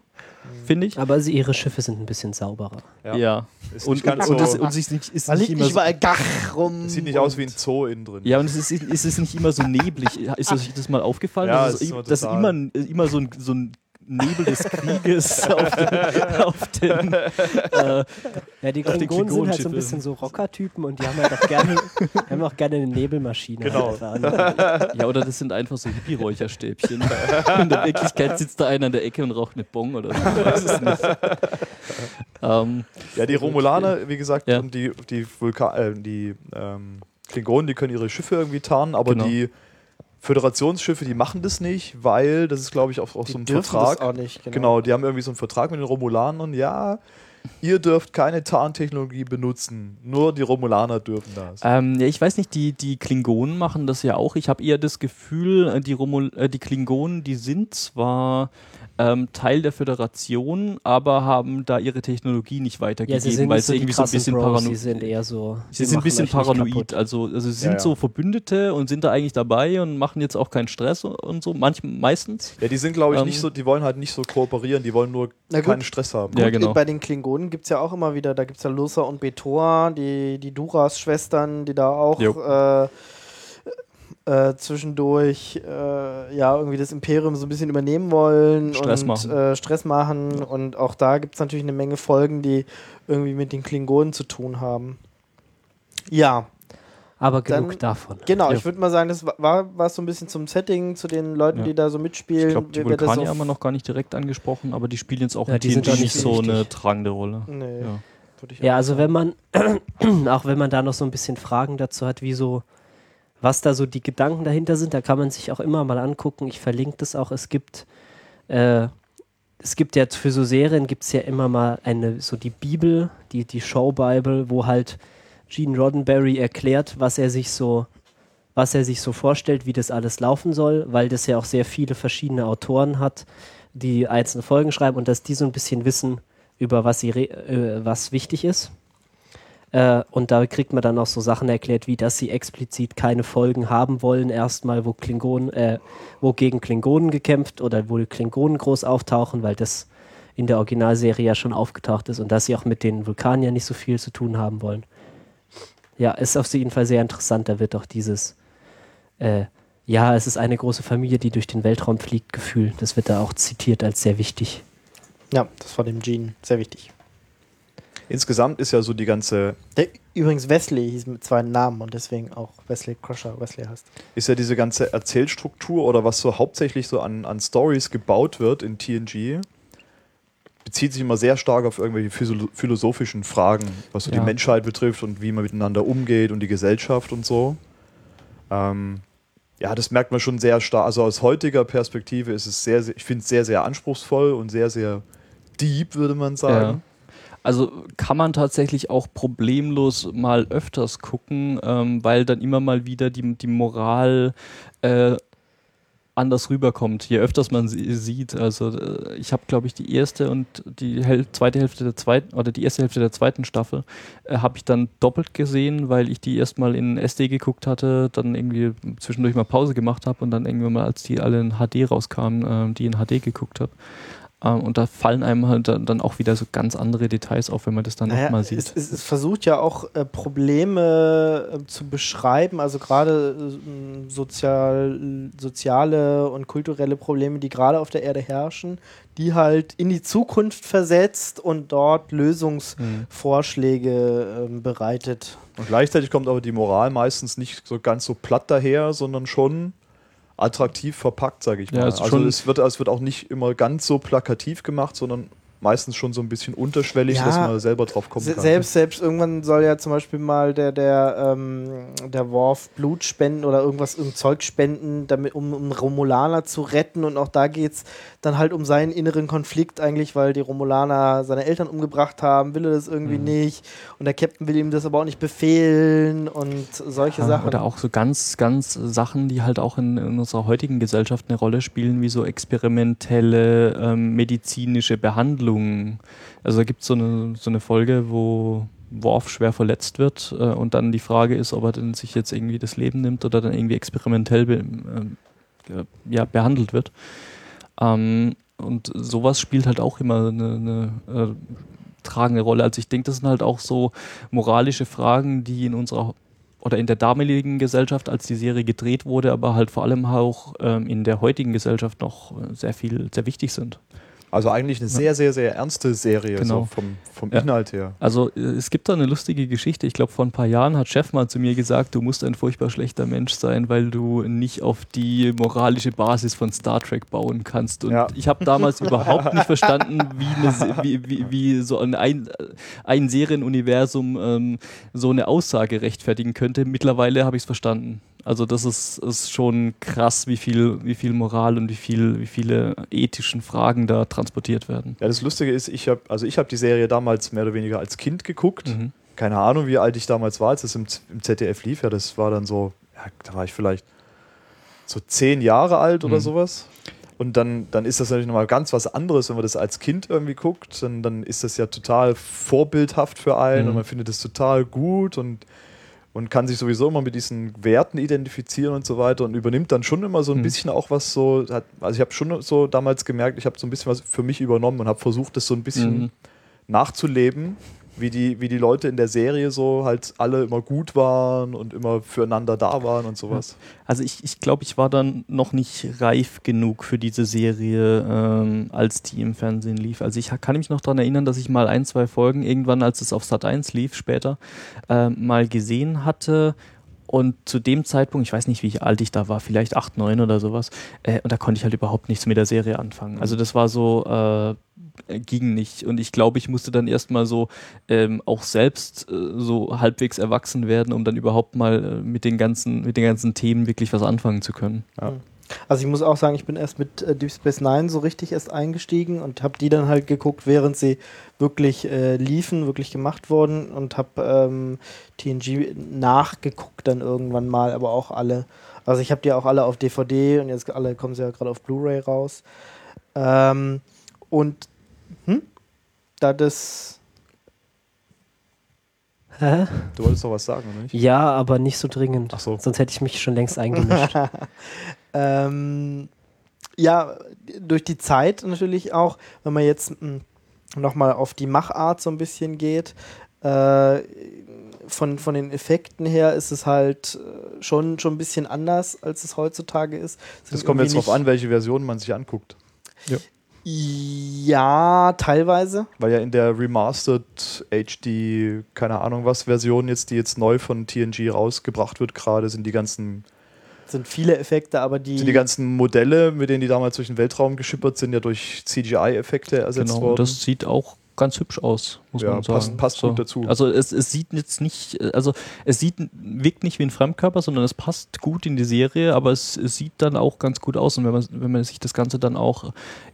finde ich. Aber sie, ihre Schiffe sind ein bisschen sauberer. Ja. Ja. Ist Und, und, so, das, und es ist nicht, ist nicht immer nicht so, überall Gach rum. es sieht nicht aus wie ein Zoo innen drin. Ja, und es ist, es ist nicht immer so neblig. Ist euch das mal aufgefallen? Ja, dass es es, ist immer dass total- immer, immer so ein, so ein Nebel des Krieges auf den, auf den äh, Ja, die Klingonen sind halt so ein bisschen so Rockertypen und die haben halt auch gerne, haben auch gerne eine Nebelmaschine. Genau. halt ja, oder das sind einfach so Hippie-Räucherstäbchen. In der Wirklichkeit sitzt da einer in der Ecke und raucht eine Bong oder so. Ich weiß es nicht. ähm, Ja, die Romulaner, wie gesagt, Ja. und die, die, Vulka äh, die ähm, Klingonen, die können ihre Schiffe irgendwie tarnen, aber Genau. die Föderationsschiffe, die machen das nicht, weil das ist, glaube ich, auch, auch Die so ein Vertrag. das auch nicht. Genau. Genau, die haben irgendwie so einen Vertrag mit den Romulanern. Ja, ihr dürft keine Tarntechnologie benutzen. Nur die Romulaner dürfen das. ähm, ja, ich weiß nicht, die, die Klingonen machen das ja auch. Ich habe eher das Gefühl, äh, die, Romul äh, die Klingonen, die sind zwar ähm, Teil der Föderation, aber haben da ihre Technologie nicht Ja, weitergegeben, sie sind weil nicht so sie die irgendwie so ein bisschen paranoid sie sind eher so. Sie sind ein bisschen paranoid, also, also sie sind Ja, ja. so Verbündete und sind da eigentlich dabei und machen jetzt auch keinen Stress und- so, manch, meistens. Ja, die sind, glaube ich, Ähm, nicht so, die wollen halt nicht so kooperieren, die wollen nur gut. keinen Stress haben. Ja, Gut, genau. Bei den Klingonen gibt es ja auch immer wieder, da gibt es ja Lusa und Betor, die, die Duras-Schwestern, die da auch Jo. Äh, zwischendurch äh, ja irgendwie das Imperium so ein bisschen übernehmen wollen Stress und machen. Äh, Stress machen. Und auch da gibt es natürlich eine Menge Folgen, die irgendwie mit den Klingonen zu tun haben. Ja, Aber genug Dann- davon. genau. Ja. Ich würde mal sagen, das war, war so ein bisschen zum Setting, zu den Leuten, Ja. die da so mitspielen. Ich glaube, die Vulkanier haben wir noch gar nicht direkt angesprochen, aber die spielen jetzt auch Ja, in die sind nicht so eine tragende Rolle. Nee, Ja. Ja, also sagen. wenn man, auch wenn man da noch so ein bisschen Fragen dazu hat, wie so, was da so die Gedanken dahinter sind, da kann man sich auch immer mal angucken. Ich verlinke das auch. Es gibt, äh, es gibt ja für so Serien gibt es ja immer mal eine, so die Bibel, die, die Show-Bible, wo halt Gene Roddenberry erklärt, was er sich so, was er sich so vorstellt, wie das alles laufen soll, weil das ja auch sehr viele verschiedene Autoren hat, die einzelne Folgen schreiben und dass die so ein bisschen wissen, über was sie äh, was wichtig ist. Äh, und da kriegt man dann auch so Sachen erklärt, wie dass sie explizit keine Folgen haben wollen, erstmal, wo Klingonen, äh, wo gegen Klingonen gekämpft oder wo Klingonen groß auftauchen, weil das in der Originalserie ja schon aufgetaucht ist und dass sie auch mit den Vulkaniern nicht so viel zu tun haben wollen. Ja, ist auf jeden Fall sehr interessant. Da wird auch dieses, äh, ja, es ist eine große Familie, die durch den Weltraum fliegt, Gefühl. Das wird da auch zitiert als sehr wichtig. Ja, das war dem Gene sehr wichtig. Insgesamt ist ja so die ganze, Der, übrigens Wesley hieß mit zwei Namen und deswegen auch Wesley Crusher Wesley heißt. ist ja diese ganze Erzählstruktur oder was so hauptsächlich so an, an Stories gebaut wird in TNG, bezieht sich immer sehr stark auf irgendwelche philosophischen Fragen, was so Ja. die Menschheit betrifft und wie man miteinander umgeht und die Gesellschaft und so. Ähm, ja, das merkt man schon sehr stark. Also aus heutiger Perspektive ist es sehr, sehr ich finde es sehr, sehr anspruchsvoll und sehr, sehr deep, würde man sagen. Also kann man tatsächlich auch problemlos mal öfters gucken, ähm, weil dann immer mal wieder die, die Moral äh, anders rüberkommt, je öfters man sie sieht. Also äh, ich habe, glaube ich, die erste und die Häl zweite Hälfte der zweiten oder die erste Hälfte der zweiten Staffel äh, habe ich dann doppelt gesehen, weil ich die erstmal in SD geguckt hatte, dann irgendwie zwischendurch mal Pause gemacht habe und dann irgendwann mal, als die alle in HD rauskamen, äh, die in HD geguckt habe. Ähm, und da fallen einem halt dann, auch wieder so ganz andere Details auf, wenn man das dann Naja, nochmal sieht. es, es versucht ja auch äh, Probleme äh, zu beschreiben, also gerade äh, sozial, soziale und kulturelle Probleme, die gerade auf der Erde herrschen, die halt in die Zukunft versetzt und dort Lösungsvorschläge ähm, bereitet. Und gleichzeitig kommt aber die Moral meistens nicht so ganz so platt daher, sondern schon attraktiv verpackt, sage ich Ja, mal. ist also es wird, es wird auch nicht immer ganz so plakativ gemacht, sondern meistens schon so ein bisschen unterschwellig, Ja, dass man selber drauf kommen Se kann. selbst, selbst irgendwann soll ja zum Beispiel mal der, der, ähm, der Worf Blut spenden oder irgendwas, irgendein Zeug spenden, damit, um, um Romulaner zu retten. Und auch da geht es dann halt um seinen inneren Konflikt eigentlich, weil die Romulaner seine Eltern umgebracht haben, will er das irgendwie Mhm. nicht. Und der Captain will ihm das aber auch nicht befehlen und solche Ja, Sachen. Oder auch so ganz, ganz Sachen, die halt auch in, in unserer heutigen Gesellschaft eine Rolle spielen, wie so experimentelle ähm, medizinische Behandlungen. Also da gibt so eine, so eine Folge, wo Worf schwer verletzt wird äh, und dann die Frage ist, ob er denn sich jetzt irgendwie das Leben nimmt oder dann irgendwie experimentell be ähm, äh, ja, behandelt wird. Ähm, und sowas spielt halt auch immer eine, eine äh, tragende Rolle. Also ich denke, das sind halt auch so moralische Fragen, die in unserer oder in der damaligen Gesellschaft, als die Serie gedreht wurde, aber halt vor allem auch ähm, in der heutigen Gesellschaft noch äh, sehr viel, sehr wichtig sind. Also eigentlich eine sehr, sehr, sehr ernste Serie Genau. so vom, vom Ja. Inhalt her. Also äh, es gibt da eine lustige Geschichte. Ich glaube, vor ein paar Jahren hat Chef mal zu mir gesagt, du musst ein furchtbar schlechter Mensch sein, weil du nicht auf die moralische Basis von Star Trek bauen kannst. Und Ja. ich habe damals überhaupt nicht verstanden, wie, eine, wie, wie, wie so ein, ein, ein Serienuniversum ähm, so eine Aussage rechtfertigen könnte. Mittlerweile habe ich es verstanden. Also das ist, ist schon krass, wie viel, wie viel Moral und wie, viel, wie viele ethischen Fragen da transportiert werden. Ja, das Lustige ist, ich habe also ich habe die Serie damals mehr oder weniger als Kind geguckt. Mhm. Keine Ahnung, wie alt ich damals war, als es im, im ZDF lief. Ja, das war dann so, ja, da war ich vielleicht so zehn Jahre alt oder Mhm. sowas. Und dann, dann ist das natürlich nochmal ganz was anderes, wenn man das als Kind irgendwie guckt. Dann, dann ist das ja total vorbildhaft für einen Mhm. und man findet es total gut und, und kann sich sowieso immer mit diesen Werten identifizieren und so weiter und übernimmt dann schon immer so ein Mhm. bisschen auch was so. Hat, also ich habe schon so damals gemerkt, ich habe so ein bisschen was für mich übernommen und habe versucht, das so ein bisschen Mhm. nachzuleben, wie die, wie die Leute in der Serie so halt alle immer gut waren und immer füreinander da waren und sowas. Also ich, ich glaube, ich war dann noch nicht reif genug für diese Serie, ähm, als die im Fernsehen lief. Also ich kann mich noch daran erinnern, dass ich mal ein, zwei Folgen irgendwann, als es auf Sat 1 lief, später, ähm, mal gesehen hatte. Und zu dem Zeitpunkt, ich weiß nicht, wie alt ich da war, vielleicht acht, neun oder sowas, äh, und da konnte ich halt überhaupt nichts mit der Serie anfangen. Also das war so, äh, ging nicht. Und ich glaube, ich musste dann erstmal so ähm, auch selbst äh, so halbwegs erwachsen werden, um dann überhaupt mal äh, mit den ganzen, mit den ganzen Themen wirklich was anfangen zu können. Also ich muss auch sagen, ich bin erst mit äh, Deep Space Nine so richtig erst eingestiegen und habe die dann halt geguckt, während sie wirklich äh, liefen, wirklich gemacht wurden und habe ähm, TNG nachgeguckt dann irgendwann mal, aber auch alle. Also ich habe die auch alle auf DVD und jetzt alle kommen sie ja gerade auf Blu-ray raus. Ähm, und hm? da das Hä? Du wolltest doch was sagen, oder nicht? Ja, aber nicht so dringend. Ach so. Sonst hätte ich mich schon längst eingemischt. Ähm, ja, durch die Zeit natürlich auch, wenn man jetzt nochmal auf die Machart so ein bisschen geht, äh, von, von den Effekten her ist es halt äh, schon, schon ein bisschen anders, als es heutzutage ist. Es Das kommt jetzt drauf an, welche Version man sich anguckt. nicht- Ja, teilweise. Weil ja in der Remastered HD, keine Ahnung was, Version jetzt, die jetzt neu von TNG rausgebracht wird, gerade sind die ganzen sind viele Effekte, aber die. Sind die ganzen Modelle, mit denen die damals durch den Weltraum geschippert sind, ja durch CGI-Effekte ersetzt Genau, worden. und das sieht auch ganz hübsch aus, muss Ja, man sagen. passt- passt gut dazu. Also es, es sieht jetzt nicht, also es sieht, wirkt nicht wie ein Fremdkörper, sondern es passt gut in die Serie, aber es, es sieht dann auch ganz gut aus. Und wenn man, wenn man sich das Ganze dann auch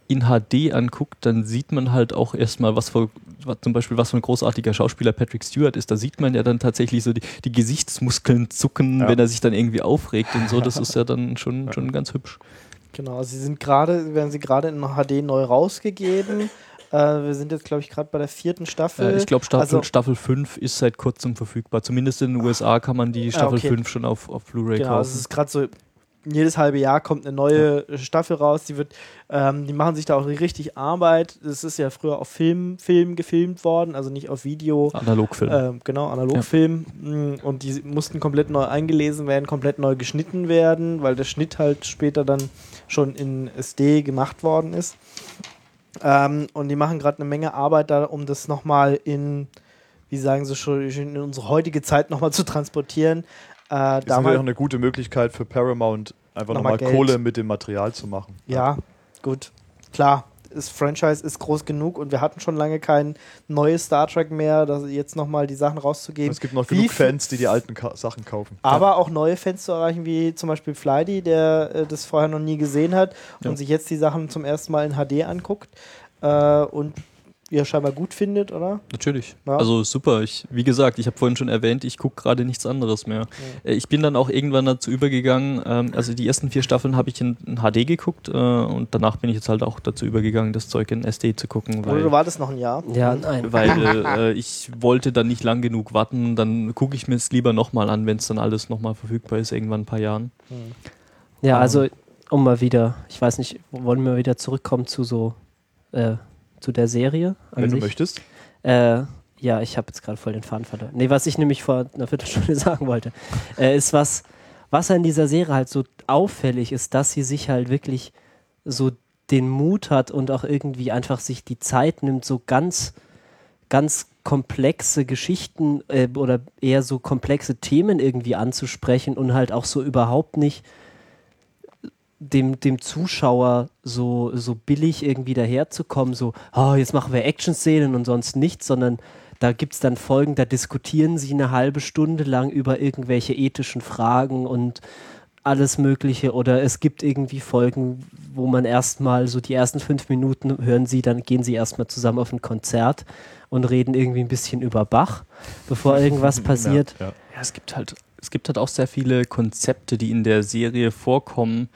in HD anguckt, dann sieht man halt auch erstmal, was für, was, zum Beispiel, was für ein großartiger Schauspieler Patrick Stewart ist. Da sieht man ja dann tatsächlich so die, die Gesichtsmuskeln zucken, Ja. wenn er sich dann irgendwie aufregt und so. Das ist ja dann schon, schon ganz hübsch. Genau, sie sind gerade, werden sie gerade in HD neu rausgegeben. Äh, wir sind jetzt, glaube ich, gerade bei der vierten Staffel. Äh, ich glaube, Staffel, Also- Staffel 5 ist seit kurzem verfügbar. Zumindest in den USA kann man die Ah, Staffel okay. 5 schon auf, auf Blu-ray Genau, es kaufen. ist gerade so, jedes halbe Jahr kommt eine neue Staffel raus. Die, wird, ähm, die machen sich da auch richtig Arbeit. Es ist ja früher auf Film, Film gefilmt worden, also nicht auf Video. Analogfilm. Ähm, genau, Analogfilm. Mm, Und die mussten komplett neu eingelesen werden, komplett neu geschnitten werden, weil der Schnitt halt später dann schon in SD gemacht worden ist. Ähm, und die machen gerade eine Menge Arbeit da, um das nochmal in, wie sagen sie schon, in unsere heutige Zeit nochmal zu transportieren. Äh, ist natürlich auch eine gute Möglichkeit für Paramount, einfach Nochmal Geld. Kohle mit dem Material zu machen. ja, gut. Klar, das Franchise ist groß genug und wir hatten schon lange kein neues Star Trek mehr, dass jetzt nochmal die Sachen rauszugeben. Und es gibt noch Wie genug Fans, die die alten Ka Sachen kaufen. Aber auch neue Fans zu erreichen, wie zum Beispiel Flighty, der äh, das vorher noch nie gesehen hat Ja. und sich jetzt die Sachen zum ersten Mal in HD anguckt äh, und ihr scheinbar gut findet, oder? Natürlich. Ja. Also super. Ich, wie gesagt, ich habe vorhin schon erwähnt, ich gucke gerade nichts anderes mehr. Äh, Ich bin dann auch irgendwann dazu übergegangen, ähm, also die ersten vier Staffeln habe ich in, in HD geguckt äh, und danach bin ich jetzt halt auch dazu übergegangen, das Zeug in SD zu gucken, Oder weil, du wartest noch ein Jahr? Ja, nein. weil äh, ich wollte dann nicht lang genug warten. Dann gucke ich mir es lieber nochmal an, wenn es dann alles nochmal verfügbar ist, irgendwann in ein paar Jahren. Ja, Ähm. also um mal wieder, ich weiß nicht, wollen wir wieder zurückkommen zu so, äh, zu der Serie Wenn du sich? möchtest. Äh, ja, ich habe jetzt gerade voll den Faden verloren. Nee, was ich nämlich vor einer Viertelstunde sagen wollte, äh, ist was, was an dieser Serie halt so auffällig ist, dass sie sich halt wirklich so den Mut hat und auch irgendwie einfach sich die Zeit nimmt, so ganz, ganz komplexe Geschichten äh, oder eher so komplexe Themen irgendwie anzusprechen und halt auch so überhaupt nicht dem, dem Zuschauer so, so billig irgendwie daherzukommen, so, oh, jetzt machen wir Action-Szenen und sonst nichts, sondern da gibt es dann Folgen, da diskutieren sie eine halbe Stunde lang über irgendwelche ethischen Fragen und alles Mögliche. Oder es gibt irgendwie Folgen, wo man erstmal so die ersten fünf Minuten hören sie, dann gehen sie erstmal zusammen auf ein Konzert und reden irgendwie ein bisschen über Bach, bevor irgendwas passiert. Ja, ja. Ja, es gibt halt, es gibt halt auch sehr viele Konzepte, die in der Serie vorkommen,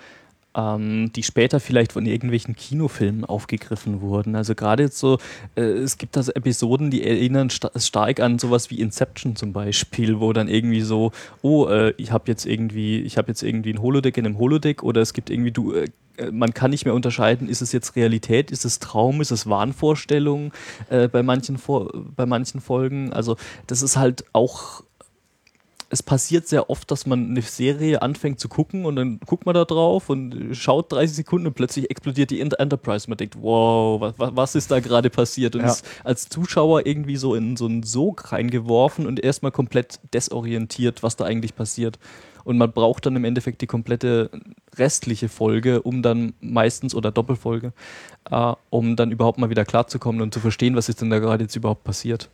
ähm, die später vielleicht von irgendwelchen Kinofilmen aufgegriffen wurden. Also gerade jetzt so, äh, es gibt also Episoden, die erinnern sta stark an sowas wie Inception zum Beispiel, wo dann irgendwie so, oh, äh, ich habe jetzt irgendwie, ich habe jetzt irgendwie ein Holodeck in einem Holodeck oder es gibt irgendwie du. Äh, äh, man kann nicht mehr unterscheiden, ist es jetzt Realität, ist es Traum, ist es Wahnvorstellung äh, bei, manchen Vor bei manchen Folgen. Also das ist halt auch es passiert sehr oft, dass man eine Serie anfängt zu gucken und dann guckt man da drauf und schaut 30 Sekunden und plötzlich explodiert die Ent- Enterprise. Man denkt, wow, was, was ist da gerade passiert? Und Ja. ist als Zuschauer irgendwie so in so einen Sog reingeworfen und erstmal komplett desorientiert, was da eigentlich passiert. Und man braucht dann im Endeffekt die komplette restliche Folge, um dann meistens, oder Doppelfolge, äh, um dann überhaupt mal wieder klarzukommen und zu verstehen, was ist denn da gerade jetzt überhaupt passiert.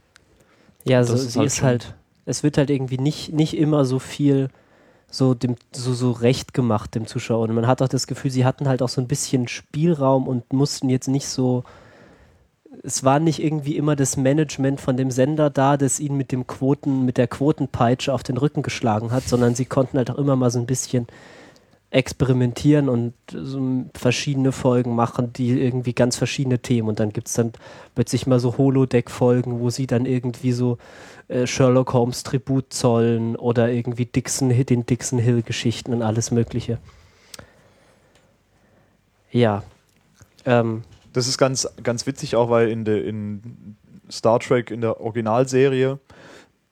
Ja, so, ist sie halt ist halt, es wird halt irgendwie nicht, nicht immer so viel so dem so, so recht gemacht dem Zuschauer. Und man hat auch das Gefühl, sie hatten halt auch so ein bisschen Spielraum und mussten jetzt nicht so. Es war nicht irgendwie immer das Management von dem Sender da, das ihnen mit dem Quoten, mit der Quotenpeitsche auf den Rücken geschlagen hat, sondern sie konnten halt auch immer mal so ein bisschen experimentieren und so verschiedene Folgen machen, die irgendwie ganz verschiedene Themen und dann gibt es dann plötzlich mal so Holodeck-Folgen, wo sie dann irgendwie so äh, Sherlock Holmes Tribut zollen oder irgendwie Dixon, den Dixon Hill-Geschichten und alles Mögliche. Ja. Ähm, Das ist ganz, ganz witzig auch, weil in, der in Star Trek, in der Originalserie,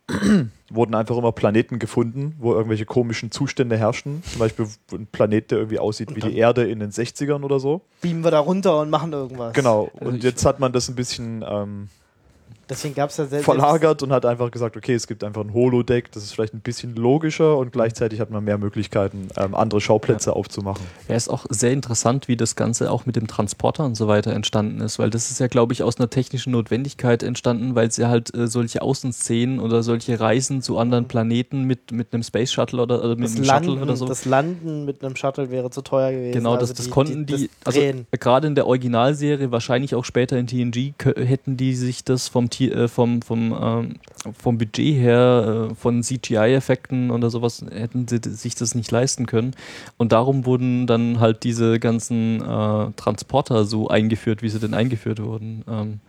wurden einfach immer Planeten gefunden, wo irgendwelche komischen Zustände herrschen. Zum Beispiel ein Planet, der irgendwie aussieht wie die Erde in den 60ern oder so. Beamen wir da runter und machen irgendwas. Genau. Also Und ich- jetzt hat man das ein bisschen ähm, Deswegen gab es ja selbst. verlagert und hat einfach gesagt, okay, es gibt einfach ein Holodeck, das ist vielleicht ein bisschen logischer und gleichzeitig hat man mehr Möglichkeiten, ähm, andere Schauplätze aufzumachen. Ja, ist auch sehr interessant, wie das Ganze auch mit dem Transporter und so weiter entstanden ist, weil das ist ja, glaube ich, aus einer technischen Notwendigkeit entstanden, weil sie halt äh, solche Außenszenen oder solche Reisen zu anderen Planeten mit, mit einem Space Shuttle oder, oder mit das einem Landen, Shuttle oder so. das Landen mit einem Shuttle wäre zu teuer gewesen. Genau, Also das, das konnten die, also drehen. äh, gerade in der Originalserie, wahrscheinlich auch später in TNG, hätten die sich das vom, T- äh, vom, vom, ähm, vom Budget her, äh, von CGI-Effekten oder sowas, hätten sie sich das nicht leisten können. Und darum wurden dann halt diese ganzen äh, Transporter so eingeführt, wie sie denn eingeführt wurden. Ähm,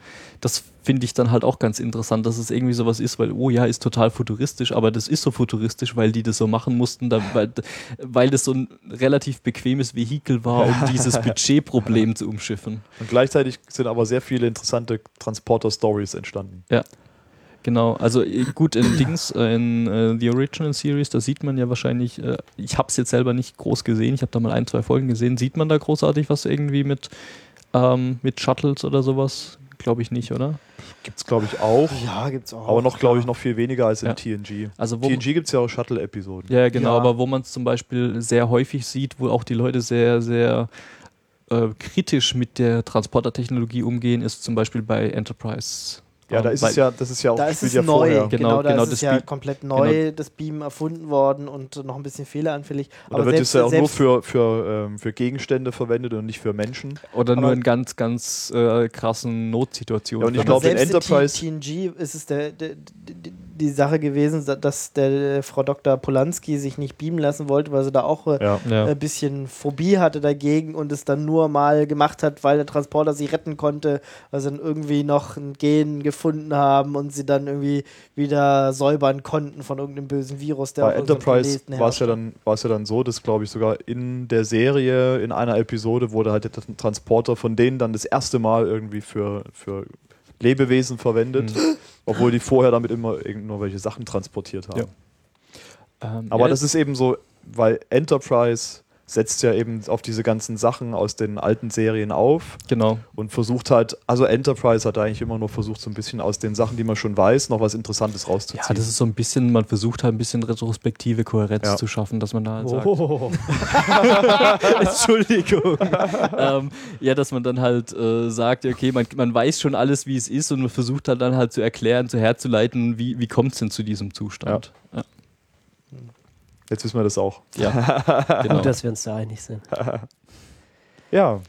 das finde ich dann halt auch ganz interessant, dass es irgendwie sowas ist, weil, oh ja, ist total futuristisch, aber das ist so futuristisch, weil die das so machen mussten, da, weil, weil das so ein relativ bequemes Vehikel war, um dieses Budgetproblem zu umschiffen. Und gleichzeitig sind aber sehr viele interessante Transporter-Stories entstanden. Genau, also äh, gut, in Dings, äh, in äh, The Original Series, da sieht man ja wahrscheinlich, äh, ich habe es jetzt selber nicht groß gesehen, ich habe da mal ein, zwei Folgen gesehen, sieht man da großartig was irgendwie mit, ähm, mit Shuttles oder sowas? Glaube ich nicht, oder? Gibt es, glaube ich, auch. Ja, gibt's auch. Aber noch, glaube ich, noch viel weniger als in Ja. TNG. Also wo, TNG gibt es ja auch Shuttle-Episoden. Ja, genau, Ja. aber wo man es zum Beispiel sehr häufig sieht, wo auch die Leute sehr, sehr äh, kritisch mit der Transportertechnologie umgehen, ist zum Beispiel bei Enterprise. Ja, da ist weil- es ja, das ist ja auch da ist es ja neu. vorher. Genau, Genau, da genau, ist es ja Beam- komplett neu, das Beam erfunden worden und noch ein bisschen fehleranfällig. Und da wird es ja auch nur für, für, ähm, für Gegenstände verwendet und nicht für Menschen. Oder nur aber- in ganz, ganz äh, krassen Notsituationen. Ja, und ich Wenn glaub, man- in selbst Enterprise- in TNG ist es der, der, die, die Sache gewesen, dass der Frau Dr. Polanski sich nicht beamen lassen wollte, weil sie da auch äh, Ja. ein bisschen Phobie hatte dagegen und es dann nur mal gemacht hat, weil der Transporter sie retten konnte, weil sie dann irgendwie noch ein Gen gefunden haben und sie dann irgendwie wieder säubern konnten von irgendeinem bösen Virus, der Bei Enterprise war es ja, dann- war es ja dann so, dass, glaube ich, sogar in der Serie, in einer Episode, wurde halt der Transporter von denen dann das erste Mal irgendwie für, für Lebewesen verwendet, Mhm. obwohl die vorher damit immer irgend nur welche Sachen transportiert haben. Ja. Ähm, Aber ja, das ist eben so, weil Enterprise setzt ja eben auf diese ganzen Sachen aus den alten Serien auf Genau. und versucht halt, also Enterprise hat eigentlich immer nur versucht, so ein bisschen aus den Sachen, die man schon weiß, noch was Interessantes rauszuziehen. Ja, das ist so ein bisschen, man versucht halt ein bisschen retrospektive Kohärenz Ja. zu schaffen, dass man da halt sagt. Oh. Entschuldigung. ähm, ja, dass man dann halt äh, sagt, okay, man, man weiß schon alles, wie es ist und man versucht halt dann halt zu erklären, zu herzuleiten, wie, wie kommt es denn zu diesem Zustand. Ja, Jetzt wissen wir das auch. ja. genau. Gut, dass wir uns da einig sind. Ja,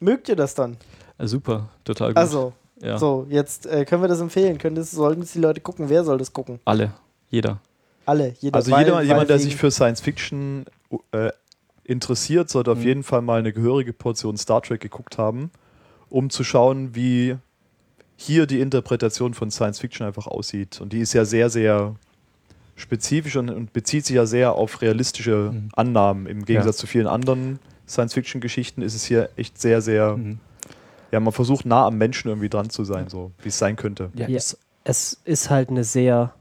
Mögt ihr das dann? Ja, super, total gut. Also, ja. so, jetzt äh, können wir das empfehlen. Können das, sollten es die Leute gucken? Wer soll das gucken? Alle, jeder. Alle, jeder. also weil- jeder, weil jemand, der sich für Science Fiction äh, interessiert, sollte auf Mhm. jeden Fall mal eine gehörige Portion Star Trek geguckt haben, um zu schauen, wie hier die Interpretation von Science Fiction einfach aussieht. Und die ist ja sehr, sehr spezifisch und, und bezieht sich ja sehr auf realistische Mhm. Annahmen. Im Gegensatz zu vielen anderen Science Fiction Geschichten ist es hier echt sehr, sehr, Mhm. ja, man versucht nah am Menschen irgendwie dran zu sein, so wie es sein könnte. Ja, Ja. Ist, Es ist halt eine sehr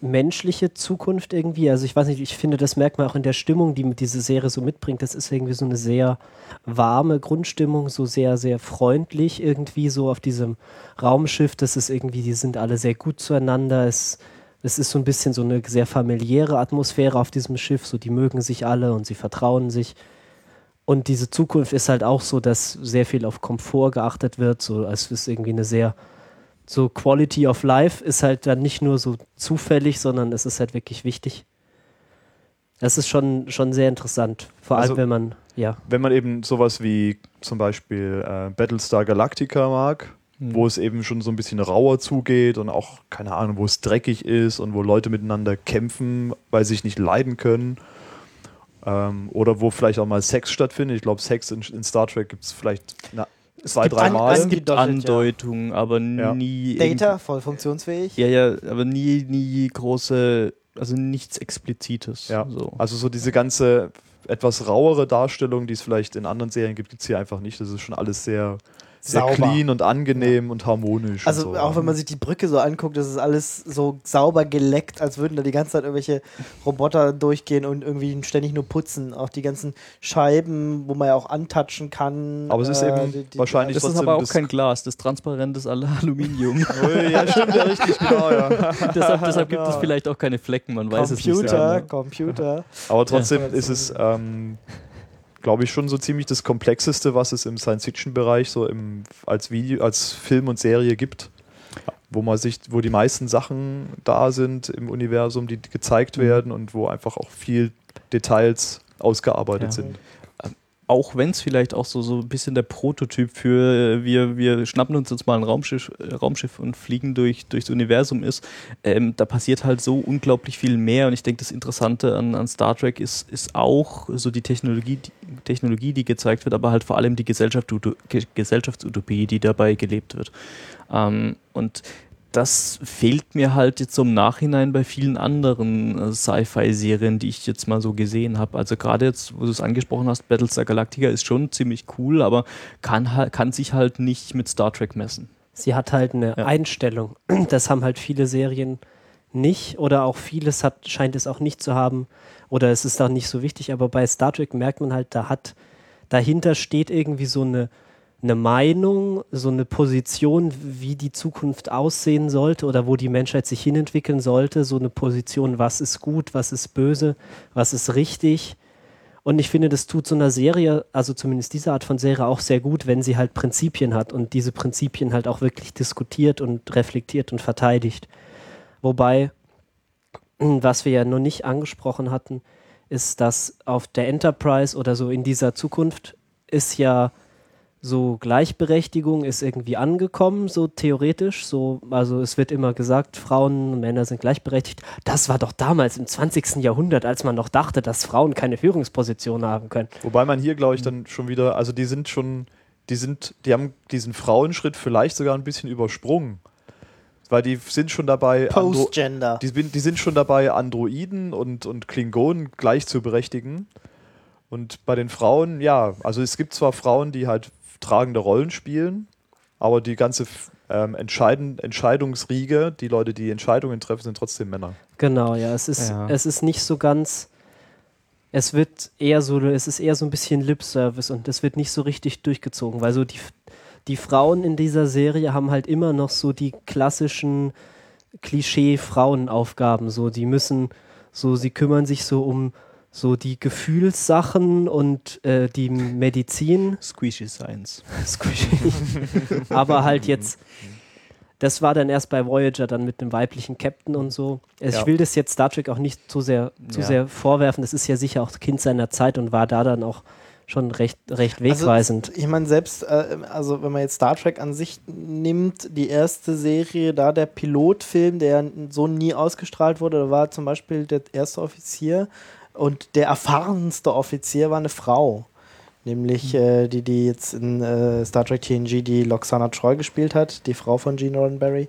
menschliche Zukunft irgendwie. Also ich weiß nicht, ich finde, das merkt man auch in der Stimmung, die diese Serie so mitbringt. Das ist irgendwie so eine sehr warme Grundstimmung, so sehr, sehr freundlich irgendwie so auf diesem Raumschiff. Das ist irgendwie, die sind alle sehr gut zueinander. Es, es ist so ein bisschen so eine sehr familiäre Atmosphäre auf diesem Schiff. So, die mögen sich alle und sie vertrauen sich. Und diese Zukunft ist halt auch so, dass sehr viel auf Komfort geachtet wird. So, es ist irgendwie eine sehr so Quality of Life ist halt dann nicht nur so zufällig, sondern es ist halt wirklich wichtig. Das ist schon, schon sehr interessant. Vor allem, Also- wenn man, ja. Wenn man eben sowas wie zum Beispiel äh, Battlestar Galactica mag, Mhm. wo es eben schon so ein bisschen rauer zugeht und auch, keine Ahnung, wo es dreckig ist und wo Leute miteinander kämpfen, weil sie sich nicht leiden können. Ähm, oder wo vielleicht auch mal Sex stattfindet. Ich glaube, Sex in, in Star Trek gibt es vielleicht na, zwei, drei Mal. es gibt. Andeutungen, aber Ja. nie. Data, voll funktionsfähig. Ja, ja, aber nie, nie große, also nichts Explizites. Ja. So. Also so diese ganze etwas rauere Darstellung, die es vielleicht in anderen Serien gibt, gibt es hier einfach nicht. Das ist schon alles sehr, sehr Sauber. clean und angenehm und harmonisch. Also und so. auch wenn man sich die Brücke so anguckt, das ist alles so sauber geleckt, als würden da die ganze Zeit irgendwelche Roboter durchgehen und irgendwie ständig nur putzen. Auch die ganzen Scheiben, wo man ja auch antatschen kann. Aber es ist äh, eben die- die- wahrscheinlich Das ist trotzdem aber auch das- kein Glas, das transparent ist Al- Aluminium. ja, stimmt, ja, richtig, genau, ja. deshalb deshalb gibt es vielleicht auch keine Flecken, man weiß es Computer, nicht. Computer. Aber trotzdem Ja. ist es, ähm, glaube ich, schon so ziemlich das Komplexeste, was es im Science-Fiction-Bereich so im, als Video, als Film und Serie gibt. Wo man sich, wo die meisten Sachen da sind im Universum, die gezeigt Mhm. werden und wo einfach auch viel Details ausgearbeitet Ja. sind. Auch wenn es vielleicht auch so, so ein bisschen der Prototyp für äh, wir, wir schnappen uns jetzt mal ein Raumschiff, äh, Raumschiff und fliegen durch, durchs Universum ist, ähm, da passiert halt so unglaublich viel mehr und ich denke, das Interessante an, an Star Trek ist, ist auch so die Technologie, die Technologie, die gezeigt wird, aber halt vor allem die Gesellschaft, Ge Gesellschaftsutopie, die dabei gelebt wird. Ähm, und das fehlt mir halt jetzt so im Nachhinein bei vielen anderen äh, Sci-Fi-Serien, die ich jetzt mal so gesehen habe. Also gerade jetzt, wo du es angesprochen hast, Battlestar Galactica ist schon ziemlich cool, aber kann, kann sich halt nicht mit Star Trek messen. Sie hat halt eine Ja. Einstellung. Das haben halt viele Serien nicht oder auch vieles hat, scheint es auch nicht zu haben oder es ist auch nicht so wichtig, aber bei Star Trek merkt man halt, da hat, dahinter steht irgendwie so eine, eine Meinung, so eine Position, wie die Zukunft aussehen sollte oder wo die Menschheit sich hinentwickeln sollte, so eine Position, was ist gut, was ist böse, was ist richtig. Und ich finde, das tut so einer Serie, also zumindest diese Art von Serie auch sehr gut, wenn sie halt Prinzipien hat und diese Prinzipien halt auch wirklich diskutiert und reflektiert und verteidigt. Wobei, was wir ja noch nicht angesprochen hatten, ist, dass auf der Enterprise oder so in dieser Zukunft ist ja so Gleichberechtigung ist irgendwie angekommen, so theoretisch. So, also es wird immer gesagt, Frauen und Männer sind gleichberechtigt. Das war doch damals im 20. Jahrhundert, als man noch dachte, dass Frauen keine Führungsposition haben können. Wobei man hier, glaube ich, dann schon wieder, also die sind schon, die sind, die haben diesen Frauenschritt vielleicht sogar ein bisschen übersprungen. Weil die sind schon dabei, Andro Postgender. die, die sind schon dabei, Androiden und, und Klingonen gleich zu berechtigen. Und bei den Frauen, ja, also es gibt zwar Frauen, die halt tragende Rollen spielen, aber die ganze ähm, Entscheiden, Entscheidungsriege, die Leute, die Entscheidungen treffen, sind trotzdem Männer. Genau, ja, es ist, Ja. es ist nicht so ganz. Es wird eher so, es ist eher so ein bisschen Lip-Service und es wird nicht so richtig durchgezogen, weil so die, die Frauen in dieser Serie haben halt immer noch so die klassischen Klischee-Frauenaufgaben. So, die müssen, so, sie kümmern sich so um so die Gefühlssachen und äh, die Medizin. Squishy Science. Squishy. Aber halt jetzt, das war dann erst bei Voyager dann mit einem weiblichen Captain und so. Also Ja. Ich will das jetzt Star Trek auch nicht zu sehr, zu Ja. sehr vorwerfen. Das ist ja sicher auch Kind seiner Zeit und war da dann auch schon recht, recht wegweisend. Also, ich meine, selbst, äh, also wenn man jetzt Star Trek an sich nimmt, die erste Serie, da der Pilotfilm, der so nie ausgestrahlt wurde, da war zum Beispiel der erste Offizier und der erfahrenste Offizier war eine Frau. Nämlich äh, die, die jetzt in äh, Star Trek TNG die Loxana Troy gespielt hat, die Frau von Gene Roddenberry.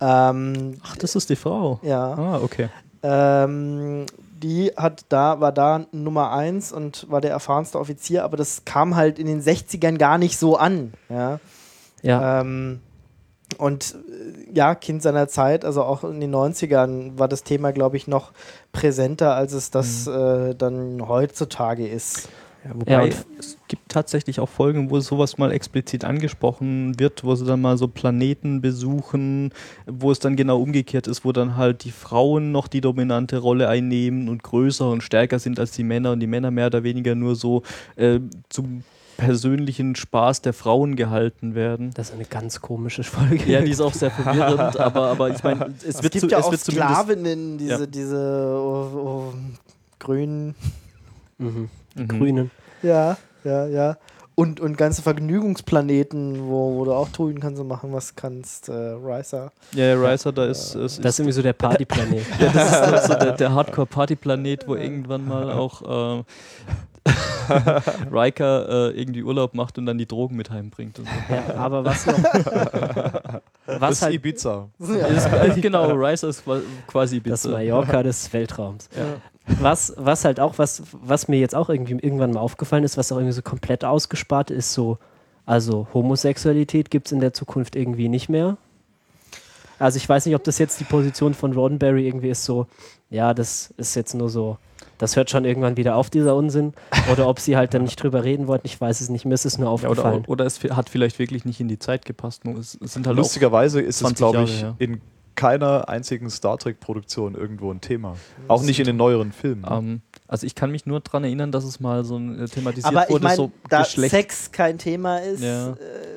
Ähm, Ach, das ist die Frau. ja. Ah, okay. Ähm, die hat da, war da Nummer eins und war der erfahrenste Offizier, aber das kam halt in den 60ern gar nicht so an. Ja. ja, Ähm, und äh, ja, Kind seiner Zeit, also auch in den 90ern war das Thema, glaube ich, noch präsenter, als es das äh, dann heutzutage ist. Ja, wobei Ja, es gibt tatsächlich auch Folgen, wo sowas mal explizit angesprochen wird, wo sie dann mal so Planeten besuchen, wo es dann genau umgekehrt ist, wo dann halt die Frauen noch die dominante Rolle einnehmen und größer und stärker sind als die Männer und die Männer mehr oder weniger nur so äh, zum persönlichen Spaß der Frauen gehalten werden. das ist eine ganz komische Folge. Ja, die ist auch sehr verwirrend, aber, aber ich meine, es Es wird, gibt zu, ja es auch wird zumindest Sklavinnen, diese, Ja. diese oh, oh, grünen. mhm. Mhm. Grünen. Ja, ja, ja. Und, und ganze Vergnügungsplaneten, wo, wo du auch tun kannst und machen, was kannst. Äh, Ricer. Ja, ja, Riser, da ist, es Das ist irgendwie so der Partyplanet. Ja, das ist so der, der Hardcore-Party-Planet, wo irgendwann mal auch äh, Riker äh, irgendwie Urlaub macht und dann die Drogen mit heimbringt. Und so. ja, aber was noch. Das was ist halt Ibiza. Ist, genau, Riser ist qua- quasi das bitte. Mallorca des Weltraums. Ja. Was, was halt auch, was, was mir jetzt auch irgendwie irgendwann mal aufgefallen ist, was auch irgendwie so komplett ausgespart ist, so Also Homosexualität gibt es in der Zukunft irgendwie nicht mehr. Also ich weiß nicht, ob das jetzt die Position von Roddenberry irgendwie ist, so, ja, das ist jetzt nur so, das hört schon irgendwann wieder auf, dieser Unsinn. Oder ob sie halt dann nicht drüber reden wollten, ich weiß es nicht, mir ist es nur Ja, aufgefallen. oder, oder es hat vielleicht wirklich nicht in die Zeit gepasst. Nur Es, es sind halt Lustigerweise ist es, 20 glaube Jahre, ich, ja. in keiner einzigen Star Trek-Produktion irgendwo ein Thema. Auch nicht in den neueren Filmen. ähm, also ich kann mich nur daran erinnern, dass es mal so ein, äh, thematisiert Aber ich wurde, meine, so da Geschlecht. Sex kein Thema ist, Ja. äh,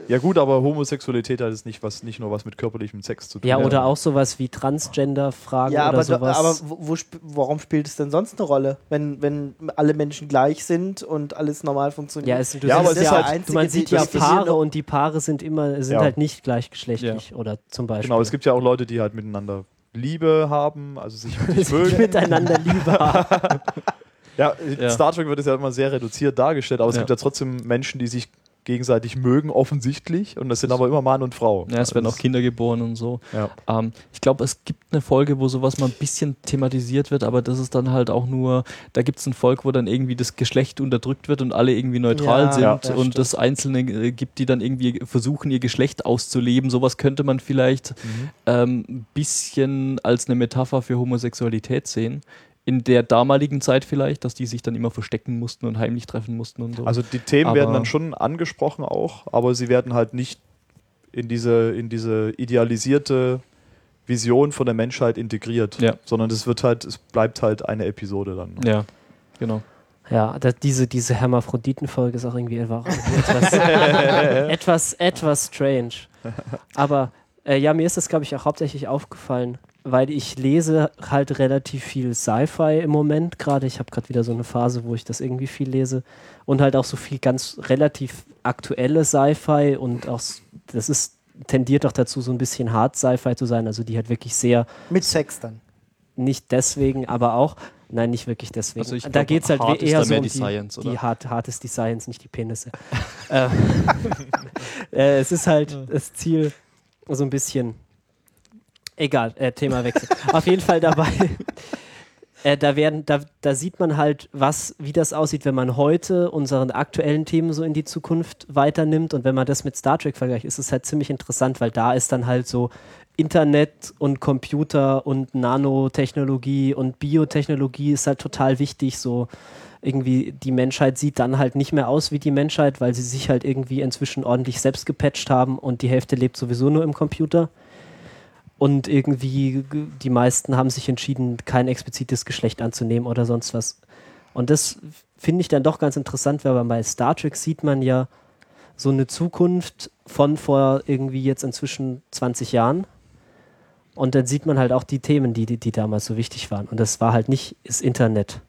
ja gut, aber Homosexualität hat es nicht, was, nicht nur was mit körperlichem Sex zu tun. ja, oder auch sowas wie Transgender-Fragen ja, oder aber, da, sowas. aber wo, wo, sp- warum spielt es denn sonst eine Rolle, wenn, wenn alle Menschen gleich sind und alles normal funktioniert? ja, es, du, Ja, aber es ist ja, halt einzige, du, man die- sieht ja Paare und die Paare sind immer, sind Ja. halt nicht gleichgeschlechtlich oder zum Beispiel. Genau, es gibt ja auch Leute, die halt miteinander Liebe haben, also sich wirklich die mögen. miteinander Liebe haben. Ja, in Ja. Star Trek wird es ja immer sehr reduziert dargestellt, aber es Ja. gibt ja trotzdem Menschen, die sich gegenseitig mögen, offensichtlich. Und das sind aber immer Mann und Frau. Ja, es werden Also auch Kinder geboren und so. Ja. Ähm, ich glaube, es gibt eine Folge, wo sowas mal ein bisschen thematisiert wird, aber das ist dann halt auch nur, da gibt es ein Volk, wo dann irgendwie das Geschlecht unterdrückt wird und alle irgendwie neutral Ja, sind ja, und das das Einzelne äh, gibt, die dann irgendwie versuchen, ihr Geschlecht auszuleben. Sowas könnte man vielleicht Mhm. ähm, ein bisschen als eine Metapher für Homosexualität sehen. In der damaligen Zeit vielleicht, dass die sich dann immer verstecken mussten und heimlich treffen mussten und so. Also die Themen Aber- werden dann schon angesprochen auch, aber sie werden halt nicht in diese, in diese idealisierte Vision von der Menschheit integriert, Ja. sondern es wird halt, es bleibt halt eine Episode dann. ja, genau. Ja, da, diese, diese Hermaphroditen-Folge ist auch irgendwie einfach etwas, etwas, etwas strange. Aber äh, ja, mir ist das, glaube ich, auch hauptsächlich aufgefallen, weil ich lese halt relativ viel Sci-Fi im Moment gerade. Ich habe gerade wieder so eine Phase, wo ich das irgendwie viel lese. Und halt auch so viel ganz relativ aktuelle Sci-Fi und auch, das ist tendiert auch dazu, so ein bisschen Hard Sci-Fi zu sein, also die halt wirklich sehr Mit Sex dann. nicht deswegen, aber auch, nein, nicht wirklich deswegen. Also ich da glaub, geht es halt hart eher so mehr um die Science, oder? die hart, hart ist die Science, nicht die Penisse. äh, äh, es ist halt das Ziel so ein bisschen, egal, äh, Themawechsel. Auf jeden Fall dabei. Äh, da, werden, da, da sieht man halt, was, wie das aussieht, wenn man heute unseren aktuellen Themen so in die Zukunft weiternimmt. Und wenn man das mit Star Trek vergleicht, ist es halt ziemlich interessant, weil da ist dann halt so Internet und Computer und Nanotechnologie und Biotechnologie ist halt total wichtig. So irgendwie die Menschheit sieht dann halt nicht mehr aus wie die Menschheit, weil sie sich halt irgendwie inzwischen ordentlich selbst gepatcht haben und die Hälfte lebt sowieso nur im Computer. Und irgendwie die meisten haben sich entschieden, kein explizites Geschlecht anzunehmen oder sonst was. Und das finde ich dann doch ganz interessant, weil bei Star Trek sieht man ja so eine Zukunft von vor irgendwie jetzt inzwischen 20 Jahren. Und dann sieht man halt auch die Themen, die, die, die damals so wichtig waren. Und das war halt nicht das Internet.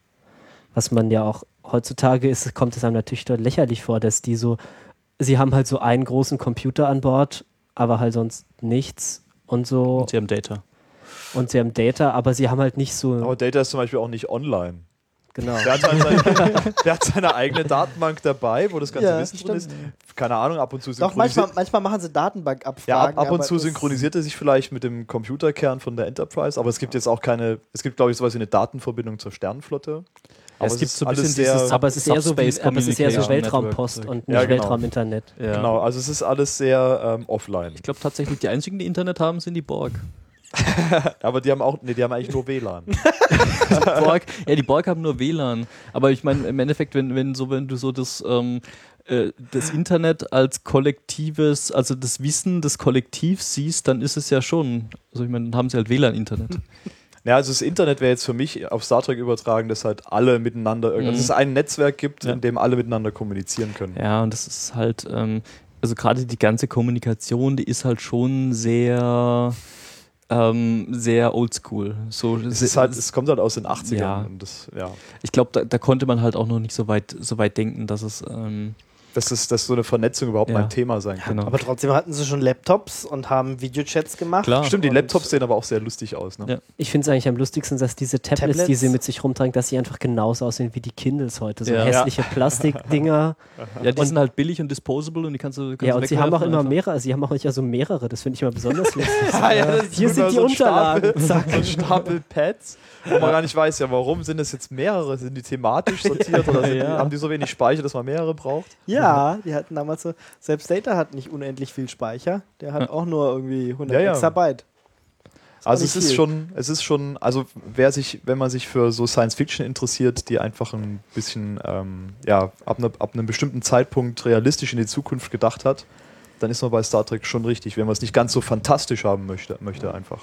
Was man ja auch heutzutage ist, kommt es einem natürlich dort lächerlich vor, dass die so, sie haben halt so einen großen Computer an Bord, aber halt sonst nichts und so. Und sie haben Data. Und sie haben Data, aber sie haben halt nicht so. Aber Data ist zum Beispiel auch nicht online. genau. Der hat, seine, der hat seine eigene Datenbank dabei, wo das ganze Ja, Wissen drin ist. stimmt. Keine Ahnung, ab und zu Doch, manchmal, manchmal machen sie Datenbankabfragen. Ja, ab, ab und zu synchronisiert er sich vielleicht mit dem Computerkern von der Enterprise, aber es gibt jetzt auch keine, es gibt glaube ich sowas wie eine Datenverbindung zur Sternenflotte. Aber es gibt ist so ein bisschen sehr, dieses aber es ist eher so, wie, aber es ist eher so Weltraumpost und nicht Ja, genau. Weltrauminternet. Ja. Genau, also es ist alles sehr ähm, offline. Ich glaube tatsächlich, die einzigen, die Internet haben, sind die Borg. Aber die haben auch, nee, die haben eigentlich nur WLAN. Borg, ja, die Borg haben nur WLAN. Aber ich meine, im Endeffekt, wenn, wenn, so, wenn du so das, ähm, äh, das Internet als kollektives, also das Wissen des Kollektivs siehst, dann ist es ja schon, also ich meine, dann haben sie halt WLAN-Internet. Ja, also das Internet wäre jetzt für mich auf Star Trek übertragen, dass halt alle miteinander, irgendwie, Mhm. dass es ein Netzwerk gibt, Ja. in dem alle miteinander kommunizieren können. Ja, und das ist halt, ähm, also gerade die ganze Kommunikation, die ist halt schon sehr, ähm, sehr oldschool. So, Es, ist halt, es kommt halt aus den 80ern. Ja. Das, ja. ich glaube, da, da konnte man halt auch noch nicht so weit, so weit denken, dass es, ähm, Dass, das, dass so eine Vernetzung überhaupt Ja. mal ein Thema sein kann. genau. Aber trotzdem hatten sie schon Laptops und haben Videochats gemacht. Klar. Stimmt, die Laptops sehen aber auch sehr lustig aus. Ne? Ja. Ich finde es eigentlich am lustigsten, dass diese Tablets, die Tablets? sie mit sich rumtragen, dass sie einfach genauso aussehen wie die Kindles heute. So Ja. hässliche Plastikdinger. ja, die Und- sind halt billig und disposable und die kannst du kannst ja, und sie haben auch immer einfach. mehrere, sie haben auch nicht so mehrere, das finde ich immer besonders lustig. Das Hier sind die so Unterlagen. Stapel, so Stapel Pads, wo man gar nicht weiß, ja, warum sind es jetzt mehrere? Sind die thematisch sortiert oder sind die, haben die so wenig Speicher, dass man mehrere braucht? Ja, Ja, die hatten damals so, selbst Data hat nicht unendlich viel Speicher, der hat Ja. auch nur irgendwie 100 Ja. Exabyte. Ist Also es ist viel. schon, es ist schon, also wer sich, wenn man sich für so Science Fiction interessiert, die einfach ein bisschen, ähm, ja, ab, ne, ab einem bestimmten Zeitpunkt realistisch in die Zukunft gedacht hat, dann ist man bei Star Trek schon richtig, wenn man es nicht ganz so fantastisch haben möchte, möchte einfach.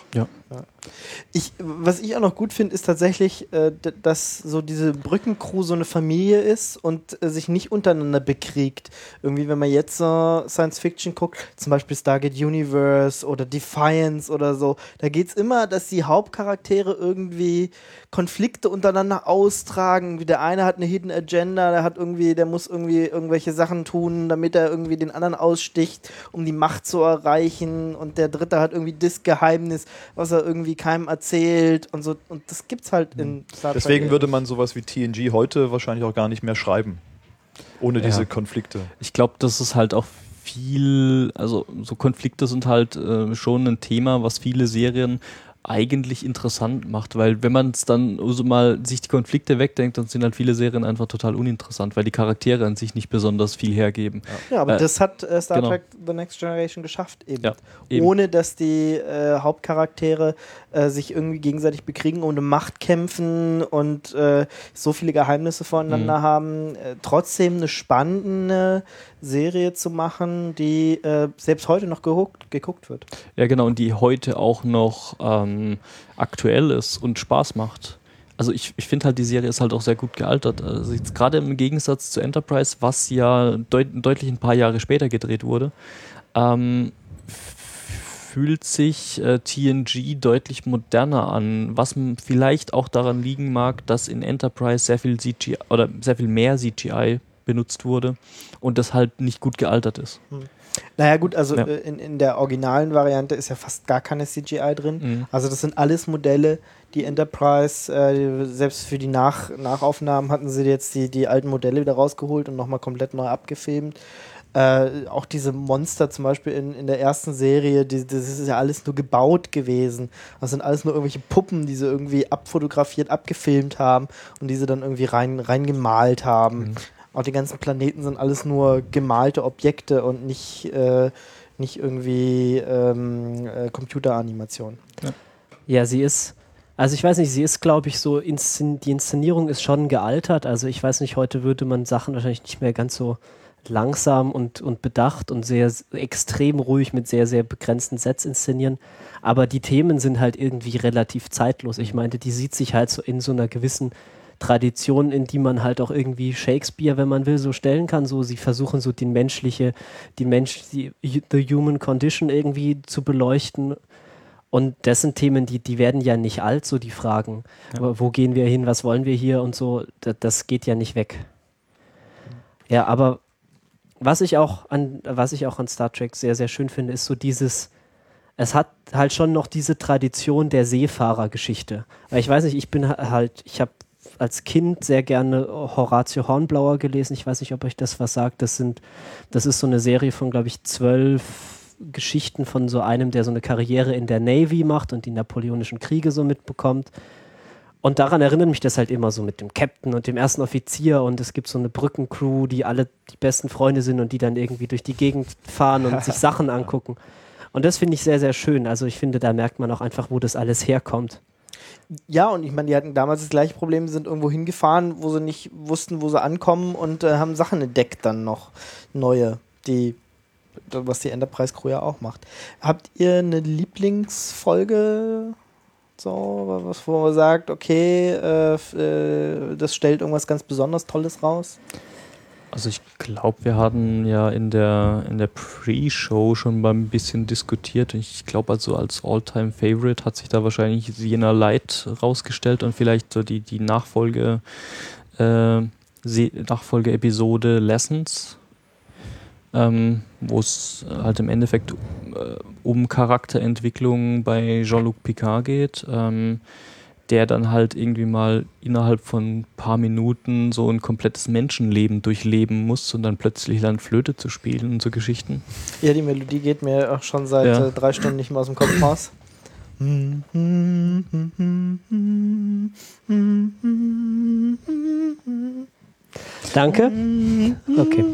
Ich, was ich auch noch gut finde, ist tatsächlich, äh, dass so diese Brückencrew so eine Familie ist und äh, sich nicht untereinander bekriegt. Irgendwie, wenn man jetzt so Science Fiction guckt, zum Beispiel Stargate Universe oder Defiance oder so, da geht es immer, dass die Hauptcharaktere irgendwie Konflikte untereinander austragen. Wie der eine hat eine Hidden Agenda, der hat irgendwie, der muss irgendwie irgendwelche Sachen tun, damit er irgendwie den anderen aussticht, um die Macht zu erreichen. Und der dritte hat irgendwie das Geheimnis, was er irgendwie keinem erzählt und so. Und das gibt's halt in Star Trek. Deswegen würde man sowas wie TNG heute wahrscheinlich auch gar nicht mehr schreiben. Ohne Ja. diese Konflikte. Ich glaube, das ist halt auch viel, also so Konflikte sind halt äh, schon ein Thema, was viele Serien eigentlich interessant macht, weil wenn man es dann so mal sich die Konflikte wegdenkt, dann sind halt viele Serien einfach total uninteressant, weil die Charaktere an sich nicht besonders viel hergeben. Ja, aber Äh, das hat äh, Star genau. Trek The Next Generation geschafft eben. Ja, eben. Ohne dass die äh, Hauptcharaktere äh, sich irgendwie gegenseitig bekriegen, eine Macht kämpfen und äh, so viele Geheimnisse voneinander Mhm. haben. Äh, trotzdem eine spannende Serie zu machen, die äh, selbst heute noch geguckt, geguckt wird. Ja, genau, und die heute auch noch ähm, aktuell ist und Spaß macht. Also ich, ich finde halt, die Serie ist halt auch sehr gut gealtert. Also jetzt gerade im Gegensatz zu Enterprise, was ja deut deutlich ein paar Jahre später gedreht wurde, ähm, fühlt sich äh, TNG deutlich moderner an, was vielleicht auch daran liegen mag, dass in Enterprise sehr viel CGI oder sehr viel mehr CGI benutzt wurde und das halt nicht gut gealtert ist. Naja gut, also Ja. äh, in, in der originalen Variante ist ja fast gar keine CGI drin. Mhm. Also das sind alles Modelle, die Enterprise, äh, selbst für die Nach Nachaufnahmen hatten sie jetzt die, die alten Modelle wieder rausgeholt und nochmal komplett neu abgefilmt. Äh, auch diese Monster zum Beispiel in, in der ersten Serie, die, das ist ja alles nur gebaut gewesen. Das sind alles nur irgendwelche Puppen, die sie irgendwie abfotografiert, abgefilmt haben und die sie dann irgendwie rein, reingemalt haben. Mhm. Auch die ganzen Planeten sind alles nur gemalte Objekte und nicht, äh, nicht irgendwie ähm, äh, Computeranimation. Ja, sie ist, also ich weiß nicht, sie ist, glaube ich, so, inszen die Inszenierung ist schon gealtert. Also ich weiß nicht, heute würde man Sachen wahrscheinlich nicht mehr ganz so langsam und, und bedacht und sehr extrem ruhig mit sehr, sehr begrenzten Sets inszenieren. Aber die Themen sind halt irgendwie relativ zeitlos. Ich meinte, die sieht sich halt so in so einer gewissen Tradition, in die man halt auch irgendwie Shakespeare, wenn man will, so stellen kann. So, sie versuchen so die menschliche, die Mensch, die the human condition irgendwie zu beleuchten. Und das sind Themen, die, die werden ja nicht alt, so die Fragen. Aber wo gehen wir hin, was wollen wir hier und so, das, geht ja nicht weg. Ja, aber was ich auch an, was ich auch an Star Trek sehr, sehr schön finde, ist so dieses, es hat halt schon noch diese Tradition der Seefahrergeschichte. Weil ich weiß nicht, ich bin ha- halt, ich habe als Kind sehr gerne Horatio Hornblauer gelesen. Ich weiß nicht, ob euch das was sagt. Das sind, das ist so eine Serie von, glaube ich, zwölf Geschichten von so einem, der so eine Karriere in der Navy macht und die napoleonischen Kriege so mitbekommt. Und daran erinnert mich das halt immer so mit dem Captain und dem ersten Offizier und es gibt so eine Brückencrew, die alle die besten Freunde sind und die dann irgendwie durch die Gegend fahren und sich Sachen angucken. Und das finde ich sehr, sehr schön. Also ich finde, da merkt man auch einfach, wo das alles herkommt. Ja, und ich meine, die hatten damals das gleiche Problem, sind irgendwo hingefahren, wo sie nicht wussten, wo sie ankommen und äh, haben Sachen entdeckt dann noch, neue, die, was die Enterprise Crew ja auch macht. Habt ihr eine Lieblingsfolge, so, was, wo man sagt, okay, äh, äh, das stellt irgendwas ganz besonders Tolles raus? Also ich glaube, wir hatten ja in der, in der Pre-Show schon mal ein bisschen diskutiert. Ich glaube, also als All-Time-Favorite hat sich da wahrscheinlich Siena Light rausgestellt und vielleicht so die, die Nachfolge, äh, Nachfolge-Episode Lessons, ähm, wo es halt im Endeffekt äh, um Charakterentwicklung bei Jean-Luc Picard geht. Ähm, der dann halt irgendwie mal innerhalb von ein paar Minuten so ein komplettes Menschenleben durchleben muss und dann plötzlich lernt Flöte zu spielen und so Geschichten. Ja, die Melodie geht mir auch schon seit Ja. äh, drei Stunden nicht mehr aus dem Kopf raus. Danke. Okay.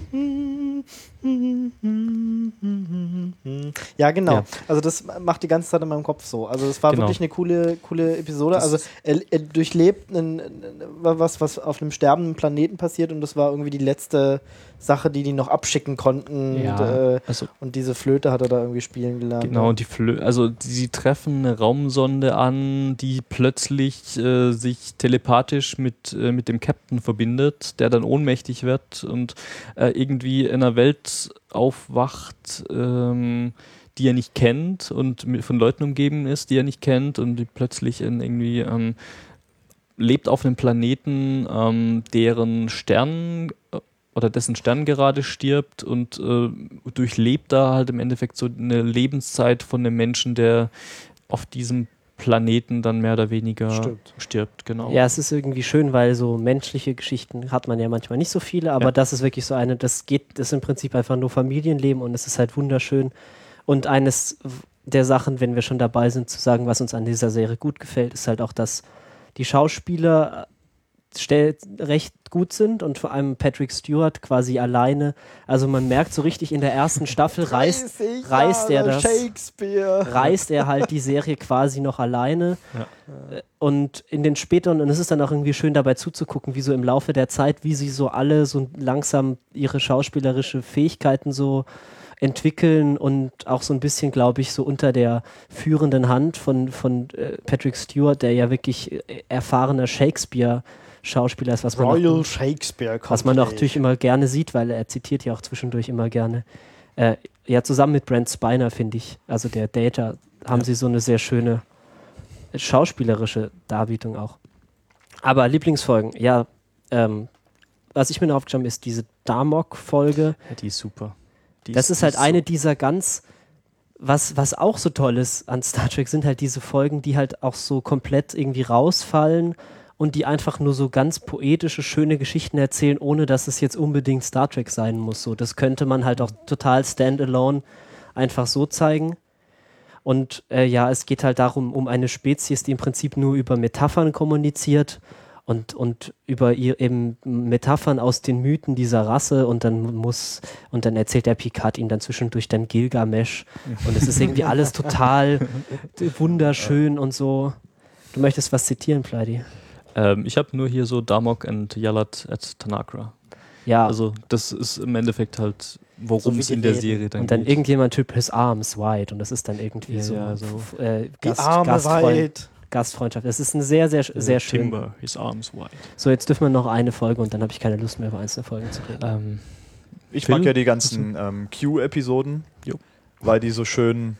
Ja, genau. Ja. Also das macht die ganze Zeit in meinem Kopf so. Also es war Genau. wirklich eine coole, coole Episode. Das also er, er durchlebt einen, was, was auf einem sterbenden Planeten passiert und das war irgendwie die letzte Sache, die die noch abschicken konnten. Ja, Und, äh, also und diese Flöte hat er da irgendwie spielen gelernt. Genau, und die Flö also sie treffen eine Raumsonde an, die plötzlich äh, sich telepathisch mit, äh, mit dem Captain verbindet, der dann ohnmächtig wird und äh, irgendwie in einer Welt aufwacht, ähm, die er nicht kennt und von Leuten umgeben ist, die er nicht kennt und die plötzlich in irgendwie ähm, lebt auf einem Planeten, ähm, deren Stern äh, oder dessen Stern gerade stirbt und äh, durchlebt da halt im Endeffekt so eine Lebenszeit von einem Menschen, der auf diesem Planeten dann mehr oder weniger Stirbt. stirbt genau. Ja, es ist irgendwie schön, weil so menschliche Geschichten hat man ja manchmal nicht so viele, aber Ja. das ist wirklich so eine, das geht, das ist im Prinzip einfach nur Familienleben und es ist halt wunderschön. Und eines der Sachen, wenn wir schon dabei sind, zu sagen, was uns an dieser Serie gut gefällt, ist halt auch, dass die Schauspieler stell, recht gut sind und vor allem Patrick Stewart quasi alleine. Also man merkt so richtig in der ersten Staffel reißt, 30 reißt er das- Shakespeare. reißt er halt die Serie quasi noch alleine. Äh, Und in den späteren, und es ist dann auch irgendwie schön dabei zuzugucken, wie so im Laufe der Zeit, wie sie so alle so langsam ihre schauspielerische Fähigkeiten so entwickeln und auch so ein bisschen, glaube ich, so unter der führenden Hand von, von äh, Patrick Stewart, der ja wirklich äh, erfahrener Shakespeare-Schauspieler ist, was man, Royal noch, Shakespeare was man auch natürlich immer gerne sieht, weil er zitiert ja auch zwischendurch immer gerne. Äh, ja, zusammen mit Brent Spiner, finde ich, also der Data, haben sie so eine sehr schöne schauspielerische Darbietung auch. Aber Lieblingsfolgen, ja, ähm, was ich mir noch aufgeschrieben habe, ist diese Damok-Folge. Ja, die ist super. Die Das ist halt die eine dieser ganz, was, was auch so toll ist an Star Trek, sind halt diese Folgen, die halt auch so komplett irgendwie rausfallen und die einfach nur so ganz poetische, schöne Geschichten erzählen, ohne dass es jetzt unbedingt Star Trek sein muss. So, das könnte man halt auch total standalone einfach so zeigen. Und äh, ja, es geht halt darum, um eine Spezies, die im Prinzip nur über Metaphern kommuniziert und, und über ihr eben Metaphern aus den Mythen dieser Rasse und dann muss, und dann erzählt der Picard ihm dann zwischendurch dann Gilgamesh und es ist irgendwie alles total wunderschön und so. Du möchtest was zitieren, Pleidi? Ähm, ich habe nur hier so Damok and Yalat at Tanakra. Ja, Also das ist im Endeffekt halt, worum wie es die in der reden. Serie dann und dann geht. irgendjemand typ his arms wide und das ist dann irgendwie Ja, so, ja, so. äh, Die Gast, Arme Gastfreund, weit. Gastfreundschaft. Es ist ein sehr, sehr, sehr schön. Timber, his arms wide. So, jetzt dürfen wir noch eine Folge und dann habe ich keine Lust mehr über einzelne Folgen zu reden. Ähm, Ich Film? mag ja die ganzen ähm, Q-Episoden, weil die so schön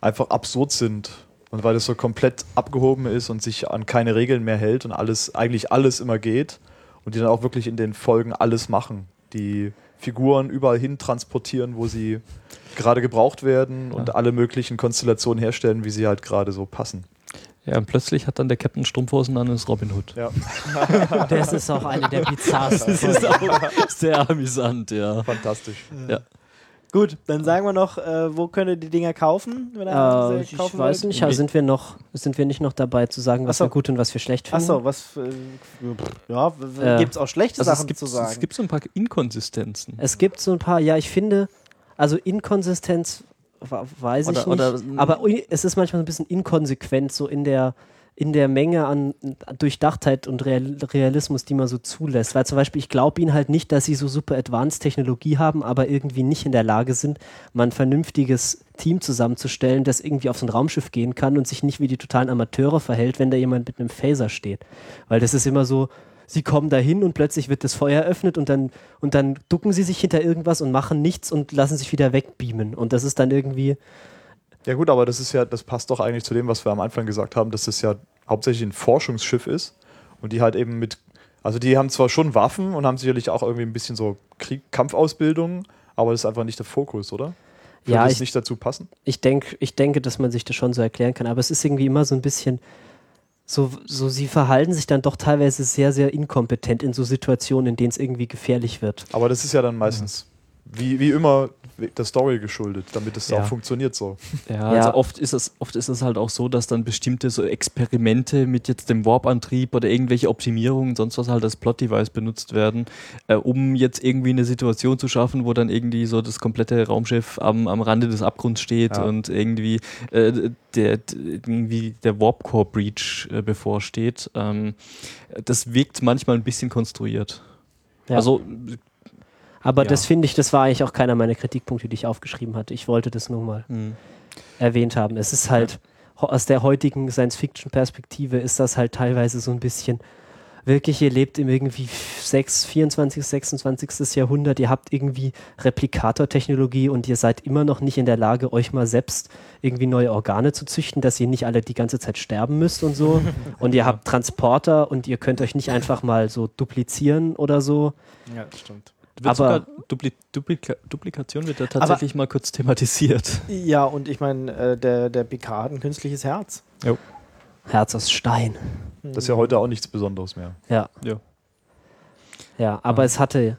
einfach absurd sind und weil das so komplett abgehoben ist und sich an keine Regeln mehr hält und alles, eigentlich alles immer geht und die dann auch wirklich in den Folgen alles machen. Die Figuren überall hin transportieren, wo sie gerade gebraucht werden und Ja. alle möglichen Konstellationen herstellen, wie sie halt gerade so passen. ja, und plötzlich hat dann der Captain Strumpfhosen an ist Robin Hood. Ja, Das ist auch eine der bizarrsten Folgen. auch sehr amüsant, ja. fantastisch. Gut, dann sagen wir noch, äh, wo könnt ihr die Dinger kaufen? Wenn ihr Äh, ich kaufen weiß wollt? nicht, also sind wir noch, sind wir nicht noch dabei zu sagen, was so. wir gut und was wir schlecht finden? Achso, was für, ja, Äh, gibt es auch schlechte Also Sachen es gibt, zu sagen. es gibt so ein paar Inkonsistenzen. Es gibt so ein paar, ja, ich finde, also Inkonsistenz weiß ich Oder- nicht, oder- aber es ist manchmal so ein bisschen inkonsequent so in der in der Menge an Durchdachtheit und Real Realismus, die man so zulässt. Weil zum Beispiel, ich glaube ihnen halt nicht, dass sie so super Advanced Technologie haben, aber irgendwie nicht in der Lage sind, mal ein vernünftiges Team zusammenzustellen, das irgendwie auf so ein Raumschiff gehen kann und sich nicht wie die totalen Amateure verhält, wenn da jemand mit einem Phaser steht. Weil das ist immer so, sie kommen dahin und plötzlich wird das Feuer eröffnet und dann, und dann ducken sie sich hinter irgendwas und machen nichts und lassen sich wieder wegbeamen. Und das ist dann irgendwie, Ja gut, aber das ist ja, das passt doch eigentlich zu dem, was wir am Anfang gesagt haben, dass das ja hauptsächlich ein Forschungsschiff ist und die halt eben mit, also die haben zwar schon Waffen und haben sicherlich auch irgendwie ein bisschen so Krieg, Kampfausbildung, aber das ist einfach nicht der Fokus, oder? Würde Ja, das ich- nicht dazu passen? ich, denk, ich denke, dass man sich das schon so erklären kann, aber es ist irgendwie immer so ein bisschen, so, so sie verhalten sich dann doch teilweise sehr, sehr inkompetent in so Situationen, in denen es irgendwie gefährlich wird. Aber das ist ja dann meistens, wie, wie immer, der Story geschuldet, damit es Ja. auch funktioniert so. Ja, Ja. also oft ist, es, oft ist es halt auch so, dass dann bestimmte so Experimente mit jetzt dem Warp-Antrieb oder irgendwelche Optimierungen, sonst was halt als Plot-Device benutzt werden, äh, um jetzt irgendwie eine Situation zu schaffen, wo dann irgendwie so das komplette Raumschiff am, am Rande des Abgrunds steht Ja. und irgendwie äh, der, irgendwie der Warp-Core-Breach äh, bevorsteht. Ähm, das wirkt manchmal ein bisschen konstruiert. Ja. Also Aber Ja. das finde ich, das war eigentlich auch keiner meiner Kritikpunkte, die ich aufgeschrieben hatte. Ich wollte das nur mal mh. erwähnt haben. Es ist halt, aus der heutigen Science-Fiction-Perspektive ist das halt teilweise so ein bisschen, wirklich, ihr lebt im irgendwie 6, 24., 26. Jahrhundert, ihr habt irgendwie Replikator-Technologie und ihr seid immer noch nicht in der Lage, euch mal selbst irgendwie neue Organe zu züchten, dass ihr nicht alle die ganze Zeit sterben müsst und so. und ihr habt Transporter und ihr könnt euch nicht einfach mal so duplizieren oder so. Ja, stimmt. Wird Aber- sogar Dupli Duplika Duplikation wird da tatsächlich mal kurz thematisiert. Ja, und ich meine, äh, der, der Picard hat ein künstliches Herz. Herz aus Stein. Das ist ja heute auch nichts Besonderes mehr. Ja. Ja. Ja, aber es hatte.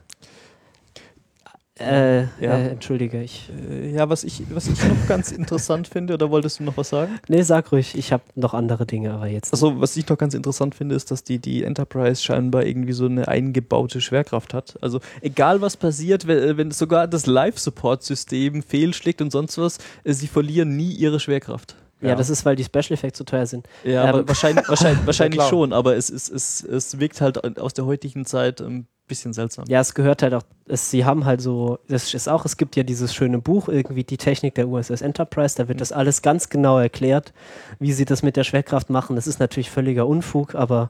Äh, Ja. äh, entschuldige, ich. Äh, Ja, was ich, was ich noch ganz interessant finde, oder wolltest du noch was sagen? Nee, sag ruhig, ich habe noch andere Dinge, aber jetzt. Also, was ich noch ganz interessant finde, ist, dass die, die Enterprise scheinbar irgendwie so eine eingebaute Schwerkraft hat. Also, egal was passiert, wenn, wenn sogar das Live-Support-System fehlschlägt und sonst was, äh, sie verlieren nie ihre Schwerkraft. ja, das ist, weil die Special Effects so teuer sind. Ja, Ähm, aber wahrscheinlich, wahrscheinlich, wahrscheinlich klar. schon, aber es, ist, es, es wirkt halt aus der heutigen Zeit ein bisschen seltsam. Ja, es gehört halt auch, es, sie haben halt so, das ist auch, es gibt ja dieses schöne Buch, irgendwie die Technik der USS Enterprise, da wird das alles ganz genau erklärt, wie sie das mit der Schwerkraft machen. Das ist natürlich völliger Unfug, aber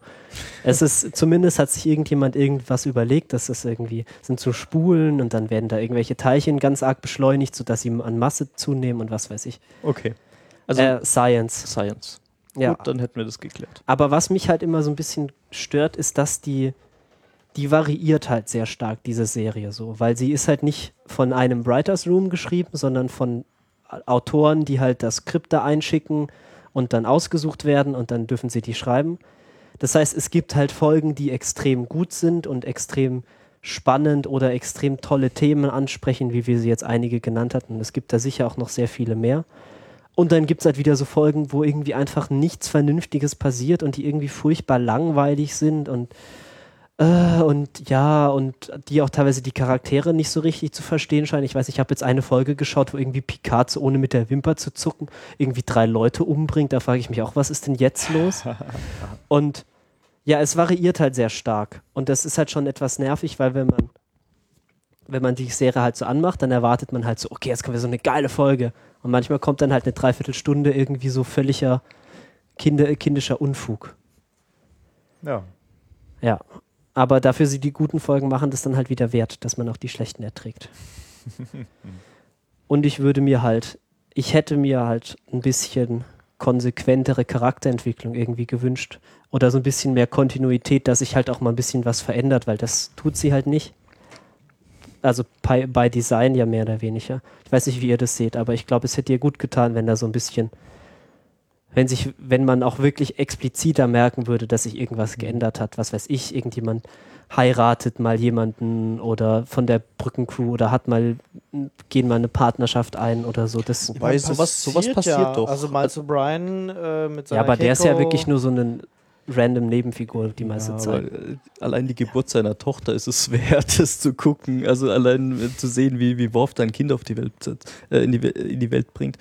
es ist, zumindest hat sich irgendjemand irgendwas überlegt, dass es irgendwie, sind so Spulen und dann werden da irgendwelche Teilchen ganz arg beschleunigt, sodass sie an Masse zunehmen und was weiß ich. Okay. Also, äh, Science. Science. Ja. Gut, dann hätten wir das geklärt. Aber was mich halt immer so ein bisschen stört, ist, dass die, die variiert halt sehr stark, diese Serie so, weil sie ist halt nicht von einem Writers Room geschrieben, sondern von Autoren, die halt das Skript da einschicken und dann ausgesucht werden und dann dürfen sie die schreiben. Das heißt, es gibt halt Folgen, die extrem gut sind und extrem spannend oder extrem tolle Themen ansprechen, wie wir sie jetzt einige genannt hatten. Es gibt da sicher auch noch sehr viele mehr. Und dann gibt es halt wieder so Folgen, wo irgendwie einfach nichts Vernünftiges passiert und die irgendwie furchtbar langweilig sind und, äh, und ja, und die auch teilweise die Charaktere nicht so richtig zu verstehen scheinen. Ich weiß, ich habe jetzt eine Folge geschaut, wo irgendwie Picard, ohne mit der Wimper zu zucken, irgendwie drei Leute umbringt. Da frage ich mich auch, was ist denn jetzt los? und ja, es variiert halt sehr stark. Und das ist halt schon etwas nervig, weil wenn man wenn man die Serie halt so anmacht, dann erwartet man halt so, okay, jetzt kommen wir so eine geile Folge. Und manchmal kommt dann halt eine Dreiviertelstunde irgendwie so völliger Kinder, kindischer Unfug. Ja. Ja. Aber dafür sie die guten Folgen machen, das dann halt wieder wert, dass man auch die schlechten erträgt. Und ich würde mir halt, ich hätte mir halt ein bisschen konsequentere Charakterentwicklung irgendwie gewünscht. Oder so ein bisschen mehr Kontinuität, dass sich halt auch mal ein bisschen was verändert, weil das tut sie halt nicht. Also bei, bei Design ja mehr oder weniger. Ich weiß nicht, wie ihr das seht, aber ich glaube, es hätte ihr gut getan, wenn da so ein bisschen, wenn sich, wenn man auch wirklich expliziter merken würde, dass sich irgendwas geändert hat. Was weiß ich, irgendjemand heiratet mal jemanden oder von der Brückencrew oder hat mal, gehen mal eine Partnerschaft ein oder so. Das, Wobei sowas- sowas passiert ja. doch. Also Miles O'Brien äh, mit seiner ja, aber der ist ja Keiko- wirklich nur so eine random Nebenfigur die meiste Ja, Zeit. äh, allein die Geburt seiner Tochter ist es wert, das zu gucken. Also allein äh, zu sehen, wie, wie Worf dein Kind auf die Welt, setzt, äh, in, die, in die Welt bringt.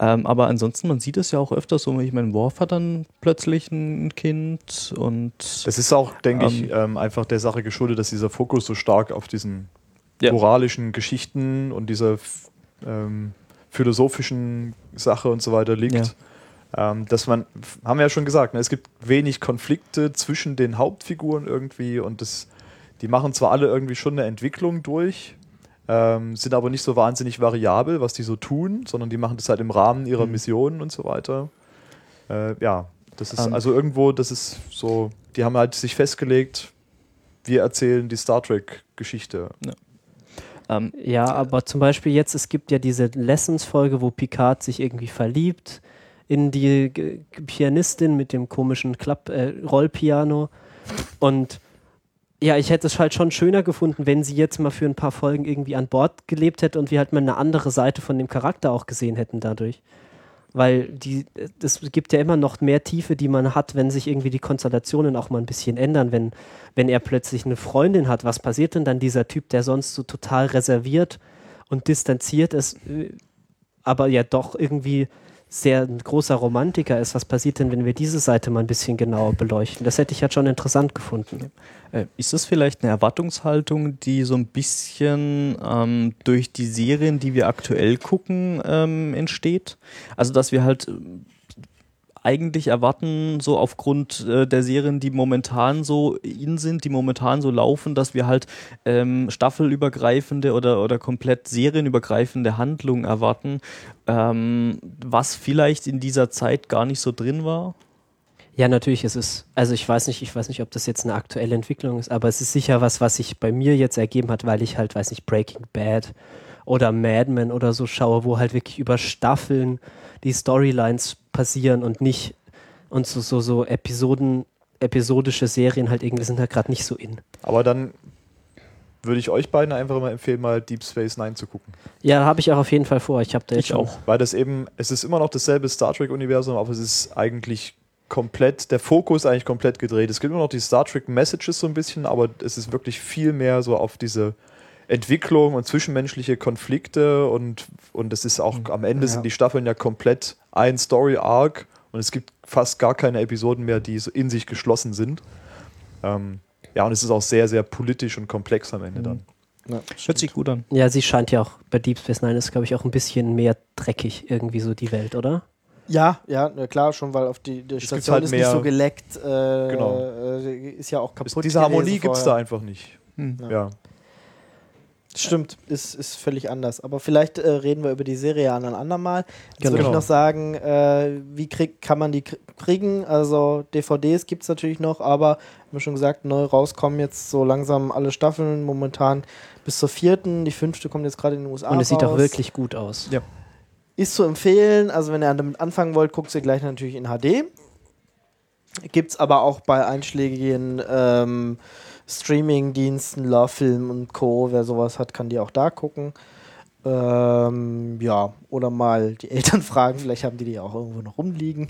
Ähm, aber ansonsten, man sieht es ja auch öfter so. Ich meine, Worf hat dann plötzlich ein Kind und Das ist auch, denke ich, Ähm, ähm, einfach der Sache geschuldet, dass dieser Fokus so stark auf diesen Ja. moralischen Geschichten und dieser ähm, philosophischen Sache und so weiter liegt. Ähm, dass man, haben wir ja schon gesagt, ne, es gibt wenig Konflikte zwischen den Hauptfiguren irgendwie und das, die machen zwar alle irgendwie schon eine Entwicklung durch, ähm, sind aber nicht so wahnsinnig variabel, was die so tun, sondern die machen das halt im Rahmen ihrer Mhm. Missionen und so weiter. Äh, ja, das ist Ähm. also irgendwo, das ist so, die haben halt sich festgelegt, wir erzählen die Star Trek-Geschichte. ähm, Ja, aber zum Beispiel jetzt, es gibt ja diese Lessons-Folge, wo Picard sich irgendwie verliebt in die G Pianistin mit dem komischen Klapp äh, Rollpiano und ja, ich hätte es halt schon schöner gefunden, wenn sie jetzt mal für ein paar Folgen irgendwie an Bord gelebt hätte und wir halt mal eine andere Seite von dem Charakter auch gesehen hätten dadurch. Weil die, es gibt ja immer noch mehr Tiefe, die man hat, wenn sich irgendwie die Konstellationen auch mal ein bisschen ändern. Wenn, wenn er plötzlich eine Freundin hat, was passiert denn dann dieser Typ, der sonst so total reserviert und distanziert ist, äh, aber ja doch irgendwie sehr ein großer Romantiker ist, was passiert denn, wenn wir diese Seite mal ein bisschen genauer beleuchten? Das hätte ich halt schon interessant gefunden. Äh, ist das vielleicht eine Erwartungshaltung, die so ein bisschen ähm, durch die Serien, die wir aktuell gucken, ähm, entsteht? Also, dass wir halt äh, eigentlich erwarten, so aufgrund äh, der Serien, die momentan so in sind, die momentan so laufen, dass wir halt ähm, staffelübergreifende oder, oder komplett serienübergreifende Handlungen erwarten, ähm, was vielleicht in dieser Zeit gar nicht so drin war? Ja, natürlich ist es, also ich weiß nicht, ich weiß nicht, ob das jetzt eine aktuelle Entwicklung ist, aber es ist sicher was, was sich bei mir jetzt ergeben hat, weil ich halt, weiß nicht, Breaking Bad oder Mad Men oder so schaue, wo halt wirklich über Staffeln die Storylines passieren und nicht und so, so, so Episoden, episodische Serien halt irgendwie sind halt gerade nicht so in. Aber dann würde ich euch beiden einfach immer empfehlen, mal Deep Space Nine zu gucken. Ja, habe ich auch auf jeden Fall vor. Ich habe da jetzt Ich auch. Weil das eben, es ist immer noch dasselbe Star Trek-Universum, aber es ist eigentlich komplett, der Fokus eigentlich komplett gedreht. Es gibt immer noch die Star Trek Messages so ein bisschen, aber es ist wirklich viel mehr so auf diese Entwicklung und zwischenmenschliche Konflikte und, und es ist auch am Ende Ja. sind die Staffeln ja komplett ein Story-Arc und es gibt fast gar keine Episoden mehr, die so in sich geschlossen sind. Ähm, ja, und es ist auch sehr, sehr politisch und komplex am Ende dann. Hört sich gut an. Ja, sie scheint ja auch bei Deep Space Nine ist, glaube ich, auch ein bisschen mehr dreckig irgendwie so die Welt, oder? Ja, ja, na klar, schon, weil auf die, die Station halt ist nicht so geleckt. Äh, Genau. äh, ist ja auch kaputt. diese Harmonie gibt es da einfach nicht. Hm. Ja. Stimmt, ist, ist völlig anders. Aber vielleicht äh, reden wir über die Serie an ein andermal. Jetzt Genau. würde ich noch sagen, äh, wie krieg, kann man die kr- kriegen? Also DVDs gibt es natürlich noch, aber haben wir schon gesagt, neu rauskommen jetzt so langsam alle Staffeln, momentan bis zur vierten. Die fünfte kommt jetzt gerade in den USA Und es sieht auch wirklich gut aus. Ja. Ist zu empfehlen, also wenn ihr damit anfangen wollt, guckt sie gleich natürlich in HD. Gibt es aber auch bei einschlägigen ähm, Streaming-Diensten, Love-Film und Co. Wer sowas hat, kann die auch da gucken. Ähm, ja, oder mal die Eltern fragen, vielleicht haben die die auch irgendwo noch rumliegen.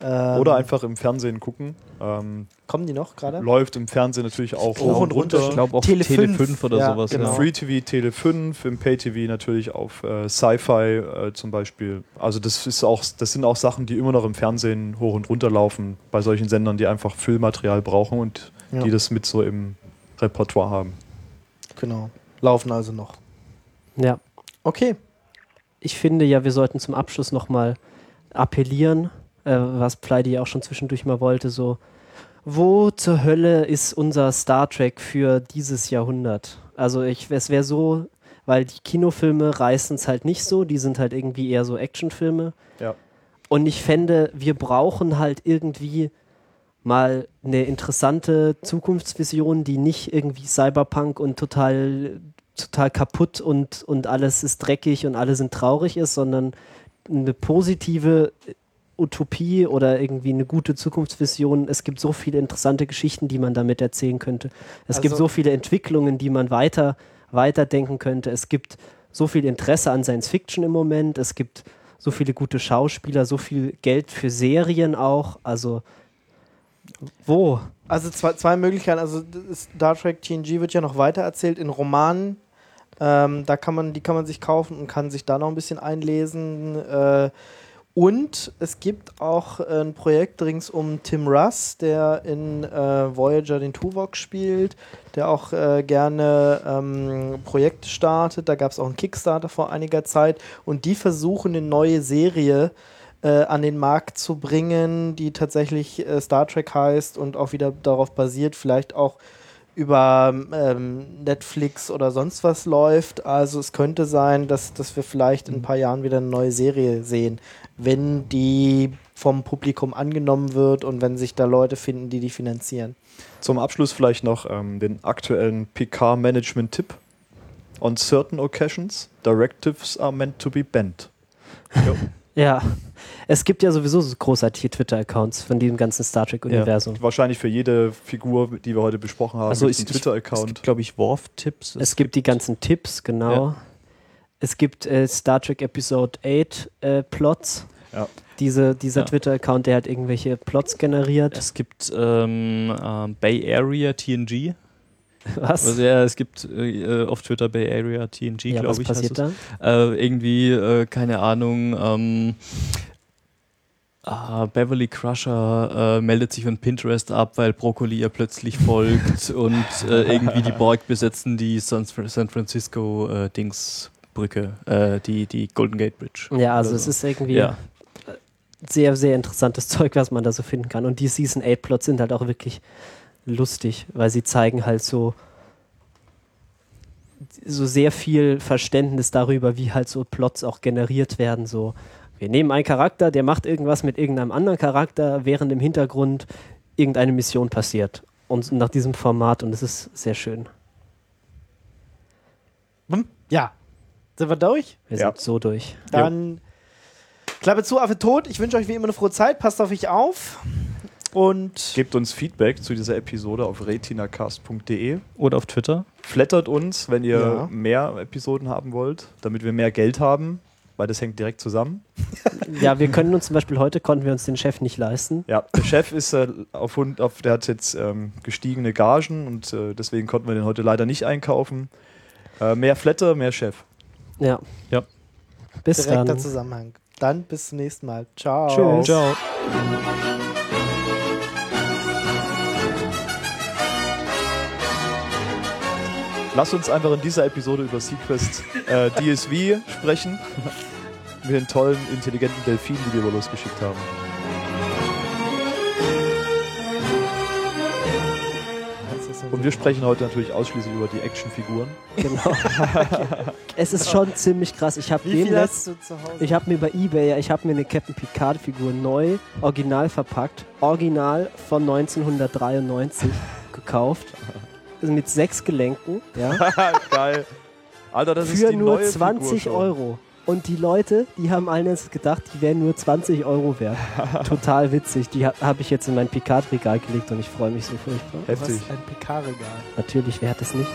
Ähm, Oder einfach im Fernsehen gucken. Ähm, Kommen die noch gerade? läuft im Fernsehen natürlich auch Hoch und runter. Ich glaube auf Tele Tele, 5. 5 oder Ja, sowas. genau. Ja. Free TV Tele 5, im Pay TV natürlich auf äh, Sci-Fi äh, zum Beispiel. Also das ist auch, das sind auch Sachen, die immer noch im Fernsehen hoch und runter laufen, bei solchen Sendern, die einfach Füllmaterial brauchen und Ja. die das mit so im Repertoire haben. Genau. Laufen also noch. Ja. Okay. Ich finde ja, wir sollten zum Abschluss nochmal appellieren, äh, was Pleidi auch schon zwischendurch mal wollte, so, wo zur Hölle ist unser Star Trek für dieses Jahrhundert? Also ich, es wäre so, weil die Kinofilme reißen es halt nicht so, die sind halt irgendwie eher so Actionfilme. Ja. Und ich fände, wir brauchen halt irgendwie mal eine interessante Zukunftsvision, die nicht irgendwie Cyberpunk und total, total kaputt und, und alles ist dreckig und alle sind traurig ist, sondern eine positive Utopie oder irgendwie eine gute Zukunftsvision. Es gibt so viele interessante Geschichten, die man damit erzählen könnte. Es gibt Also- so viele Entwicklungen, die man weiter, weiterdenken könnte. Es gibt so viel Interesse an Science Fiction im Moment. Es gibt so viele gute Schauspieler, so viel Geld für Serien auch. Also wo? Also zwei, zwei Möglichkeiten. Also Star Trek TNG wird ja noch weiter erzählt in Romanen. Ähm, da kann man, die kann man sich kaufen und kann sich da noch ein bisschen einlesen. Äh, und es gibt auch äh, ein Projekt rings um Tim Russ, der in äh, Voyager den Tuvok spielt, der auch äh, gerne ähm, Projekte startet. Da gab es auch einen Kickstarter vor einiger Zeit und die versuchen eine neue Serie äh, an den Markt zu bringen, die tatsächlich äh, Star Trek heißt und auch wieder darauf basiert, vielleicht auch über ähm, Netflix oder sonst was läuft. Also es könnte sein, dass, dass wir vielleicht in ein paar Jahren wieder eine neue Serie sehen, wenn die vom Publikum angenommen wird und wenn sich da Leute finden, die die finanzieren. Zum Abschluss vielleicht noch ähm, den aktuellen PK-Management-Tipp. On certain occasions, directives are meant to be bent. Ja. Es gibt ja sowieso so großartige Twitter-Accounts von diesem ganzen Star Trek-Universum. Wahrscheinlich für jede Figur, die wir heute besprochen haben, Also ist einen es Twitter-Account. gibt, glaube ich, Worf-Tipps. Es gibt die ganzen Tipps, genau. Es gibt äh, Star Trek Episode 8 äh, Plots. Ja. Diese, dieser Ja. Twitter-Account, der hat irgendwelche Plots generiert. Es gibt ähm, ähm, Bay Area TNG. Was? Also, ja, es gibt äh, auf Twitter Bay Area TNG, ja, was glaube ich. heißt passiert es. da? Äh, irgendwie, äh, keine Ahnung, ähm, ah, Beverly Crusher äh, meldet sich von Pinterest ab, weil Brokkoli ihr plötzlich folgt und äh, irgendwie die Borg besetzen die San, San Francisco äh, Dingsbrücke, äh, die, die Golden Gate Bridge. Ja, also Oder es so. ist irgendwie Ja. sehr, sehr interessantes Zeug, was man da so finden kann. Und die Season 8 Plots sind halt auch wirklich lustig, weil sie zeigen halt so so sehr viel Verständnis darüber, wie halt so Plots auch generiert werden. So, wir nehmen einen Charakter, der macht irgendwas mit irgendeinem anderen Charakter, während im Hintergrund irgendeine Mission passiert. Und nach diesem Format, und es ist sehr schön. Hm? Ja. Sind wir durch? Wir Ja. sind so durch. Dann Klappe zu, Affe tot. Ich wünsche euch wie immer eine frohe Zeit. Passt auf euch auf. Und Gebt uns Feedback zu dieser Episode auf retinacast.de. Oder auf Twitter. Flattert uns, wenn ihr Ja. mehr Episoden haben wollt, damit wir mehr Geld haben, weil das hängt direkt zusammen. Ja, wir können uns zum Beispiel heute, konnten wir uns den Chef nicht leisten. Ja, der Chef ist äh, auf, Hund- auf, der hat jetzt ähm, gestiegene Gagen und äh, deswegen konnten wir den heute leider nicht einkaufen. Äh, mehr Flatter, mehr Chef. Ja. Ja. Bis direkter dann. Zusammenhang. Dann bis zum nächsten Mal. Ciao. Tschüss. Ciao. Lass uns einfach in dieser Episode über Sequest äh, DSV sprechen. Mit den tollen, intelligenten Delfinen, die wir losgeschickt haben. Und wir sprechen heute natürlich ausschließlich über die Actionfiguren. Genau. es ist schon ziemlich krass. Ich habe ich habe mir bei eBay, ich habe mir eine Captain Picard Figur neu, original verpackt, original von 1993 gekauft. Also mit sechs Gelenken, ja, Geil. Alter, das ist für die nur neue 20 Figur schon. Euro. Und die Leute, die haben alle jetzt gedacht, die wären nur 20 Euro wert. Total witzig. Die ha habe ich jetzt in mein Picard-Regal gelegt und ich freue mich so furchtbar. Was Heftig. ein PK-Regal. Natürlich, wer hat es nicht?